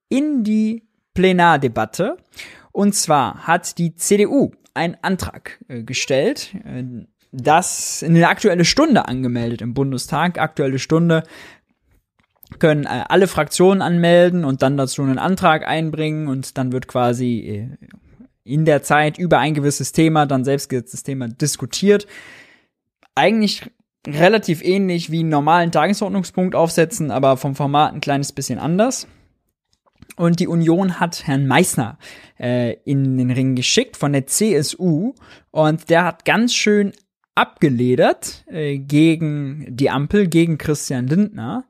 in die Plenardebatte. Und zwar hat die CDU einen Antrag äh, gestellt, äh, das in der aktuelle Stunde angemeldet im Bundestag. Aktuelle Stunde können äh, alle Fraktionen anmelden und dann dazu einen Antrag einbringen und dann wird quasi äh, in der Zeit über ein gewisses Thema, dann selbstgesetztes Thema diskutiert. Eigentlich relativ ähnlich wie einen normalen Tagesordnungspunkt aufsetzen, aber vom Format ein kleines bisschen anders. Und die Union hat Herrn Meissner äh, in den Ring geschickt von der CSU und der hat ganz schön abgeledert äh, gegen die Ampel, gegen Christian Lindner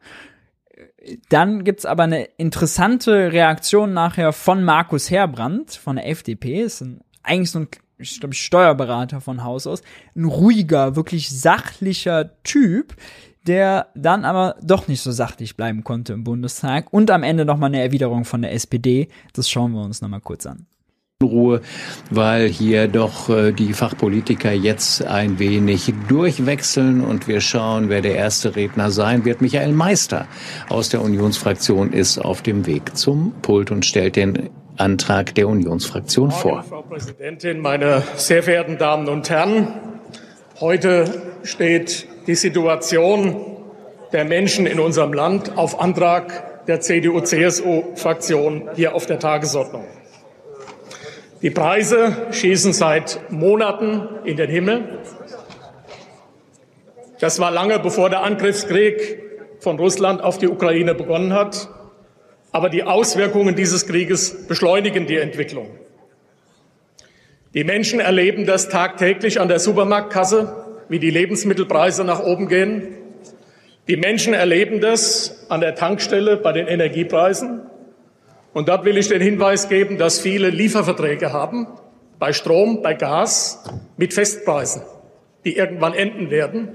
dann gibt's aber eine interessante Reaktion nachher von Markus Herbrandt von der FDP. Ist ein, eigentlich so ein, ich glaube, Steuerberater von Haus aus. Ein ruhiger, wirklich sachlicher Typ, der dann aber doch nicht so sachlich bleiben konnte im Bundestag. Und am Ende nochmal eine Erwiderung von der SPD. Das schauen wir uns nochmal kurz an. Ruhe, weil hier doch äh, die Fachpolitiker jetzt ein wenig durchwechseln und wir schauen, wer der erste Redner sein wird. Michael Meister aus der Unionsfraktion ist auf dem Weg zum Pult und stellt den Antrag der Unionsfraktion vor. Frau Präsidentin, meine sehr verehrten Damen und Herren, heute steht die Situation der Menschen in unserem Land auf Antrag der CDU-CSU-Fraktion hier auf der Tagesordnung. Die Preise schießen seit Monaten in den Himmel. Das war lange bevor der Angriffskrieg von Russland auf die Ukraine begonnen hat. Aber die Auswirkungen dieses Krieges beschleunigen die Entwicklung. Die Menschen erleben das tagtäglich an der Supermarktkasse, wie die Lebensmittelpreise nach oben gehen. Die Menschen erleben das an der Tankstelle bei den Energiepreisen. Und dort will ich den Hinweis geben, dass viele Lieferverträge haben, bei Strom, bei Gas, mit Festpreisen, die irgendwann enden werden.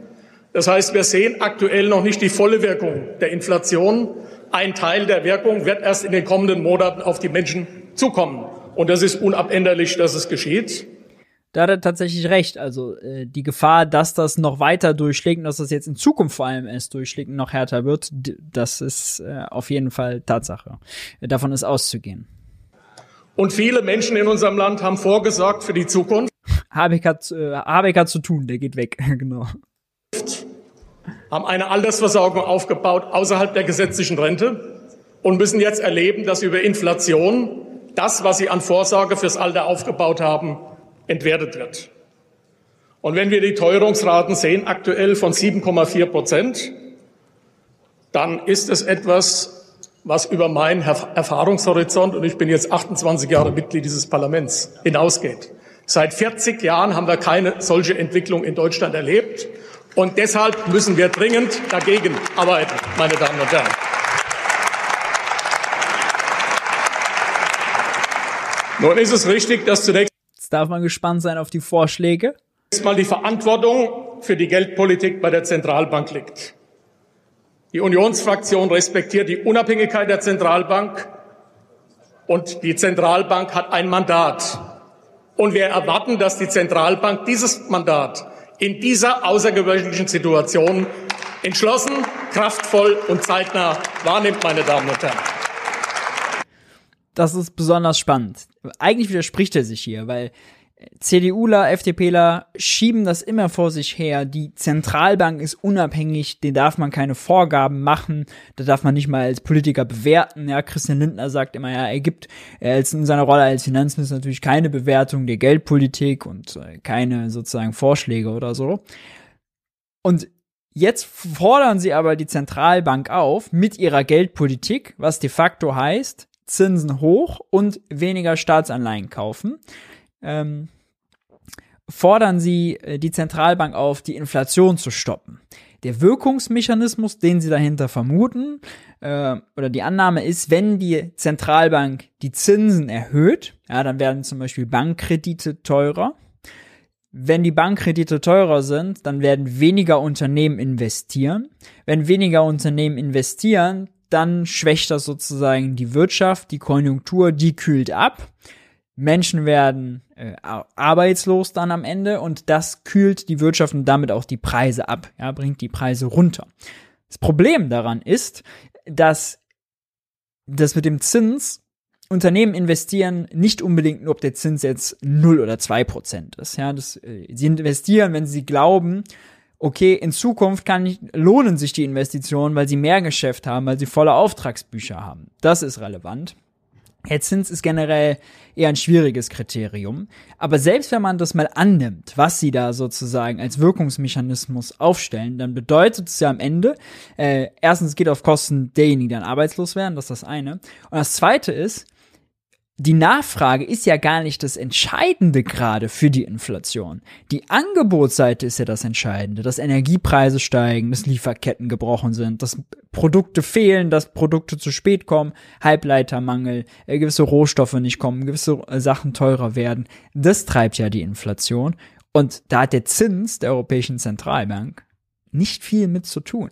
Das heißt, wir sehen aktuell noch nicht die volle Wirkung der Inflation. Ein Teil der Wirkung wird erst in den kommenden Monaten auf die Menschen zukommen. Und das ist unabänderlich, dass es geschieht da hat er tatsächlich recht. Also äh, die Gefahr, dass das noch weiter durchschlägt und dass das jetzt in Zukunft vor allem erst durchschlägt und noch härter wird, das ist äh, auf jeden Fall Tatsache. Davon ist auszugehen. Und viele Menschen in unserem Land haben vorgesorgt für die Zukunft. Habeck hat, äh, Habeck hat zu tun, der geht weg, (laughs) genau. Haben eine Altersversorgung aufgebaut außerhalb der gesetzlichen Rente und müssen jetzt erleben, dass über Inflation das, was sie an Vorsorge fürs Alter aufgebaut haben, entwertet wird. Und wenn wir die Teuerungsraten sehen, aktuell von 7,4 Prozent, dann ist es etwas, was über meinen Erfahrungshorizont, und ich bin jetzt 28 Jahre Mitglied dieses Parlaments, hinausgeht. Seit 40 Jahren haben wir keine solche Entwicklung in Deutschland erlebt. Und deshalb müssen wir dringend dagegen arbeiten, meine Damen und Herren. Nun ist es richtig, dass zunächst darf man gespannt sein auf die Vorschläge. Mal die Verantwortung für die Geldpolitik bei der Zentralbank liegt. Die Unionsfraktion respektiert die Unabhängigkeit der Zentralbank und die Zentralbank hat ein Mandat. Und wir erwarten, dass die Zentralbank dieses Mandat in dieser außergewöhnlichen Situation entschlossen, kraftvoll und zeitnah wahrnimmt, meine Damen und Herren das ist besonders spannend. Eigentlich widerspricht er sich hier, weil CDUler, FDPler schieben das immer vor sich her. Die Zentralbank ist unabhängig, den darf man keine Vorgaben machen, da darf man nicht mal als Politiker bewerten. Ja, Christian Lindner sagt immer, ja, er gibt er in seiner Rolle als Finanzminister natürlich keine Bewertung der Geldpolitik und äh, keine sozusagen Vorschläge oder so. Und jetzt fordern sie aber die Zentralbank auf mit ihrer Geldpolitik, was de facto heißt, Zinsen hoch und weniger Staatsanleihen kaufen. Ähm, fordern sie äh, die Zentralbank auf, die Inflation zu stoppen. Der Wirkungsmechanismus, den sie dahinter vermuten, äh, oder die Annahme ist, wenn die Zentralbank die Zinsen erhöht, ja, dann werden zum Beispiel Bankkredite teurer. Wenn die Bankkredite teurer sind, dann werden weniger Unternehmen investieren. Wenn weniger Unternehmen investieren, dann schwächt das sozusagen die Wirtschaft, die Konjunktur, die kühlt ab. Menschen werden äh, arbeitslos dann am Ende und das kühlt die Wirtschaft und damit auch die Preise ab, ja, bringt die Preise runter. Das Problem daran ist, dass das mit dem Zins Unternehmen investieren nicht unbedingt nur, ob der Zins jetzt 0 oder 2 Prozent ist. Ja, das, äh, sie investieren, wenn sie glauben, okay, in Zukunft kann ich, lohnen sich die Investitionen, weil sie mehr Geschäft haben, weil sie volle Auftragsbücher haben. Das ist relevant. Der Zins ist generell eher ein schwieriges Kriterium. Aber selbst wenn man das mal annimmt, was sie da sozusagen als Wirkungsmechanismus aufstellen, dann bedeutet es ja am Ende, äh, erstens geht auf Kosten derjenigen, die dann arbeitslos werden, das ist das eine. Und das zweite ist, die Nachfrage ist ja gar nicht das Entscheidende gerade für die Inflation. Die Angebotsseite ist ja das Entscheidende, dass Energiepreise steigen, dass Lieferketten gebrochen sind, dass Produkte fehlen, dass Produkte zu spät kommen, Halbleitermangel, äh, gewisse Rohstoffe nicht kommen, gewisse äh, Sachen teurer werden. Das treibt ja die Inflation. Und da hat der Zins der Europäischen Zentralbank nicht viel mit zu tun.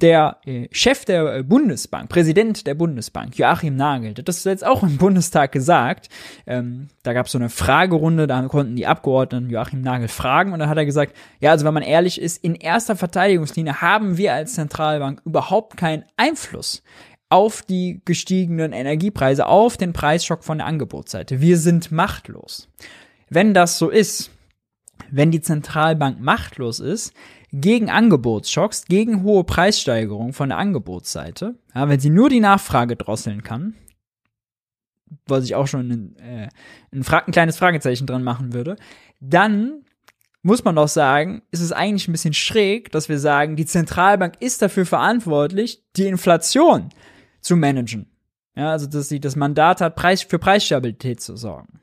Der äh, Chef der äh, Bundesbank, Präsident der Bundesbank, Joachim Nagel, das jetzt auch im (laughs) Bundestag gesagt. Ähm, da gab es so eine Fragerunde, da konnten die Abgeordneten Joachim Nagel fragen und da hat er gesagt, ja, also wenn man ehrlich ist, in erster Verteidigungslinie haben wir als Zentralbank überhaupt keinen Einfluss auf die gestiegenen Energiepreise, auf den Preisschock von der Angebotsseite. Wir sind machtlos. Wenn das so ist, wenn die Zentralbank machtlos ist, gegen Angebotsschocks, gegen hohe Preissteigerungen von der Angebotsseite, ja, wenn sie nur die Nachfrage drosseln kann, was ich auch schon ein, äh, Fra ein kleines Fragezeichen dran machen würde, dann muss man doch sagen, ist es eigentlich ein bisschen schräg, dass wir sagen, die Zentralbank ist dafür verantwortlich, die Inflation zu managen. Ja, also dass sie das Mandat hat, Preis, für Preisstabilität zu sorgen.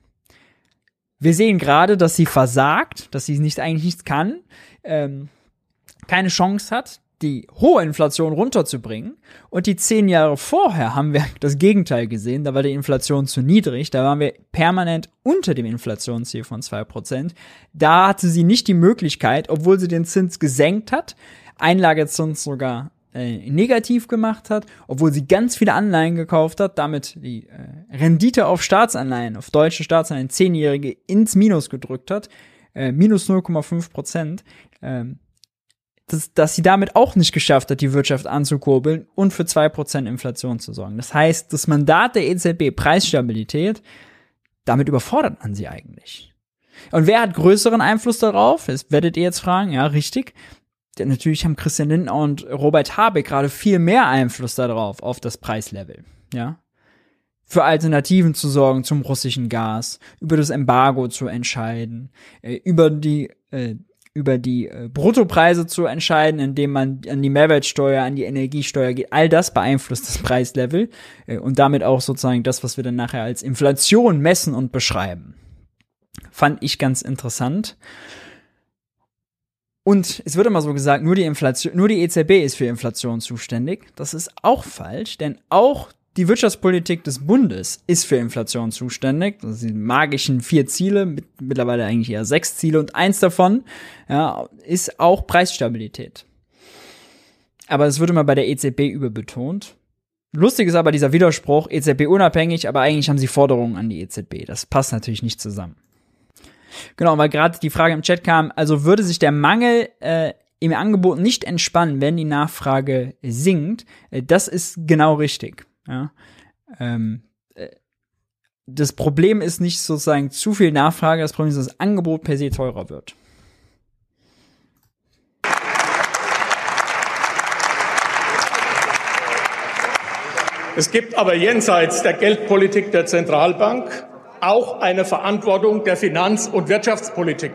Wir sehen gerade, dass sie versagt, dass sie nicht eigentlich nichts kann. Ähm, keine Chance hat, die hohe Inflation runterzubringen. Und die zehn Jahre vorher haben wir (laughs) das Gegenteil gesehen. Da war die Inflation zu niedrig. Da waren wir permanent unter dem Inflationsziel von zwei Prozent. Da hatte sie nicht die Möglichkeit, obwohl sie den Zins gesenkt hat, Einlagezins sogar äh, negativ gemacht hat, obwohl sie ganz viele Anleihen gekauft hat, damit die äh, Rendite auf Staatsanleihen, auf deutsche Staatsanleihen, zehnjährige ins Minus gedrückt hat, äh, minus 0,5 Prozent. Ähm, dass, dass sie damit auch nicht geschafft hat, die Wirtschaft anzukurbeln und für zwei Prozent Inflation zu sorgen. Das heißt, das Mandat der EZB, Preisstabilität, damit überfordert man sie eigentlich. Und wer hat größeren Einfluss darauf? Das werdet ihr jetzt fragen. Ja, richtig. Denn natürlich haben Christian Lindner und Robert Habeck gerade viel mehr Einfluss darauf, auf das Preislevel. Ja. Für Alternativen zu sorgen zum russischen Gas, über das Embargo zu entscheiden, äh, über die äh, über die äh, Bruttopreise zu entscheiden, indem man an die Mehrwertsteuer, an die Energiesteuer geht. All das beeinflusst das Preislevel äh, und damit auch sozusagen das, was wir dann nachher als Inflation messen und beschreiben. Fand ich ganz interessant. Und es wird immer so gesagt, nur die Inflation, nur die EZB ist für Inflation zuständig. Das ist auch falsch, denn auch die Wirtschaftspolitik des Bundes ist für Inflation zuständig. Das sind die magischen vier Ziele, mittlerweile eigentlich eher sechs Ziele und eins davon ja, ist auch Preisstabilität. Aber es wird immer bei der EZB überbetont. Lustig ist aber dieser Widerspruch, EZB unabhängig, aber eigentlich haben sie Forderungen an die EZB. Das passt natürlich nicht zusammen. Genau, weil gerade die Frage im Chat kam, also würde sich der Mangel äh, im Angebot nicht entspannen, wenn die Nachfrage sinkt. Äh, das ist genau richtig. Ja? Ähm, äh, das Problem ist nicht sozusagen zu viel Nachfrage, das Problem ist, dass das Angebot per se teurer wird. Es gibt aber jenseits der Geldpolitik der Zentralbank auch eine Verantwortung der Finanz- und Wirtschaftspolitik.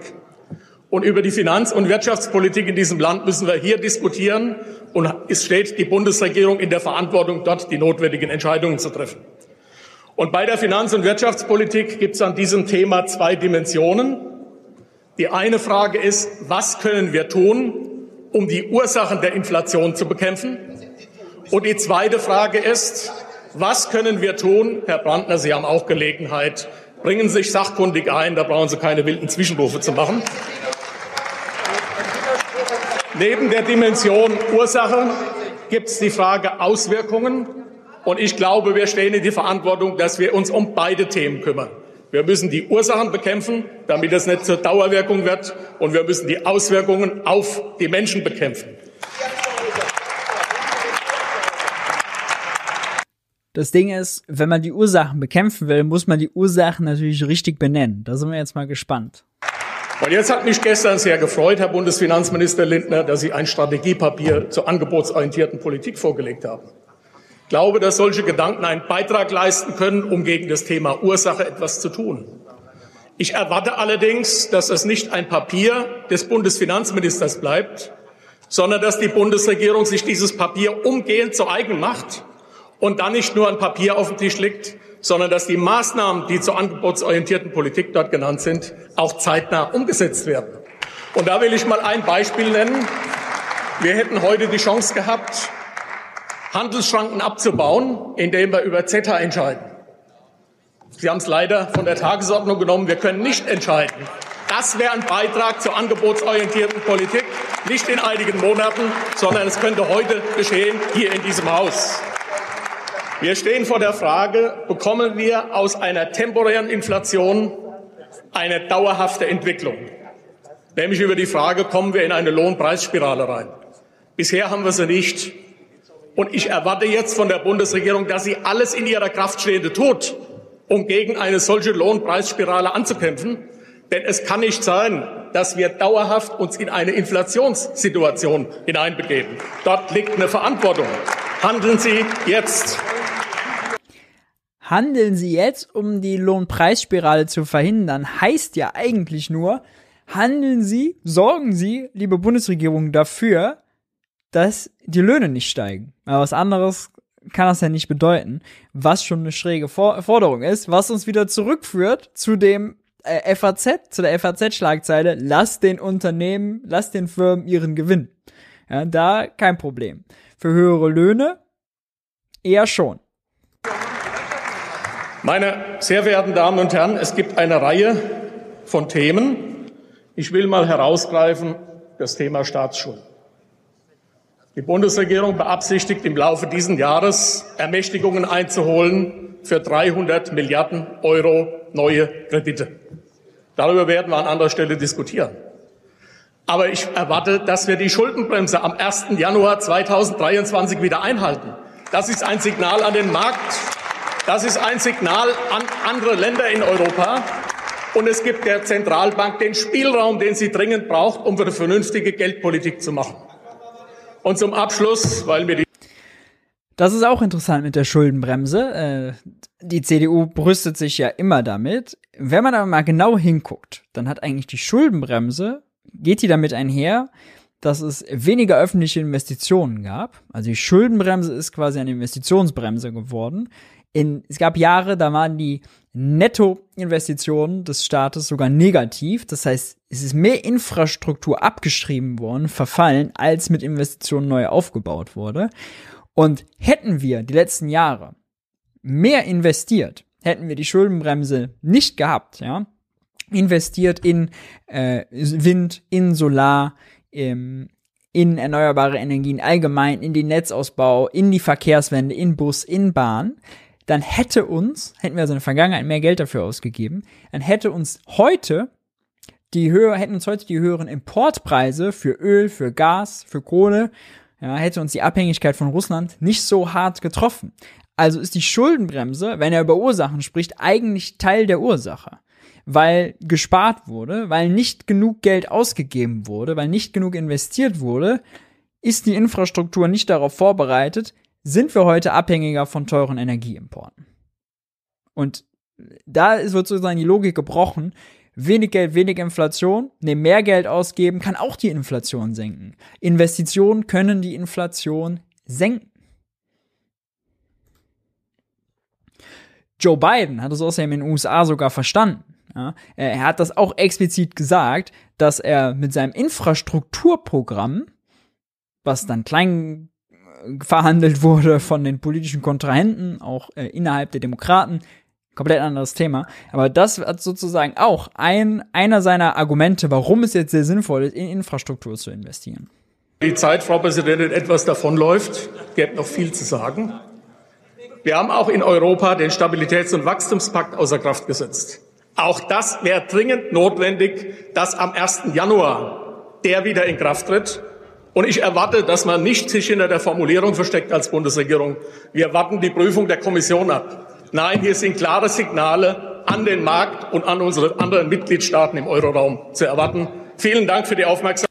Und über die Finanz- und Wirtschaftspolitik in diesem Land müssen wir hier diskutieren. Und es steht die Bundesregierung in der Verantwortung, dort die notwendigen Entscheidungen zu treffen. Und bei der Finanz- und Wirtschaftspolitik gibt es an diesem Thema zwei Dimensionen. Die eine Frage ist, was können wir tun, um die Ursachen der Inflation zu bekämpfen? Und die zweite Frage ist, was können wir tun? Herr Brandner, Sie haben auch Gelegenheit. Bringen Sie sich sachkundig ein, da brauchen Sie keine wilden Zwischenrufe zu machen. Neben der Dimension Ursache gibt es die Frage Auswirkungen. Und ich glaube, wir stehen in die Verantwortung, dass wir uns um beide Themen kümmern. Wir müssen die Ursachen bekämpfen, damit es nicht zur Dauerwirkung wird. Und wir müssen die Auswirkungen auf die Menschen bekämpfen. Das Ding ist, wenn man die Ursachen bekämpfen will, muss man die Ursachen natürlich richtig benennen. Da sind wir jetzt mal gespannt. Und jetzt hat mich gestern sehr gefreut, Herr Bundesfinanzminister Lindner, dass Sie ein Strategiepapier zur angebotsorientierten Politik vorgelegt haben. Ich glaube, dass solche Gedanken einen Beitrag leisten können, um gegen das Thema Ursache etwas zu tun. Ich erwarte allerdings, dass es nicht ein Papier des Bundesfinanzministers bleibt, sondern dass die Bundesregierung sich dieses Papier umgehend zu eigen macht und dann nicht nur ein Papier auf dem Tisch liegt, sondern dass die Maßnahmen, die zur angebotsorientierten Politik dort genannt sind, auch zeitnah umgesetzt werden. Und da will ich mal ein Beispiel nennen. Wir hätten heute die Chance gehabt, Handelsschranken abzubauen, indem wir über CETA entscheiden. Sie haben es leider von der Tagesordnung genommen. Wir können nicht entscheiden. Das wäre ein Beitrag zur angebotsorientierten Politik, nicht in einigen Monaten, sondern es könnte heute geschehen, hier in diesem Haus. Wir stehen vor der Frage, bekommen wir aus einer temporären Inflation eine dauerhafte Entwicklung? Nämlich über die Frage, kommen wir in eine Lohnpreisspirale rein? Bisher haben wir sie nicht. Und ich erwarte jetzt von der Bundesregierung, dass sie alles in ihrer Kraft Stehende tut, um gegen eine solche Lohnpreisspirale anzukämpfen. Denn es kann nicht sein, dass wir dauerhaft uns in eine Inflationssituation hineinbegeben. Dort liegt eine Verantwortung. Handeln Sie jetzt handeln Sie jetzt, um die Lohnpreisspirale zu verhindern, heißt ja eigentlich nur, handeln Sie, sorgen Sie, liebe Bundesregierung, dafür, dass die Löhne nicht steigen. Aber was anderes kann das ja nicht bedeuten, was schon eine schräge For Forderung ist, was uns wieder zurückführt zu dem äh, FAZ, zu der FAZ-Schlagzeile, lass den Unternehmen, lass den Firmen ihren Gewinn. Ja, da kein Problem. Für höhere Löhne eher schon. Meine sehr verehrten Damen und Herren, es gibt eine Reihe von Themen. Ich will mal herausgreifen das Thema Staatsschuld. Die Bundesregierung beabsichtigt im Laufe dieses Jahres Ermächtigungen einzuholen für 300 Milliarden Euro neue Kredite. Darüber werden wir an anderer Stelle diskutieren. Aber ich erwarte, dass wir die Schuldenbremse am 1. Januar 2023 wieder einhalten. Das ist ein Signal an den Markt. Das ist ein Signal an andere Länder in Europa. Und es gibt der Zentralbank den Spielraum, den sie dringend braucht, um eine vernünftige Geldpolitik zu machen. Und zum Abschluss, weil mir die das ist auch interessant mit der Schuldenbremse. Äh, die CDU brüstet sich ja immer damit. Wenn man aber mal genau hinguckt, dann hat eigentlich die Schuldenbremse, geht die damit einher, dass es weniger öffentliche Investitionen gab. Also die Schuldenbremse ist quasi eine Investitionsbremse geworden in, es gab Jahre, da waren die Nettoinvestitionen des Staates sogar negativ. Das heißt, es ist mehr Infrastruktur abgeschrieben worden, verfallen, als mit Investitionen neu aufgebaut wurde. Und hätten wir die letzten Jahre mehr investiert, hätten wir die Schuldenbremse nicht gehabt, ja, investiert in äh, Wind, in Solar, im, in erneuerbare Energien allgemein, in den Netzausbau, in die Verkehrswende, in Bus, in Bahn, dann hätte uns, hätten wir also in der Vergangenheit mehr Geld dafür ausgegeben, dann hätte uns heute die höher, hätten uns heute die höheren Importpreise für Öl, für Gas, für Kohle, ja, hätte uns die Abhängigkeit von Russland nicht so hart getroffen. Also ist die Schuldenbremse, wenn er über Ursachen spricht, eigentlich Teil der Ursache. Weil gespart wurde, weil nicht genug Geld ausgegeben wurde, weil nicht genug investiert wurde, ist die Infrastruktur nicht darauf vorbereitet, sind wir heute abhängiger von teuren Energieimporten. Und da wird sozusagen die Logik gebrochen. Wenig Geld, wenig Inflation, ne, mehr Geld ausgeben kann auch die Inflation senken. Investitionen können die Inflation senken. Joe Biden hat es außerdem in den USA sogar verstanden. Ja, er hat das auch explizit gesagt, dass er mit seinem Infrastrukturprogramm, was dann klein verhandelt wurde von den politischen Kontrahenten, auch äh, innerhalb der Demokraten, komplett anderes Thema. Aber das hat sozusagen auch ein, einer seiner Argumente, warum es jetzt sehr sinnvoll ist, in Infrastruktur zu investieren. Die Zeit, Frau Präsidentin, etwas davonläuft. Gäbe noch viel zu sagen. Wir haben auch in Europa den Stabilitäts- und Wachstumspakt außer Kraft gesetzt. Auch das wäre dringend notwendig, dass am 1. Januar der wieder in Kraft tritt. Und ich erwarte, dass man nicht sich hinter der Formulierung versteckt als Bundesregierung. Wir warten die Prüfung der Kommission ab. Nein, hier sind klare Signale an den Markt und an unsere anderen Mitgliedstaaten im Euroraum zu erwarten. Vielen Dank für die Aufmerksamkeit.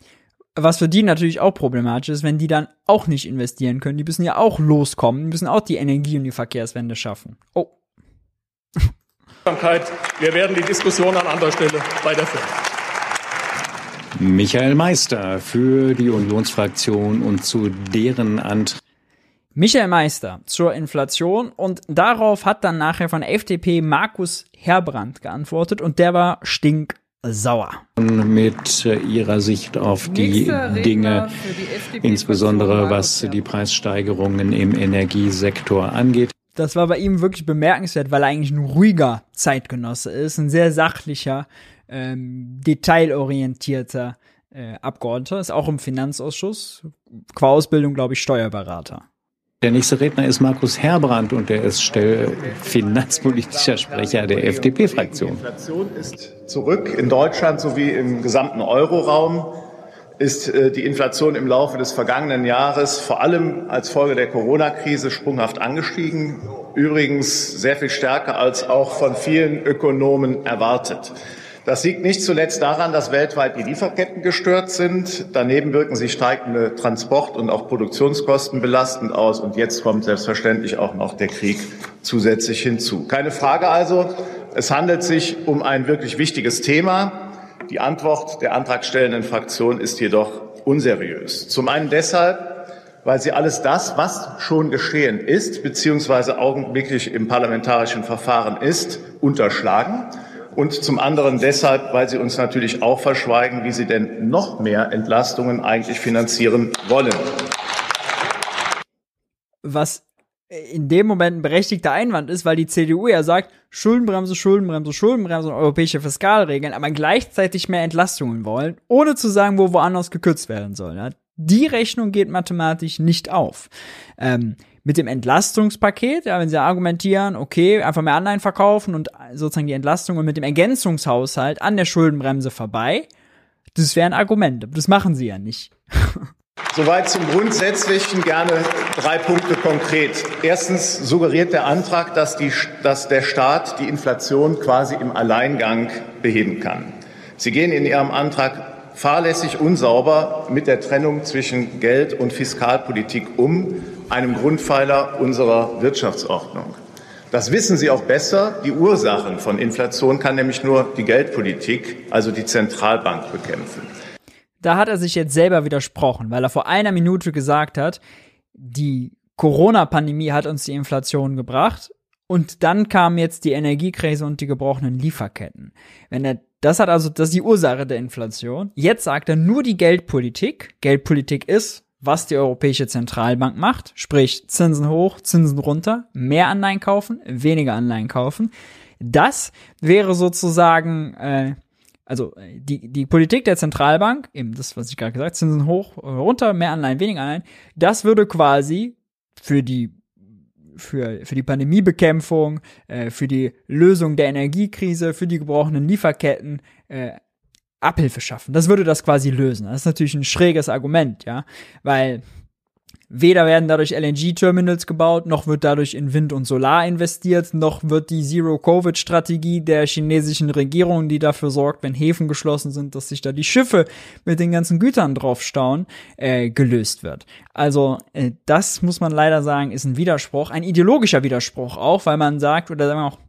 Was für die natürlich auch problematisch ist, wenn die dann auch nicht investieren können. Die müssen ja auch loskommen, die müssen auch die Energie- und die Verkehrswende schaffen. Oh. Wir werden die Diskussion an anderer Stelle weiterführen. Michael Meister für die Unionsfraktion und zu deren Antrag. Michael Meister zur Inflation und darauf hat dann nachher von FDP Markus Herbrand geantwortet und der war stink sauer. Mit ihrer Sicht auf die Dinge, die insbesondere was die Preissteigerungen im Energiesektor angeht. Das war bei ihm wirklich bemerkenswert, weil er eigentlich ein ruhiger Zeitgenosse ist, ein sehr sachlicher, ähm, detailorientierter äh, Abgeordneter, ist auch im Finanzausschuss, qua Ausbildung, glaube ich, Steuerberater. Der nächste Redner ist Markus Herbrandt und er ist finanzpolitischer Sprecher der FDP-Fraktion. Die Inflation ist zurück in Deutschland sowie im gesamten Euroraum ist äh, die Inflation im Laufe des vergangenen Jahres vor allem als Folge der Corona-Krise sprunghaft angestiegen, übrigens sehr viel stärker als auch von vielen Ökonomen erwartet. Das liegt nicht zuletzt daran, dass weltweit die Lieferketten gestört sind. Daneben wirken sich steigende Transport- und auch Produktionskosten belastend aus. Und jetzt kommt selbstverständlich auch noch der Krieg zusätzlich hinzu. Keine Frage also, es handelt sich um ein wirklich wichtiges Thema. Die Antwort der antragstellenden Fraktion ist jedoch unseriös. Zum einen deshalb, weil sie alles das, was schon geschehen ist, beziehungsweise augenblicklich im parlamentarischen Verfahren ist, unterschlagen und zum anderen deshalb, weil Sie uns natürlich auch verschweigen, wie Sie denn noch mehr Entlastungen eigentlich finanzieren wollen. Was in dem Moment ein berechtigter Einwand ist, weil die CDU ja sagt, Schuldenbremse, Schuldenbremse, Schuldenbremse und europäische Fiskalregeln, aber gleichzeitig mehr Entlastungen wollen, ohne zu sagen, wo woanders gekürzt werden soll. Die Rechnung geht mathematisch nicht auf. Ähm, mit dem Entlastungspaket, ja, wenn sie argumentieren, okay, einfach mehr Anleihen verkaufen und sozusagen die Entlastung und mit dem Ergänzungshaushalt an der Schuldenbremse vorbei, das wären Argumente. Das machen sie ja nicht. (laughs) Soweit zum Grundsätzlichen gerne drei Punkte konkret. Erstens suggeriert der Antrag, dass, die, dass der Staat die Inflation quasi im Alleingang beheben kann. Sie gehen in Ihrem Antrag fahrlässig unsauber mit der Trennung zwischen Geld- und Fiskalpolitik um, einem Grundpfeiler unserer Wirtschaftsordnung. Das wissen Sie auch besser. Die Ursachen von Inflation kann nämlich nur die Geldpolitik, also die Zentralbank, bekämpfen. Da hat er sich jetzt selber widersprochen, weil er vor einer Minute gesagt hat, die Corona-Pandemie hat uns die Inflation gebracht und dann kam jetzt die Energiekrise und die gebrochenen Lieferketten. Wenn er das hat also, das ist die Ursache der Inflation. Jetzt sagt er nur die Geldpolitik. Geldpolitik ist, was die Europäische Zentralbank macht, sprich Zinsen hoch, Zinsen runter, mehr Anleihen kaufen, weniger Anleihen kaufen. Das wäre sozusagen, äh, also die, die Politik der Zentralbank, eben das, was ich gerade gesagt, Zinsen hoch, runter, mehr Anleihen, weniger Anleihen, das würde quasi für die für, für die Pandemiebekämpfung, äh, für die Lösung der Energiekrise, für die gebrochenen Lieferketten äh, Abhilfe schaffen. Das würde das quasi lösen. Das ist natürlich ein schräges Argument, ja, weil Weder werden dadurch LNG-Terminals gebaut, noch wird dadurch in Wind und Solar investiert, noch wird die Zero-Covid-Strategie der chinesischen Regierung, die dafür sorgt, wenn Häfen geschlossen sind, dass sich da die Schiffe mit den ganzen Gütern drauf stauen, äh, gelöst wird. Also äh, das muss man leider sagen, ist ein Widerspruch, ein ideologischer Widerspruch auch, weil man sagt, oder sagen wir auch,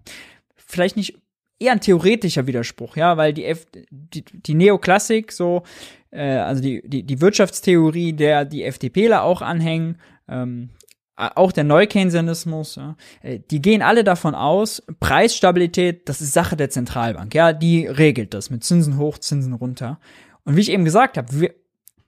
vielleicht nicht eher ein theoretischer Widerspruch, ja, weil die, F die, die Neoklassik so, äh, also die, die, die Wirtschaftstheorie, der die FDPler auch anhängen, ähm, auch der Neukeynesianismus, ja, äh, die gehen alle davon aus, Preisstabilität, das ist Sache der Zentralbank, ja, die regelt das mit Zinsen hoch, Zinsen runter. Und wie ich eben gesagt habe,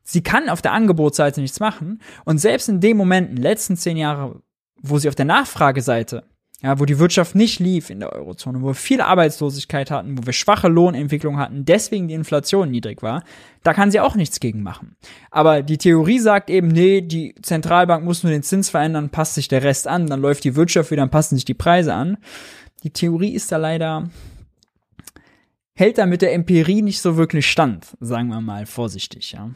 sie kann auf der Angebotsseite nichts machen und selbst in den Momenten, letzten zehn Jahre, wo sie auf der Nachfrageseite ja, wo die Wirtschaft nicht lief in der Eurozone, wo wir viel Arbeitslosigkeit hatten, wo wir schwache Lohnentwicklung hatten, deswegen die Inflation niedrig war, da kann sie auch nichts gegen machen. Aber die Theorie sagt eben, nee, die Zentralbank muss nur den Zins verändern, passt sich der Rest an, dann läuft die Wirtschaft wieder, dann passen sich die Preise an. Die Theorie ist da leider, hält da mit der Empirie nicht so wirklich stand, sagen wir mal vorsichtig, ja.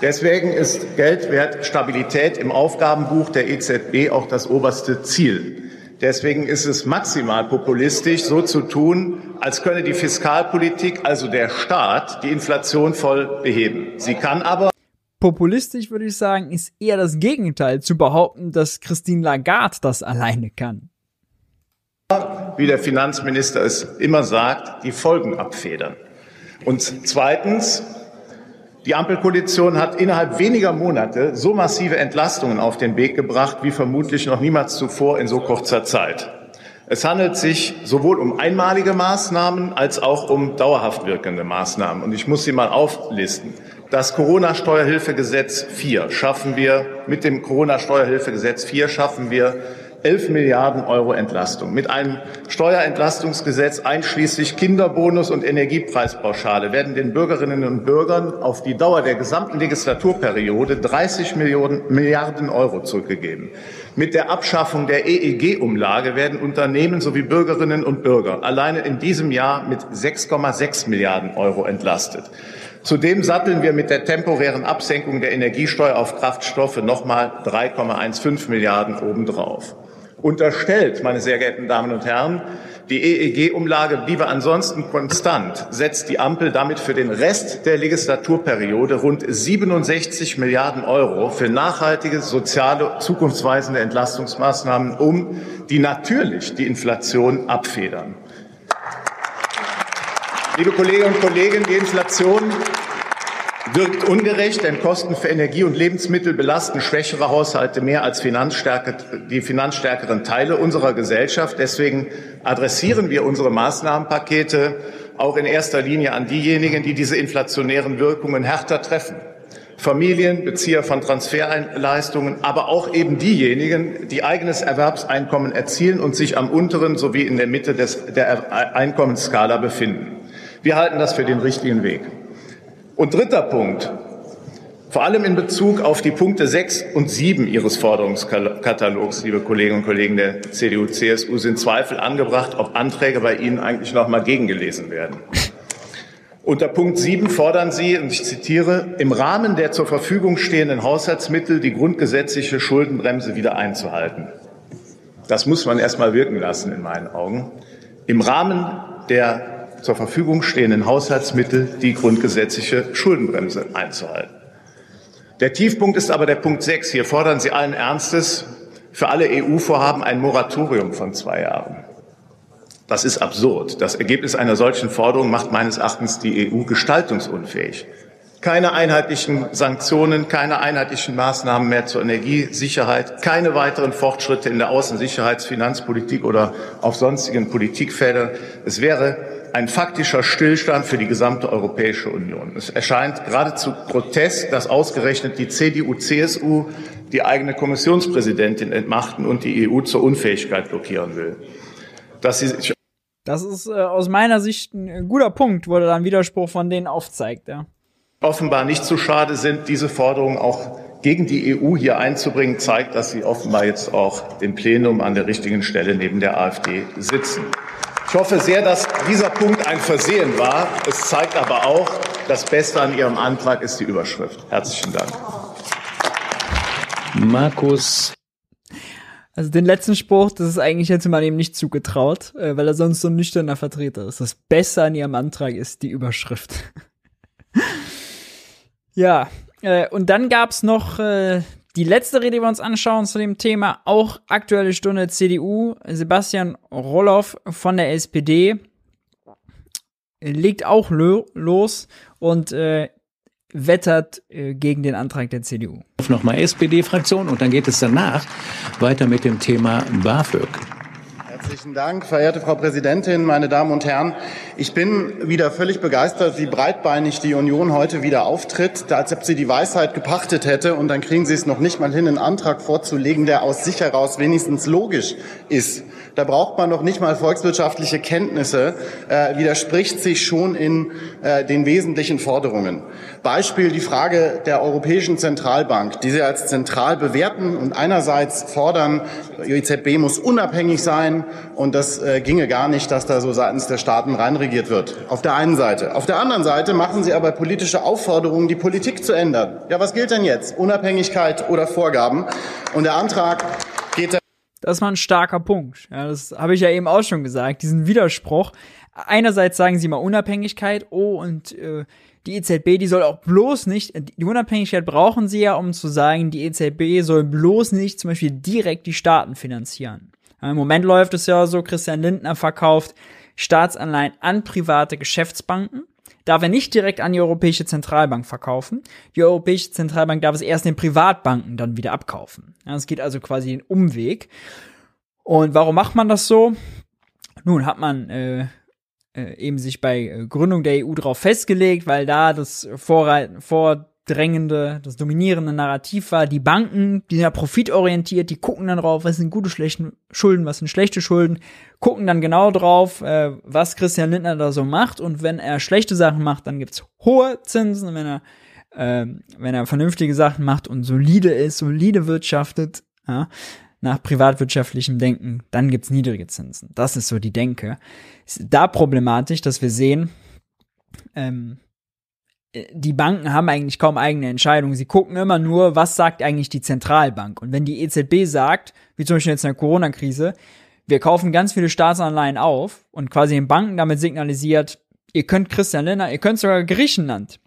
Deswegen ist Geldwertstabilität im Aufgabenbuch der EZB auch das oberste Ziel. Deswegen ist es maximal populistisch, so zu tun, als könne die Fiskalpolitik, also der Staat, die Inflation voll beheben. Sie kann aber Populistisch würde ich sagen, ist eher das Gegenteil, zu behaupten, dass Christine Lagarde das alleine kann. Wie der Finanzminister es immer sagt, die Folgen abfedern. Und zweitens, die Ampelkoalition hat innerhalb weniger Monate so massive Entlastungen auf den Weg gebracht wie vermutlich noch niemals zuvor in so kurzer Zeit. Es handelt sich sowohl um einmalige Maßnahmen als auch um dauerhaft wirkende Maßnahmen. Und ich muss sie mal auflisten. Das Corona-Steuerhilfegesetz 4 schaffen wir, mit dem Corona-Steuerhilfegesetz 4 schaffen wir 11 Milliarden Euro Entlastung. Mit einem Steuerentlastungsgesetz einschließlich Kinderbonus und Energiepreispauschale werden den Bürgerinnen und Bürgern auf die Dauer der gesamten Legislaturperiode 30 Millionen, Milliarden Euro zurückgegeben. Mit der Abschaffung der EEG-Umlage werden Unternehmen sowie Bürgerinnen und Bürger alleine in diesem Jahr mit 6,6 Milliarden Euro entlastet. Zudem satteln wir mit der temporären Absenkung der Energiesteuer auf Kraftstoffe nochmal 3,15 Milliarden obendrauf. Unterstellt, meine sehr geehrten Damen und Herren, die EEG-Umlage bliebe ansonsten konstant, setzt die Ampel damit für den Rest der Legislaturperiode rund 67 Milliarden Euro für nachhaltige, soziale, zukunftsweisende Entlastungsmaßnahmen um, die natürlich die Inflation abfedern. Liebe Kolleginnen und Kollegen, die Inflation wirkt ungerecht, denn Kosten für Energie und Lebensmittel belasten schwächere Haushalte mehr als Finanzstärke, die finanzstärkeren Teile unserer Gesellschaft. Deswegen adressieren wir unsere Maßnahmenpakete auch in erster Linie an diejenigen, die diese inflationären Wirkungen härter treffen. Familien, Bezieher von Transferleistungen, aber auch eben diejenigen, die eigenes Erwerbseinkommen erzielen und sich am unteren sowie in der Mitte des, der Einkommensskala befinden. Wir halten das für den richtigen Weg. Und dritter Punkt. Vor allem in Bezug auf die Punkte 6 und 7 Ihres Forderungskatalogs, liebe Kolleginnen und Kollegen der CDU, CSU, sind Zweifel angebracht, ob Anträge bei Ihnen eigentlich noch mal gegengelesen werden. Unter Punkt 7 fordern Sie, und ich zitiere, im Rahmen der zur Verfügung stehenden Haushaltsmittel die grundgesetzliche Schuldenbremse wieder einzuhalten. Das muss man erst mal wirken lassen, in meinen Augen. Im Rahmen der zur Verfügung stehenden Haushaltsmittel die grundgesetzliche Schuldenbremse einzuhalten. Der Tiefpunkt ist aber der Punkt 6. Hier fordern Sie allen Ernstes für alle EU-Vorhaben ein Moratorium von zwei Jahren. Das ist absurd. Das Ergebnis einer solchen Forderung macht meines Erachtens die EU gestaltungsunfähig. Keine einheitlichen Sanktionen, keine einheitlichen Maßnahmen mehr zur Energiesicherheit, keine weiteren Fortschritte in der Außensicherheits-, Finanzpolitik oder auf sonstigen Politikfeldern. Es wäre ein faktischer Stillstand für die gesamte Europäische Union. Es erscheint geradezu grotesk, dass ausgerechnet die CDU-CSU die eigene Kommissionspräsidentin entmachten und die EU zur Unfähigkeit blockieren will. Dass sie sich das ist äh, aus meiner Sicht ein guter Punkt, wo er dann Widerspruch von denen aufzeigt. Ja. Offenbar nicht zu schade sind, diese Forderungen auch gegen die EU hier einzubringen, zeigt, dass sie offenbar jetzt auch im Plenum an der richtigen Stelle neben der AfD sitzen. Ich hoffe sehr, dass dieser Punkt ein Versehen war. Es zeigt aber auch, das Beste an Ihrem Antrag ist die Überschrift. Herzlichen Dank. Markus. Also den letzten Spruch, das ist eigentlich hätte man ihm nicht zugetraut, äh, weil er sonst so ein nüchterner Vertreter ist. Das Beste an ihrem Antrag ist die Überschrift. (laughs) ja, äh, und dann gab's noch äh, die letzte Rede, die wir uns anschauen zu dem Thema, auch aktuelle Stunde CDU. Sebastian Roloff von der SPD legt auch los und äh, wettert äh, gegen den Antrag der CDU. Nochmal SPD-Fraktion und dann geht es danach weiter mit dem Thema BAföG. Herzlichen Dank, verehrte Frau Präsidentin, meine Damen und Herren. Ich bin wieder völlig begeistert, wie breitbeinig die Union heute wieder auftritt, als ob sie die Weisheit gepachtet hätte. Und dann kriegen Sie es noch nicht mal hin, einen Antrag vorzulegen, der aus sich heraus wenigstens logisch ist. Da braucht man noch nicht mal volkswirtschaftliche Kenntnisse, äh, widerspricht sich schon in äh, den wesentlichen Forderungen. Beispiel die Frage der Europäischen Zentralbank, die sie als zentral bewerten und einerseits fordern, die EZB muss unabhängig sein und das äh, ginge gar nicht, dass da so seitens der Staaten reinregiert wird. Auf der einen Seite. Auf der anderen Seite machen sie aber politische Aufforderungen, die Politik zu ändern. Ja, was gilt denn jetzt? Unabhängigkeit oder Vorgaben? Und der Antrag das war ein starker Punkt. Ja, das habe ich ja eben auch schon gesagt. Diesen Widerspruch. Einerseits sagen sie mal Unabhängigkeit, oh, und äh, die EZB, die soll auch bloß nicht, die Unabhängigkeit brauchen sie ja, um zu sagen, die EZB soll bloß nicht zum Beispiel direkt die Staaten finanzieren. Ja, Im Moment läuft es ja so, Christian Lindner verkauft Staatsanleihen an private Geschäftsbanken darf er nicht direkt an die Europäische Zentralbank verkaufen. Die Europäische Zentralbank darf es erst den Privatbanken dann wieder abkaufen. Ja, es geht also quasi den Umweg. Und warum macht man das so? Nun hat man äh, äh, eben sich bei äh, Gründung der EU darauf festgelegt, weil da das Vorreiten, vor drängende, das dominierende Narrativ war, die Banken, die sind ja profitorientiert, die gucken dann drauf, was sind gute, schlechte Schulden, was sind schlechte Schulden, gucken dann genau drauf, äh, was Christian Lindner da so macht und wenn er schlechte Sachen macht, dann gibt's hohe Zinsen wenn er äh, wenn er vernünftige Sachen macht und solide ist, solide wirtschaftet, ja, nach privatwirtschaftlichem Denken, dann gibt's niedrige Zinsen. Das ist so die Denke. Ist da problematisch, dass wir sehen, ähm, die Banken haben eigentlich kaum eigene Entscheidungen. Sie gucken immer nur, was sagt eigentlich die Zentralbank. Und wenn die EZB sagt, wie zum Beispiel jetzt in der Corona-Krise, wir kaufen ganz viele Staatsanleihen auf und quasi den Banken damit signalisiert, ihr könnt Christian Lindner, ihr könnt sogar Griechenland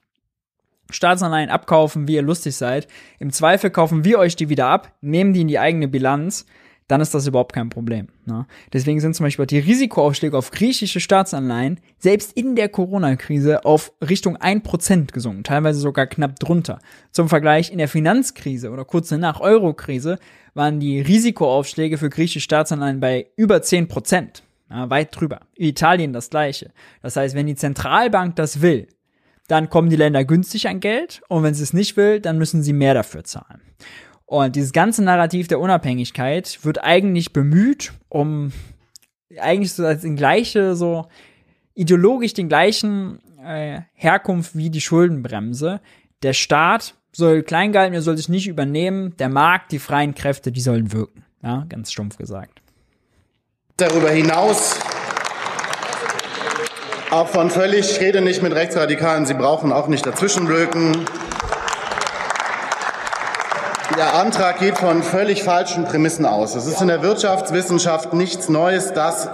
Staatsanleihen abkaufen, wie ihr lustig seid. Im Zweifel kaufen wir euch die wieder ab, nehmen die in die eigene Bilanz dann ist das überhaupt kein Problem. Ne? Deswegen sind zum Beispiel die Risikoaufschläge auf griechische Staatsanleihen selbst in der Corona-Krise auf Richtung 1% gesunken, teilweise sogar knapp drunter. Zum Vergleich, in der Finanzkrise oder kurz danach Euro-Krise waren die Risikoaufschläge für griechische Staatsanleihen bei über 10%. Ja, weit drüber. Italien das gleiche. Das heißt, wenn die Zentralbank das will, dann kommen die Länder günstig an Geld und wenn sie es nicht will, dann müssen sie mehr dafür zahlen. Und dieses ganze Narrativ der Unabhängigkeit wird eigentlich bemüht, um eigentlich so als den gleiche, so ideologisch den gleichen äh, Herkunft wie die Schuldenbremse. Der Staat soll klein gehalten, er soll sich nicht übernehmen. Der Markt, die freien Kräfte, die sollen wirken. Ja, ganz stumpf gesagt. Darüber hinaus auch von völlig, ich rede nicht mit Rechtsradikalen, sie brauchen auch nicht dazwischenblöken. Der Antrag geht von völlig falschen Prämissen aus. Es ist in der Wirtschaftswissenschaft nichts Neues, dass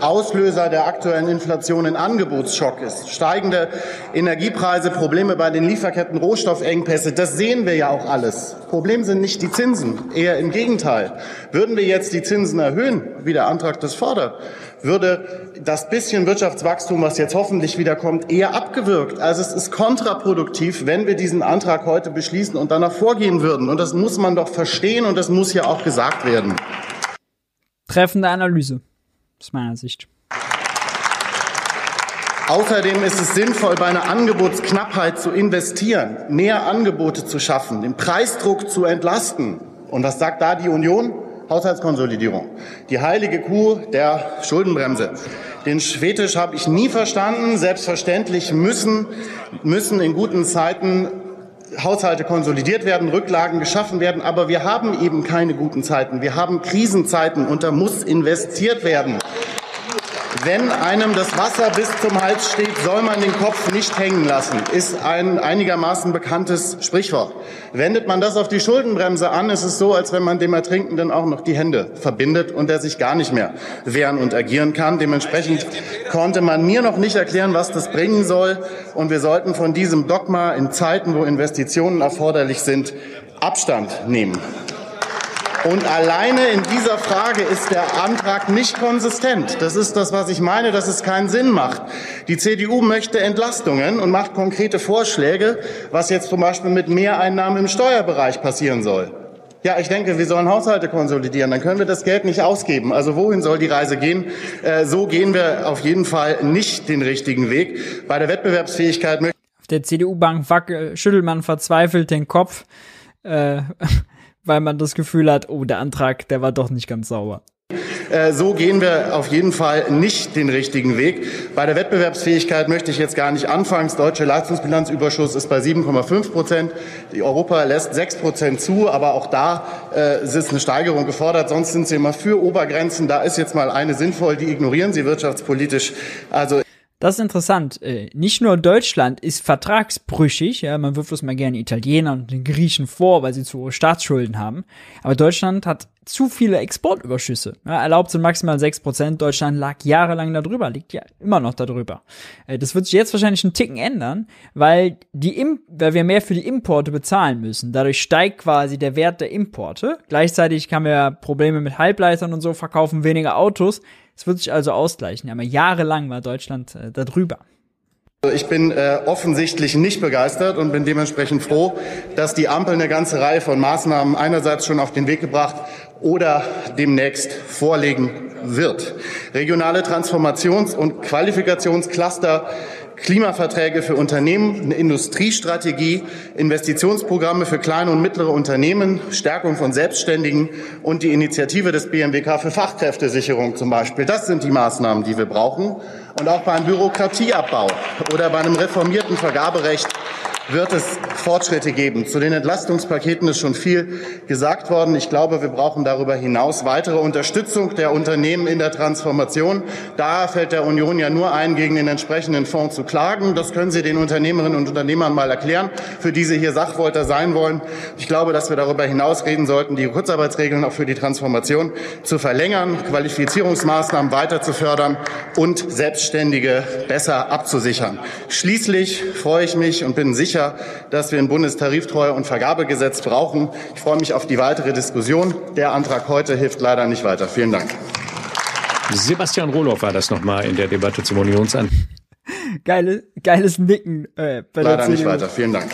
Auslöser der aktuellen Inflation ein Angebotsschock ist. Steigende Energiepreise, Probleme bei den Lieferketten, Rohstoffengpässe, das sehen wir ja auch alles. Problem sind nicht die Zinsen, eher im Gegenteil. Würden wir jetzt die Zinsen erhöhen, wie der Antrag das fordert, würde das bisschen Wirtschaftswachstum, was jetzt hoffentlich wieder kommt, eher abgewürgt. Also es ist kontraproduktiv, wenn wir diesen Antrag heute beschließen und danach vorgehen würden. Und das muss man doch verstehen und das muss ja auch gesagt werden. Treffende Analyse, aus meiner Sicht. Außerdem ist es sinnvoll, bei einer Angebotsknappheit zu investieren, mehr Angebote zu schaffen, den Preisdruck zu entlasten. Und was sagt da die Union? Haushaltskonsolidierung. Die heilige Kuh der Schuldenbremse. Den Fetisch habe ich nie verstanden. Selbstverständlich müssen, müssen in guten Zeiten Haushalte konsolidiert werden, Rücklagen geschaffen werden. Aber wir haben eben keine guten Zeiten. Wir haben Krisenzeiten und da muss investiert werden. Wenn einem das Wasser bis zum Hals steht, soll man den Kopf nicht hängen lassen, ist ein einigermaßen bekanntes Sprichwort. Wendet man das auf die Schuldenbremse an, ist es so, als wenn man dem Ertrinkenden auch noch die Hände verbindet und er sich gar nicht mehr wehren und agieren kann. Dementsprechend konnte man mir noch nicht erklären, was das bringen soll. Und wir sollten von diesem Dogma in Zeiten, wo Investitionen erforderlich sind, Abstand nehmen. Und alleine in dieser Frage ist der Antrag nicht konsistent. Das ist das, was ich meine, dass es keinen Sinn macht. Die CDU möchte Entlastungen und macht konkrete Vorschläge, was jetzt zum Beispiel mit Mehreinnahmen im Steuerbereich passieren soll. Ja, ich denke, wir sollen Haushalte konsolidieren. Dann können wir das Geld nicht ausgeben. Also wohin soll die Reise gehen? Äh, so gehen wir auf jeden Fall nicht den richtigen Weg. Bei der Wettbewerbsfähigkeit Auf der CDU-Bank schüttelt man verzweifelt den Kopf. Äh, weil man das Gefühl hat, oh, der Antrag, der war doch nicht ganz sauber. Äh, so gehen wir auf jeden Fall nicht den richtigen Weg. Bei der Wettbewerbsfähigkeit möchte ich jetzt gar nicht anfangen. Das deutsche Leistungsbilanzüberschuss ist bei 7,5 Prozent. Die Europa lässt 6 Prozent zu, aber auch da äh, ist eine Steigerung gefordert. Sonst sind Sie immer für Obergrenzen. Da ist jetzt mal eine sinnvoll, die ignorieren Sie wirtschaftspolitisch. Also das ist interessant. Äh, nicht nur Deutschland ist vertragsbrüchig, ja, man wirft das mal gerne Italiener und den Griechen vor, weil sie zu hohe Staatsschulden haben. Aber Deutschland hat zu viele Exportüberschüsse. Ja, erlaubt sind maximal 6%. Deutschland lag jahrelang darüber, liegt ja immer noch darüber. Äh, das wird sich jetzt wahrscheinlich einen Ticken ändern, weil die Im weil wir mehr für die Importe bezahlen müssen. Dadurch steigt quasi der Wert der Importe. Gleichzeitig haben wir Probleme mit Halbleitern und so, verkaufen weniger Autos. Es wird sich also ausgleichen. Aber jahrelang war Deutschland äh, da drüber. Ich bin äh, offensichtlich nicht begeistert und bin dementsprechend froh, dass die Ampel eine ganze Reihe von Maßnahmen einerseits schon auf den Weg gebracht oder demnächst vorlegen wird. Regionale Transformations- und Qualifikationscluster Klimaverträge für Unternehmen, eine Industriestrategie, Investitionsprogramme für kleine und mittlere Unternehmen, Stärkung von Selbstständigen und die Initiative des BMWK für Fachkräftesicherung zum Beispiel. Das sind die Maßnahmen, die wir brauchen. Und auch beim Bürokratieabbau oder bei einem reformierten Vergaberecht wird es Fortschritte geben. Zu den Entlastungspaketen ist schon viel gesagt worden. Ich glaube, wir brauchen darüber hinaus weitere Unterstützung der Unternehmen in der Transformation. Da fällt der Union ja nur ein, gegen den entsprechenden Fonds zu klagen. Das können Sie den Unternehmerinnen und Unternehmern mal erklären, für die Sie hier Sachwalter sein wollen. Ich glaube, dass wir darüber hinaus reden sollten, die Kurzarbeitsregeln auch für die Transformation zu verlängern, Qualifizierungsmaßnahmen weiter zu fördern und Selbstständige besser abzusichern. Schließlich freue ich mich und bin sicher, sicher, dass wir ein Bundestariftreue- und Vergabegesetz brauchen. Ich freue mich auf die weitere Diskussion. Der Antrag heute hilft leider nicht weiter. Vielen Dank. Sebastian Rohloff war das nochmal in der Debatte zum Unionsantrag. (laughs) Geile, geiles Nicken. Äh, bei leider der nicht weiter. Vielen Dank.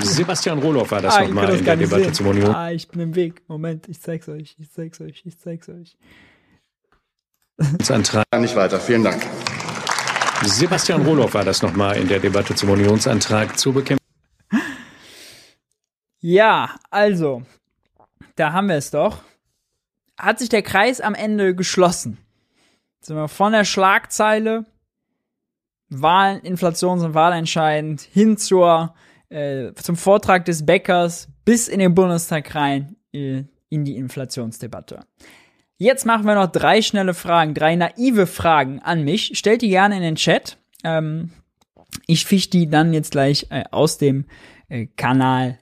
Sebastian Rohloff war das ah, nochmal in der Debatte sehen. zum Union. Ah, ich bin im Weg. Moment, ich zeig's euch, ich zeig's euch, ich zeig's euch. Antrag. Nicht weiter. Vielen Dank. Sebastian Rohloff war das nochmal in der Debatte zum Unionsantrag zur Bekämpfung. Ja, also, da haben wir es doch. Hat sich der Kreis am Ende geschlossen. Sind wir von der Schlagzeile Wahlen, Inflation sind wahlentscheidend hin zur, äh, zum Vortrag des Bäckers bis in den Bundestag rein äh, in die Inflationsdebatte. Jetzt machen wir noch drei schnelle Fragen, drei naive Fragen an mich. Stellt die gerne in den Chat. Ähm, ich fisch die dann jetzt gleich äh, aus dem äh, Kanal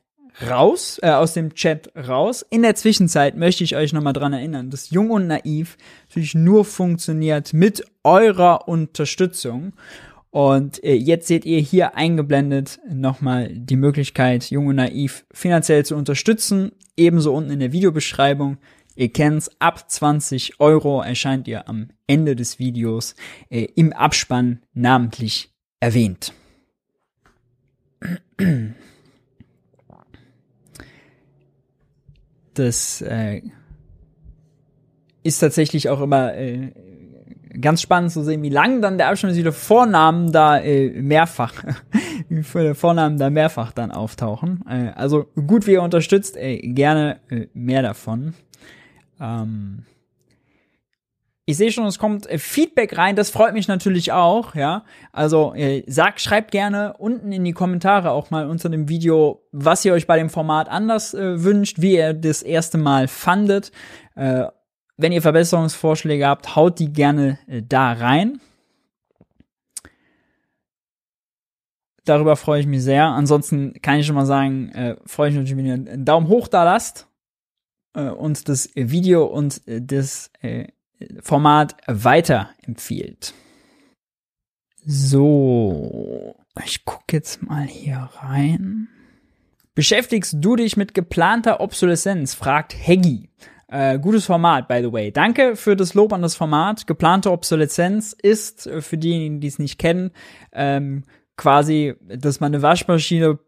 raus, äh, aus dem Chat raus. In der Zwischenzeit möchte ich euch nochmal dran erinnern, dass Jung und Naiv natürlich nur funktioniert mit eurer Unterstützung. Und äh, jetzt seht ihr hier eingeblendet nochmal die Möglichkeit, Jung und Naiv finanziell zu unterstützen. Ebenso unten in der Videobeschreibung Ihr kennt's, ab 20 Euro erscheint ihr am Ende des Videos äh, im Abspann namentlich erwähnt. Das äh, ist tatsächlich auch immer äh, ganz spannend zu sehen, wie lang dann der Abstand ist, wie viele Vornamen da äh, mehrfach, (laughs) wie viele Vornamen da mehrfach dann auftauchen. Äh, also gut, wie ihr unterstützt, äh, gerne äh, mehr davon. Ähm, ich sehe schon, es kommt äh, Feedback rein, das freut mich natürlich auch, ja. Also äh, sagt, schreibt gerne unten in die Kommentare auch mal unter dem Video, was ihr euch bei dem Format anders äh, wünscht, wie ihr das erste Mal fandet. Äh, wenn ihr Verbesserungsvorschläge habt, haut die gerne äh, da rein. Darüber freue ich mich sehr. Ansonsten kann ich schon mal sagen, äh, freue ich mich wenn ihr einen Daumen hoch da lasst äh, und das Video und äh, das äh, Format weiterempfiehlt. So, ich gucke jetzt mal hier rein. Beschäftigst du dich mit geplanter Obsoleszenz? fragt Heggy. Äh, gutes Format, by the way. Danke für das Lob an das Format. Geplante Obsoleszenz ist, äh, für diejenigen, die es nicht kennen, ähm, quasi, dass man eine Waschmaschine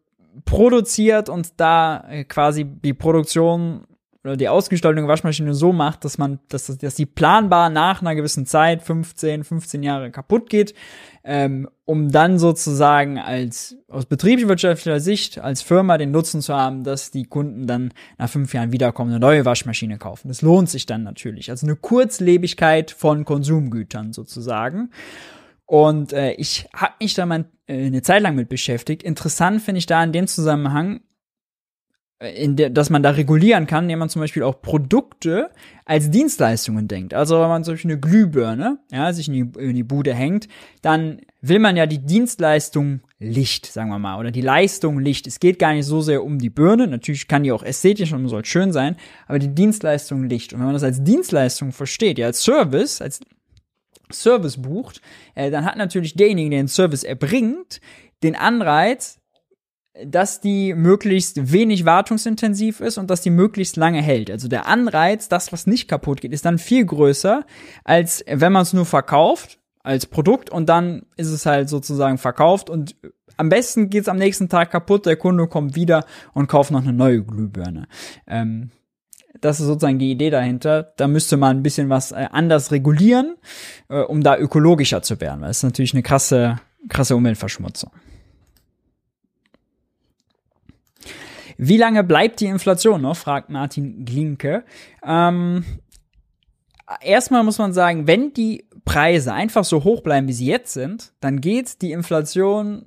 produziert und da äh, quasi die Produktion oder die Ausgestaltung der Waschmaschine so macht, dass man, dass, dass die planbar nach einer gewissen Zeit, 15, 15 Jahre kaputt geht, ähm, um dann sozusagen als aus betriebswirtschaftlicher Sicht als Firma den Nutzen zu haben, dass die Kunden dann nach fünf Jahren wiederkommen, eine neue Waschmaschine kaufen. Das lohnt sich dann natürlich. Also eine Kurzlebigkeit von Konsumgütern sozusagen. Und äh, ich habe mich da mal äh, eine Zeit lang mit beschäftigt. Interessant finde ich da in dem Zusammenhang, in der, dass man da regulieren kann, indem man zum Beispiel auch Produkte als Dienstleistungen denkt. Also wenn man zum Beispiel eine Glühbirne, ja, sich in die, in die Bude hängt, dann will man ja die Dienstleistung Licht, sagen wir mal, oder die Leistung Licht. Es geht gar nicht so sehr um die Birne, natürlich kann die auch ästhetisch und soll schön sein, aber die Dienstleistung Licht. Und wenn man das als Dienstleistung versteht, ja, als Service, als Service bucht, äh, dann hat natürlich derjenige, der den Service erbringt, den Anreiz, dass die möglichst wenig wartungsintensiv ist und dass die möglichst lange hält. Also der Anreiz, das, was nicht kaputt geht, ist dann viel größer, als wenn man es nur verkauft als Produkt und dann ist es halt sozusagen verkauft und am besten geht's am nächsten Tag kaputt, der Kunde kommt wieder und kauft noch eine neue Glühbirne. Ähm, das ist sozusagen die Idee dahinter. Da müsste man ein bisschen was äh, anders regulieren, äh, um da ökologischer zu werden, weil es ist natürlich eine krasse, krasse Umweltverschmutzung. Wie lange bleibt die Inflation noch? fragt Martin Glinke. Ähm, erstmal muss man sagen, wenn die Preise einfach so hoch bleiben, wie sie jetzt sind, dann geht die Inflation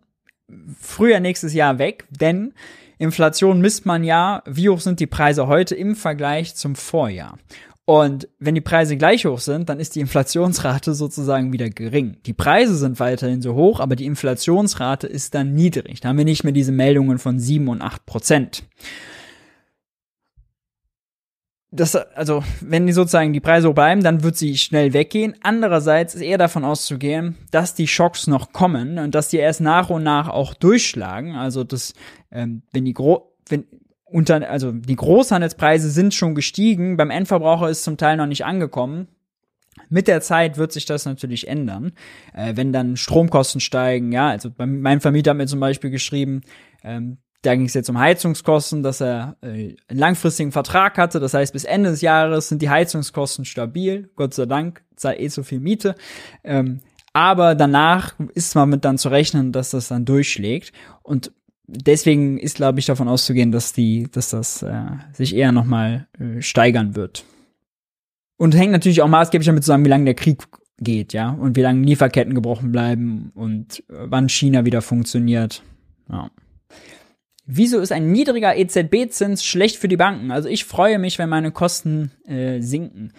früher nächstes Jahr weg, denn Inflation misst man ja, wie hoch sind die Preise heute im Vergleich zum Vorjahr. Und wenn die Preise gleich hoch sind, dann ist die Inflationsrate sozusagen wieder gering. Die Preise sind weiterhin so hoch, aber die Inflationsrate ist dann niedrig. Da haben wir nicht mehr diese Meldungen von 7 und 8 Prozent. Das, also, wenn die sozusagen die Preise hoch bleiben, dann wird sie schnell weggehen. Andererseits ist eher davon auszugehen, dass die Schocks noch kommen und dass die erst nach und nach auch durchschlagen. Also, dass, ähm, wenn die gro wenn unter, also die Großhandelspreise sind schon gestiegen, beim Endverbraucher ist zum Teil noch nicht angekommen. Mit der Zeit wird sich das natürlich ändern, äh, wenn dann Stromkosten steigen. Ja, also bei meinem Vermieter hat mir zum Beispiel geschrieben, ähm, da ging es jetzt um Heizungskosten, dass er äh, einen langfristigen Vertrag hatte. Das heißt, bis Ende des Jahres sind die Heizungskosten stabil. Gott sei Dank, zahlt eh so viel Miete. Ähm, aber danach ist man mit dann zu rechnen, dass das dann durchschlägt. Und deswegen ist, glaube ich, davon auszugehen, dass die, dass das äh, sich eher nochmal äh, steigern wird. Und hängt natürlich auch maßgeblich damit zusammen, wie lange der Krieg geht, ja, und wie lange Lieferketten gebrochen bleiben und äh, wann China wieder funktioniert. Ja. Wieso ist ein niedriger EZB-Zins schlecht für die Banken? Also ich freue mich, wenn meine Kosten äh, sinken.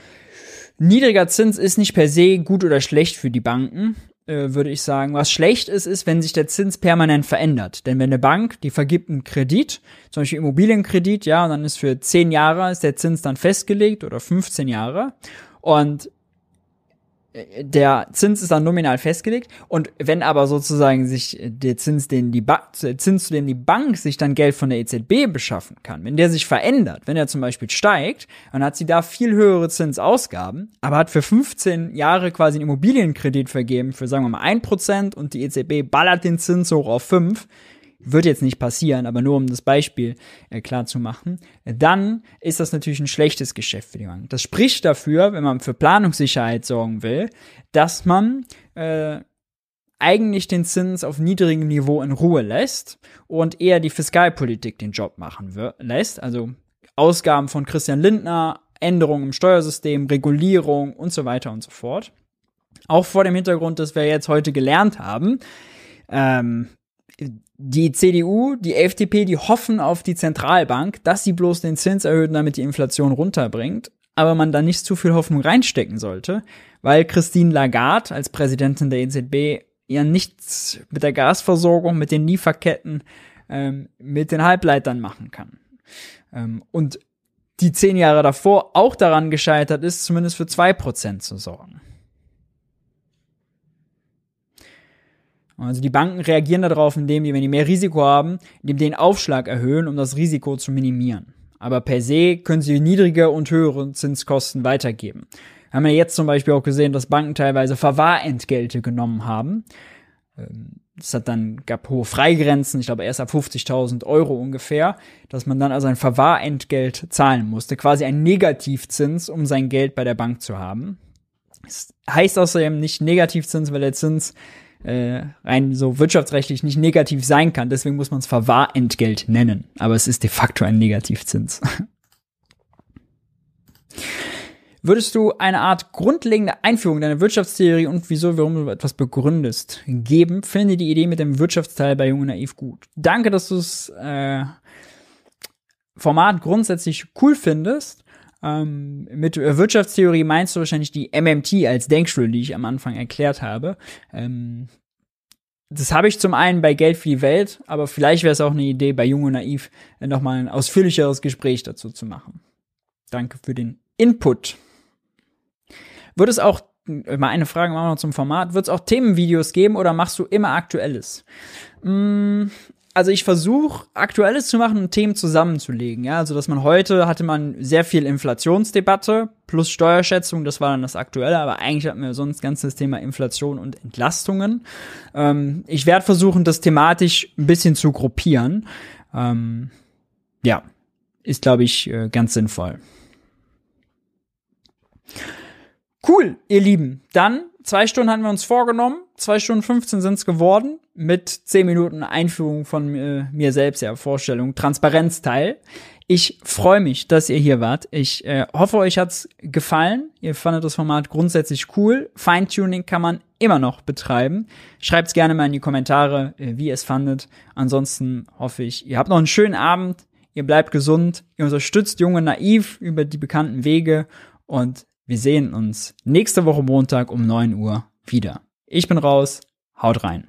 Niedriger Zins ist nicht per se gut oder schlecht für die Banken äh, würde ich sagen. Was schlecht ist, ist, wenn sich der Zins permanent verändert. Denn wenn eine Bank, die vergibt einen Kredit, zum Beispiel Immobilienkredit, ja, und dann ist für 10 Jahre ist der Zins dann festgelegt oder 15 Jahre. Und der Zins ist dann nominal festgelegt und wenn aber sozusagen sich der Zins, den die ba Zins, zu dem die Bank sich dann Geld von der EZB beschaffen kann, wenn der sich verändert, wenn er zum Beispiel steigt, dann hat sie da viel höhere Zinsausgaben, aber hat für 15 Jahre quasi einen Immobilienkredit vergeben für sagen wir mal 1% und die EZB ballert den Zins hoch auf 5, wird jetzt nicht passieren, aber nur um das Beispiel äh, klar zu machen, dann ist das natürlich ein schlechtes Geschäft für die Bank. Das spricht dafür, wenn man für Planungssicherheit sorgen will, dass man äh, eigentlich den Zins auf niedrigem Niveau in Ruhe lässt und eher die Fiskalpolitik den Job machen lässt. Also Ausgaben von Christian Lindner, Änderungen im Steuersystem, Regulierung und so weiter und so fort. Auch vor dem Hintergrund, dass wir jetzt heute gelernt haben, ähm, die CDU, die FDP, die hoffen auf die Zentralbank, dass sie bloß den Zins erhöht, damit die Inflation runterbringt. aber man da nicht zu viel Hoffnung reinstecken sollte, weil Christine Lagarde als Präsidentin der EZB ja nichts mit der Gasversorgung, mit den Lieferketten, ähm, mit den Halbleitern machen kann. Ähm, und die zehn Jahre davor auch daran gescheitert ist, zumindest für zwei Prozent zu sorgen. Also die Banken reagieren darauf, indem die, wenn die mehr Risiko haben, indem die den Aufschlag erhöhen, um das Risiko zu minimieren. Aber per se können sie niedrige und höhere Zinskosten weitergeben. Wir haben ja jetzt zum Beispiel auch gesehen, dass Banken teilweise Verwahrentgelte genommen haben. Ähm, es hat dann gab hohe Freigrenzen, ich glaube erst ab 50.000 Euro ungefähr, dass man dann also ein Verwahrentgelt zahlen musste, quasi ein Negativzins, um sein Geld bei der Bank zu haben. Das heißt außerdem nicht Negativzins, weil der Zins äh, rein so wirtschaftsrechtlich nicht negativ sein kann. Deswegen muss man es Verwahrentgelt nennen. Aber es ist de facto ein Negativzins. (laughs) Würdest du eine Art grundlegende Einführung deiner Wirtschaftstheorie und wieso, warum du etwas begründest, geben? Finde die Idee mit dem Wirtschaftsteil bei Jung und Naiv gut. Danke, dass du das äh, Format grundsätzlich cool findest. Ähm, mit Wirtschaftstheorie meinst du wahrscheinlich die MMT als Denkschule, die ich am Anfang erklärt habe. Ähm, das habe ich zum einen bei Geld für die Welt, aber vielleicht wäre es auch eine Idee, bei Jung und Naiv nochmal ein ausführlicheres Gespräch dazu zu machen. Danke für den Input. Wird es auch, mal eine Frage machen wir noch zum Format, wird es auch Themenvideos geben oder machst du immer Aktuelles? Mm, also ich versuche Aktuelles zu machen und Themen zusammenzulegen. Ja, also dass man heute hatte man sehr viel Inflationsdebatte plus Steuerschätzung, das war dann das Aktuelle, aber eigentlich hatten wir sonst ganz das Thema Inflation und Entlastungen. Ähm, ich werde versuchen, das thematisch ein bisschen zu gruppieren. Ähm, ja, ist glaube ich äh, ganz sinnvoll. Cool, ihr Lieben. Dann zwei Stunden hatten wir uns vorgenommen. Zwei Stunden 15 sind es geworden. Mit zehn Minuten Einführung von äh, mir selbst, ja, Vorstellung, Transparenzteil. Ich freue mich, dass ihr hier wart. Ich äh, hoffe, euch hat's gefallen. Ihr fandet das Format grundsätzlich cool. Feintuning kann man immer noch betreiben. Schreibt's gerne mal in die Kommentare, äh, wie ihr es fandet. Ansonsten hoffe ich, ihr habt noch einen schönen Abend. Ihr bleibt gesund. Ihr unterstützt Junge Naiv über die bekannten Wege. Und wir sehen uns nächste Woche Montag um 9 Uhr wieder. Ich bin raus. Haut rein.